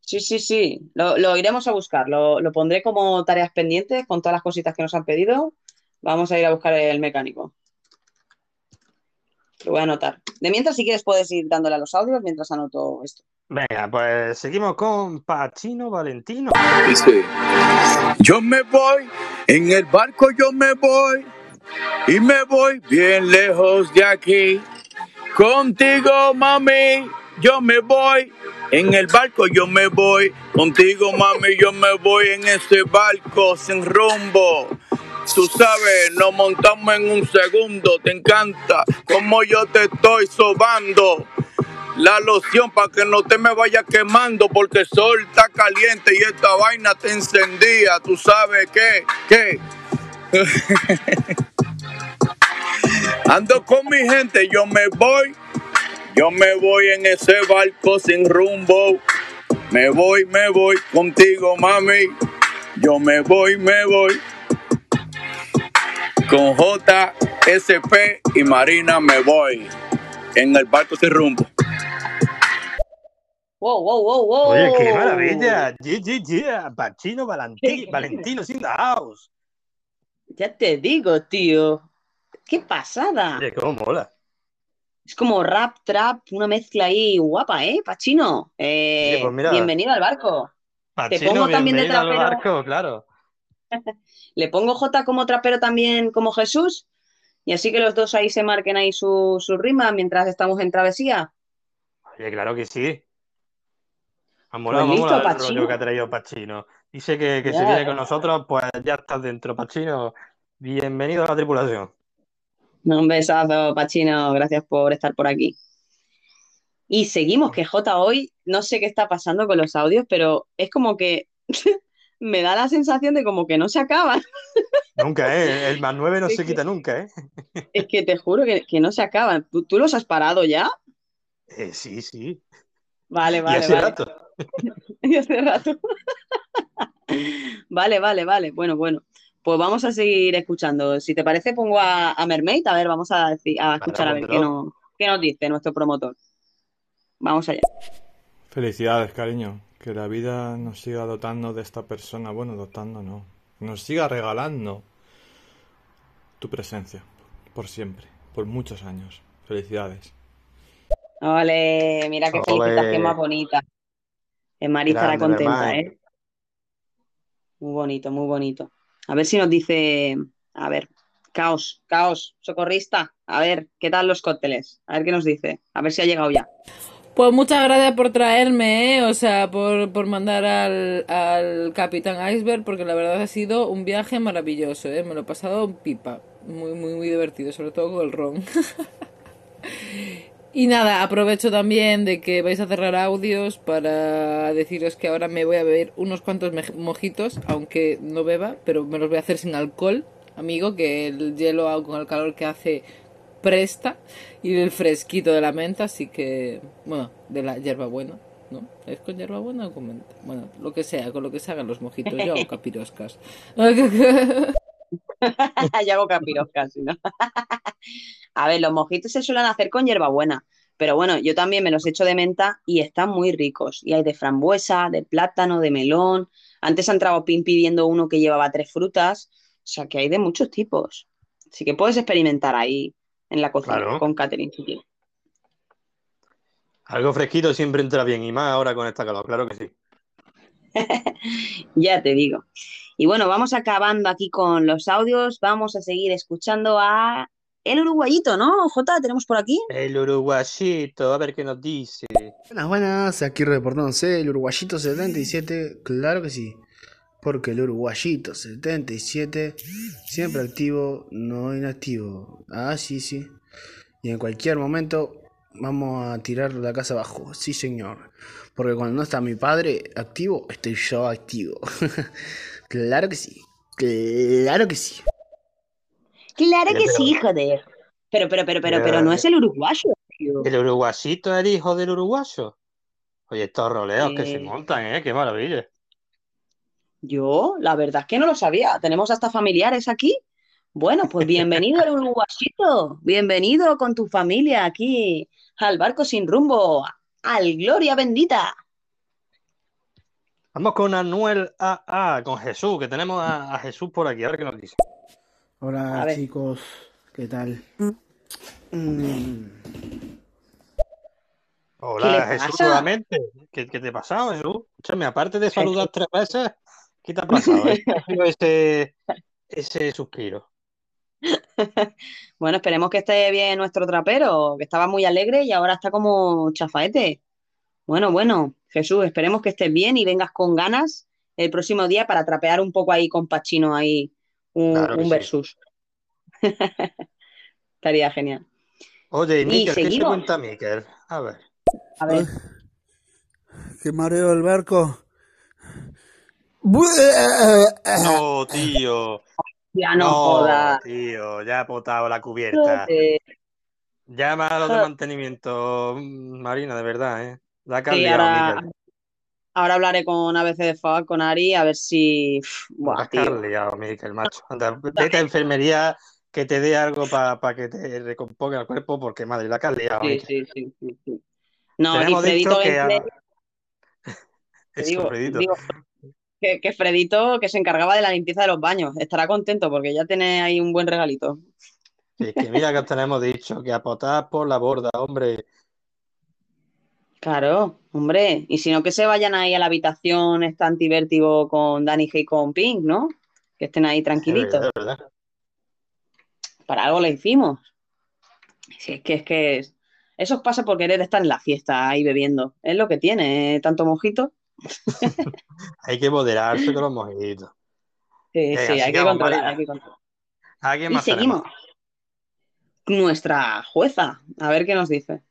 Sí, sí, sí. Lo, lo iremos a buscar. Lo, lo pondré como tareas pendientes con todas las cositas que nos han pedido. Vamos a ir a buscar el mecánico. Lo voy a anotar. De mientras, si quieres, puedes ir dándole a los audios mientras anoto esto. Venga, pues seguimos con Pachino Valentino. Dice, yo me voy, en el barco yo me voy, y me voy bien lejos de aquí. Contigo, mami, yo me voy, en el barco yo me voy. Contigo, mami, yo me voy en ese barco sin rumbo. Tú sabes, nos montamos en un segundo, te encanta como yo te estoy sobando. La loción para que no te me vaya quemando porque el sol está caliente y esta vaina te encendía. Tú sabes qué, qué. Ando con mi gente, yo me voy. Yo me voy en ese barco sin rumbo. Me voy, me voy contigo, mami. Yo me voy, me voy. Con JSP y Marina me voy. En el barco sin rumbo. Wow, wow, wow, wow. Oye, qué maravilla. Yeah, yeah, yeah. Pachino Valenti- Valentino sin the house. Ya te digo, tío. Qué pasada. Oye, cómo mola. Es como rap, trap, una mezcla ahí guapa, ¿eh, Pachino? Eh, Oye, pues mira. bienvenido al barco. Te Pachino, pongo también de bienvenido al trapero. barco, claro. Le pongo J como trapero también como Jesús. Y así que los dos ahí se marquen ahí su, su rima mientras estamos en travesía. Oye, claro que sí. Ha molado, Pues listo, el Pachino. rollo que ha traído Pachino. Dice que, que se viene con nosotros, pues ya estás dentro, Pachino. Bienvenido a la tripulación. Un besazo, Pachino. Gracias por estar por aquí. Y seguimos, que J hoy, no sé qué está pasando con los audios, pero es como que me da la sensación de como que no se acaban. Nunca, ¿eh? El más nueve no Es se que- quita nunca, ¿eh? Es que te juro que, que no se acaban. ¿Tú, tú los has parado ya? Eh, sí, sí. Vale, Y vale, hace vale. rato. Y hace rato. Vale, vale, vale. Bueno, bueno. Pues vamos a seguir escuchando. Si te parece, pongo a, a Mermaid. A ver, vamos a, deci- a escuchar a ver qué, qué nos dice nuestro promotor. Vamos allá. Felicidades, cariño. Que la vida nos siga dotando de esta persona. Bueno, dotando no. Nos siga regalando tu presencia. Por siempre. Por muchos años. Felicidades. Ole, mira qué felicitación más bonita. Eh, Mari estará contenta, Mermaid. ¿eh? Muy bonito, muy bonito. A ver si nos dice, a ver, Caos, Caos, socorrista, a ver, ¿qué tal los cócteles? A ver qué nos dice, a ver si ha llegado ya. Pues muchas gracias por traerme, ¿eh? o sea, por, por mandar al, al Capitán Iceberg, porque la verdad ha sido un viaje maravilloso, ¿eh? me lo he pasado pipa, muy, muy, muy divertido, sobre todo con el ron. y nada, aprovecho también de que vais a cerrar audios para deciros que ahora me voy a beber unos cuantos mojitos, aunque no beba, pero me los voy a hacer sin alcohol, amigo, que el hielo con el calor que hace presta y el fresquito de la menta, así que, bueno, de la hierbabuena, ¿no? ¿Es con hierbabuena o con menta? Bueno, lo que sea, con lo que se hagan los mojitos, yo hago capiroscas. ya hago capiroscas, ¿no? A ver, los mojitos se suelen hacer con hierbabuena, pero bueno, yo también me los echo de menta y están muy ricos. Y hay de frambuesa, de plátano, de melón. Antes ha entrado Pin pidiendo uno que llevaba tres frutas, o sea que hay de muchos tipos. Así que puedes experimentar ahí en la cocina Claro. con Catherine si quieres. Algo fresquito siempre entra bien, y más ahora con esta calor, claro que sí. Ya te digo. Y bueno, vamos acabando aquí con los audios. Vamos a seguir escuchando a el uruguayito, ¿no? Jota, tenemos por aquí. El uruguayito, a ver qué nos dice. Buenas, buenas, aquí reportándose el Uruguayito 77, claro que sí, porque el Uruguayito 77 siempre activo, no inactivo. Ah, sí, sí. Y en cualquier momento vamos a tirar la casa abajo, sí señor. Porque cuando no está mi padre activo, estoy yo activo. claro que sí, claro que sí. Claro que sí, joder. Pero, pero, pero, pero, pero no es el uruguayo, tío. ¿El uruguayito es el hijo del uruguayo? Oye, estos roleos que se montan, ¿eh? Qué maravilla. Yo, la verdad es que no lo sabía. Tenemos hasta familiares aquí. Bueno, pues bienvenido al uruguayito. Bienvenido con tu familia aquí al barco sin rumbo, al Gloria Bendita. Vamos con Anuel AA, con Jesús, que tenemos a, a Jesús por aquí, a ver qué nos dice. Hola chicos, ¿qué tal? Mm. Hola, Jesús, nuevamente. ¿Qué, qué te ha pasado, Jesús? Escúchame, aparte de saludar tres veces, ¿qué te ha pasado? ¿Eh? ¿Qué ha sido ese, ese suspiro? Bueno, esperemos que esté bien nuestro trapero, que estaba muy alegre y ahora está como chafaete. Bueno, bueno, Jesús, esperemos que estés bien y vengas con ganas el próximo día para trapear un poco ahí con Pachino ahí un, Claro sí. versus. Estaría genial. Oye, Y Miquel, ¿qué se seguimos. cuenta Miquel? A ver. A ver. Qué mareo el barco. No, tío. Ya no jodas. tío, ya ha potado la cubierta. Llama a los de Joder. mantenimiento, mm, Marina, de verdad, ¿eh? La ha Sí, caldeado, ahora, hablaré con ABC de FAC, con Ari, a ver si. Buah, has tío. caldeado, Miquel, macho. Anda, vete a enfermería que te dé algo para que te recomponga el cuerpo, porque madre, la has caldeado, Sí, sí, sí, sí, sí. No, Tenemos dicho que. A- Eso, digo que, que Fredito, que se encargaba de la limpieza de los baños, estará contento porque ya tiene ahí un buen regalito. Es que mira que tenemos dicho, que apotar por la borda, hombre. Claro, hombre, y si no, que se vayan ahí a la habitación esta antivértigo con Danny Hay con Pink, ¿no? Que estén ahí Es tranquilitos. verdad, es verdad. Para algo le hicimos. Si es que es que es- eso os pasa por querer estar en la fiesta ahí bebiendo. Es lo que tiene, ¿eh? tanto mojito. Hay que moderarse con los mojitos. Sí, Venga, sí, hay que controlar, hay que controlar. ¿A quién Y más seguimos. tenemos? Nuestra jueza, a ver qué nos dice.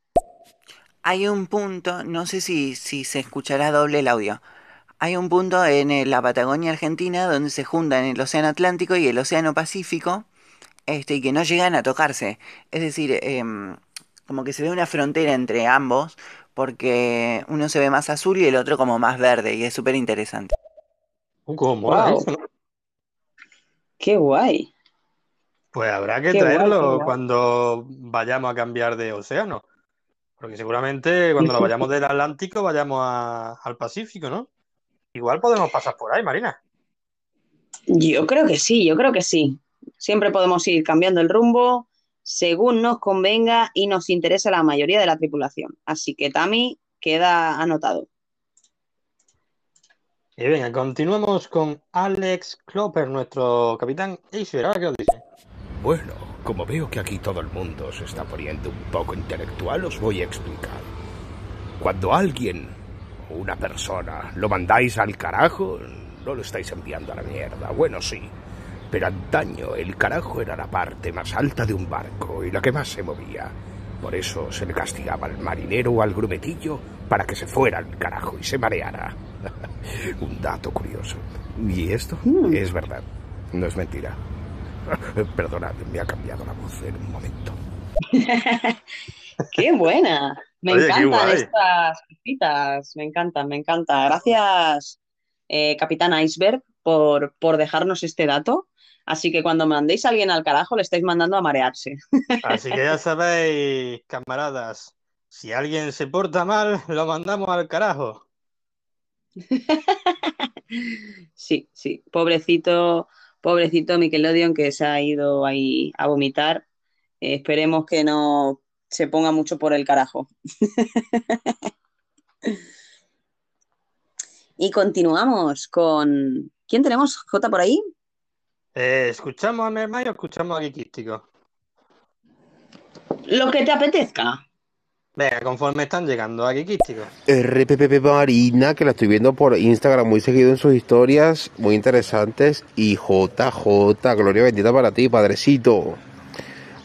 Hay un punto, no sé si, si se escuchará doble el audio. Hay un punto en eh, la Patagonia Argentina donde se juntan el Océano Atlántico y el Océano Pacífico, este, y que no llegan a tocarse. Es decir, em, como que se ve una frontera entre ambos, porque uno se ve más azul y el otro como más verde, y es súper interesante. Cómo Wow. eso, ¿no? Qué guay. Pues habrá que Qué traerlo guay. cuando vayamos a cambiar de océano. Porque seguramente cuando nos vayamos del Atlántico vayamos a- al Pacífico, ¿no? Igual podemos pasar por ahí, Marina. Yo creo que sí, yo creo que sí. Siempre podemos ir cambiando el rumbo según nos convenga y nos interese a la mayoría de la tripulación. Así que Tami queda anotado. Y venga, continuamos con Alex Klopper, nuestro capitán Acer. Ahora qué os dice. Bueno, como veo que aquí todo el mundo se está poniendo un poco intelectual, os voy a explicar. Cuando alguien o una persona lo mandáis al carajo, no lo estáis enviando a la mierda. Bueno, sí. Pero antaño el carajo era la parte más alta de un barco y la que más se movía. Por eso se le castigaba al marinero o al grumetillo para que se fuera al carajo y se mareara. un dato curioso. Y esto es verdad, no es mentira. Perdonad, me ha cambiado la voz en un momento. ¡Qué buena! Me Oye, encantan estas cositas, me encantan, me encanta. Gracias, eh, Capitán Iceberg, por, por dejarnos este dato. Así que cuando mandéis a alguien al carajo, le estáis mandando a marearse. Así que ya sabéis, camaradas, si alguien se porta mal, lo mandamos al carajo. Sí, sí. Pobrecito, pobrecito Nickelodeon que se ha ido ahí a vomitar. Eh, esperemos que no se ponga mucho por el carajo. Y continuamos con. ¿Quién tenemos? ¿J por ahí? Eh, ¿escuchamos a Mermay o escuchamos a Kikístico? Lo que te apetezca. Venga, conforme están llegando a Kikístico. RPPP Marina, que la estoy viendo por Instagram muy seguido en sus historias, muy interesantes. Y JJ, gloria bendita para ti, padrecito.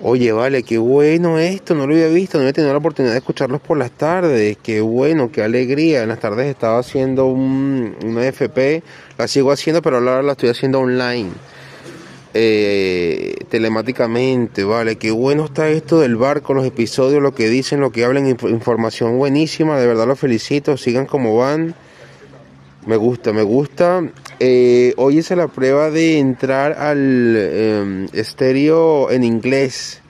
Oye, vale, qué bueno esto, no lo había visto, no había tenido la oportunidad de escucharlos por las tardes. Qué bueno, qué alegría. En las tardes estaba haciendo un, una FP, la sigo haciendo, pero ahora la estoy haciendo online. Eh, telemáticamente, vale, qué bueno está esto del barco, los episodios, lo que dicen, lo que hablan, inf- información buenísima, de verdad los felicito, sigan como van, me gusta, me gusta. Eh, hoy hice la prueba de entrar al eh, estéreo en inglés,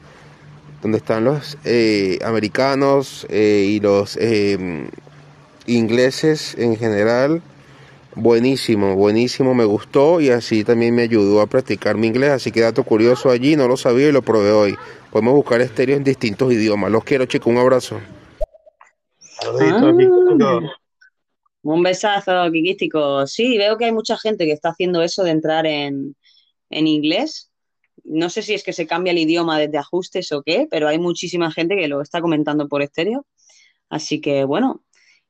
donde están los eh, americanos eh, y los eh, ingleses en general. Buenísimo, buenísimo, me gustó y así también me ayudó a practicar mi inglés, así que dato curioso allí, no lo sabía y lo probé hoy. Podemos buscar estéreo en distintos idiomas. Los quiero, chicos, un abrazo. Ah. Un besazo, Kikístico. Sí, veo que hay mucha gente que está haciendo eso de entrar en, en inglés. No sé si es que se cambia el idioma desde ajustes o qué, pero hay muchísima gente que lo está comentando por estéreo. Así que bueno,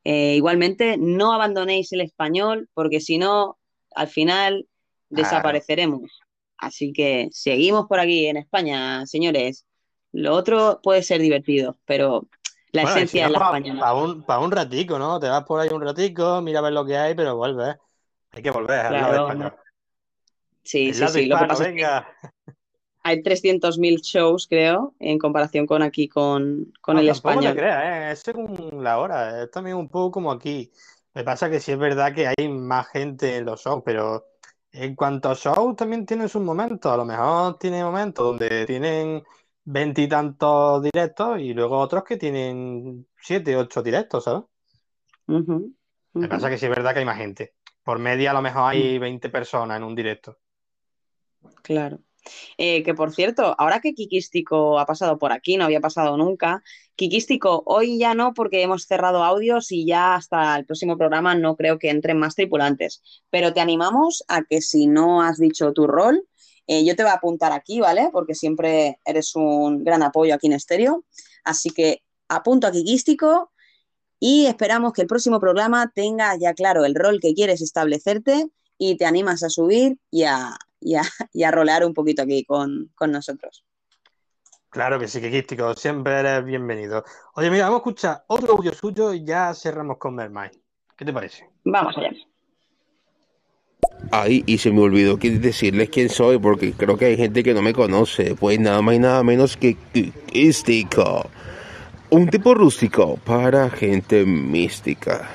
eh, igualmente no abandonéis el español porque si no, al final desapareceremos. Así que seguimos por aquí en España, señores. Lo otro puede ser divertido, pero la Bueno, y si esencia no, es la pa- española. pa un, pa un ratico, ¿no? Te vas por ahí un ratico, mira a ver lo que hay, pero vuelves. Hay que volver al lado Claro. español. Sí, El sí, lado sí. Lo que hispano, pasa es que venga. Hay 300.000 shows, creo, en comparación con aquí, con, con No, el español. creas, ¿eh? Es según la hora, es también un poco como aquí. Me pasa que sí es verdad que hay más gente en los shows, pero en cuanto a shows también tienen sus momentos. A lo mejor tiene momentos donde tienen veintitantos directos y luego otros que tienen siete, ocho directos, ¿sabes? Me pasa que sí es verdad que hay más gente. Por media a lo mejor hay 20 personas en un directo. Claro. Eh, que por cierto, ahora que Kikístico ha pasado por aquí, no había pasado nunca. Kikístico, hoy ya no, porque hemos cerrado audios y ya hasta el próximo programa no creo que entren más tripulantes. Pero te animamos a que si no has dicho tu rol, eh, yo te voy a apuntar aquí, ¿vale? Porque siempre eres un gran apoyo aquí en estéreo. Así que apunto a Kikístico y esperamos que el próximo programa tenga ya claro el rol que quieres establecerte y te animas a subir y a, y a, y a rolear un poquito aquí con, con nosotros. Claro que sí, Kikístico, siempre eres bienvenido. Oye, mira, vamos a escuchar otro audio suyo y ya cerramos con Mermaid. ¿Qué te parece? Vamos allá. Ay, y se me olvidó decirles quién soy, porque creo que hay gente que no me conoce. Pues nada más y nada menos que Kikístico. Un tipo rústico para gente mística.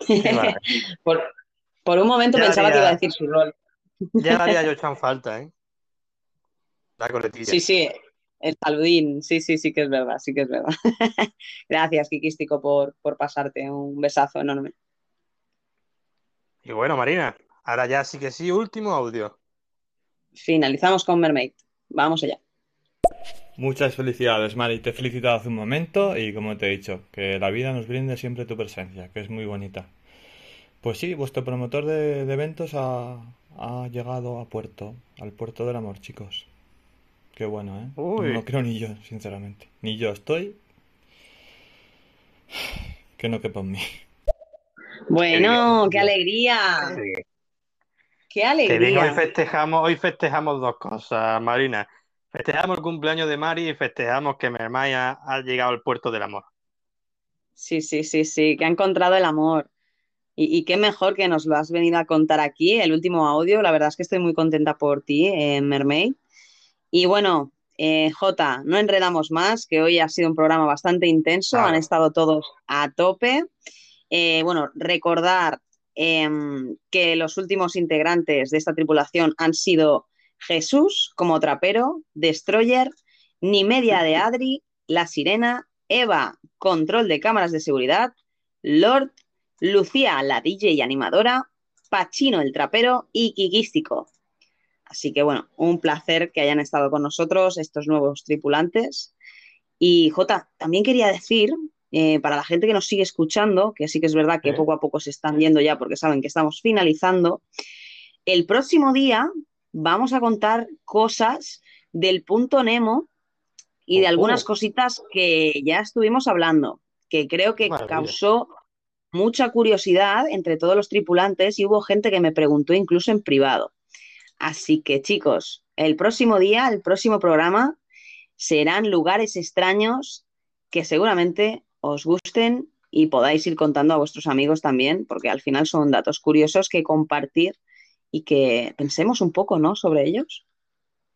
por, por un momento Ya pensaba que iba a decir su rol. Ya le haría yo echan falta, ¿eh? La coletilla. Sí, sí, el saludín, sí, sí, sí que es verdad, sí que es verdad. Gracias, Kikístico, por, por pasarte. Un besazo enorme. Y bueno, Marina, ahora ya sí que sí, último audio. Finalizamos con Mermaid. Vamos allá. Muchas felicidades, Mari. Te he felicitado hace un momento y como te he dicho, que la vida nos brinde siempre tu presencia, que es muy bonita. Pues sí, vuestro promotor de, de eventos ha, ha llegado a puerto, al puerto del amor, chicos. Qué bueno, ¿eh? Uy. No creo ni yo, sinceramente. Ni yo estoy. Que no quepa en mí. Bueno, qué alegría. Qué Que bien, hoy alegría. festejamos, hoy festejamos dos cosas, Marina. Festejamos el cumpleaños de Mari y festejamos que Mermaid ha, ha llegado al puerto del amor. Sí, sí, sí, sí, que ha encontrado el amor. Y, y qué mejor que nos lo has venido a contar aquí, el último audio. La verdad es que estoy muy contenta por ti, eh, Mermaid. Y bueno, eh, Jota, no enredamos más, que hoy ha sido un programa bastante intenso, Claro. han estado todos a tope. Eh, bueno, recordar em, que los últimos integrantes de esta tripulación han sido Jesús como trapero, Destroyer, Nimedia de Adri, La Sirena, Eva, control de cámaras de seguridad, Lord, Lucía, la DJ y animadora, Pachino, el trapero y Kikístico. Así que bueno, un placer que hayan estado con nosotros estos nuevos tripulantes. Y Jota, también quería decir, eh, para la gente que nos sigue escuchando, que sí que es verdad que poco a poco se están yendo ya porque saben que estamos finalizando, el próximo día vamos a contar cosas del punto Nemo y de algunas cositas que ya estuvimos hablando, que creo que Maravilla. causó mucha curiosidad entre todos los tripulantes y hubo gente que me preguntó incluso en privado. Así que chicos, el próximo día, el próximo programa, serán lugares extraños que seguramente os gusten y podáis ir contando a vuestros amigos también, porque al final son datos curiosos que compartir y que pensemos un poco, ¿no? Sobre ellos.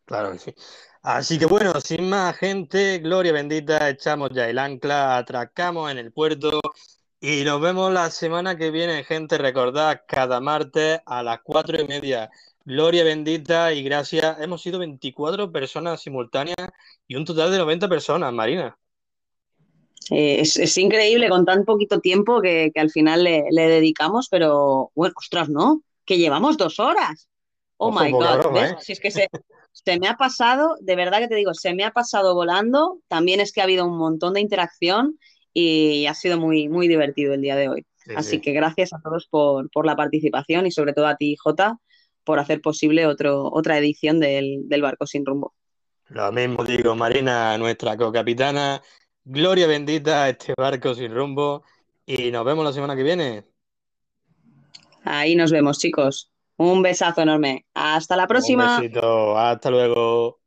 Claro que sí. Así que bueno, sin más gente, gloria bendita, echamos ya el ancla, atracamos en el puerto y nos vemos la semana que viene, gente. Recordad, cada martes a las cuatro y media. Gloria bendita y gracias. Hemos sido 24 personas simultáneas y un total de 90 personas, Marina. Eh, es, es increíble con tan poquito tiempo que, que al final le, le dedicamos, pero bueno, ostras, ¿no? Que llevamos dos horas. Oh Ojo, my God, broma, ¿ves? ¿eh? Si es que se, se me ha pasado, de verdad que te digo, se me ha pasado volando. También es que ha habido un montón de interacción y ha sido muy, muy divertido el día de hoy. Sí, Así sí. que gracias a todos por, por la participación y sobre todo a ti, Jota, por hacer posible otro, otra edición del, del Barco Sin Rumbo. Lo mismo digo, Marina, nuestra co-capitana. Gloria bendita a este barco sin rumbo. Y nos vemos la semana que viene. Ahí nos vemos, chicos. Un besazo enorme. Hasta la próxima. Un besito. Hasta luego.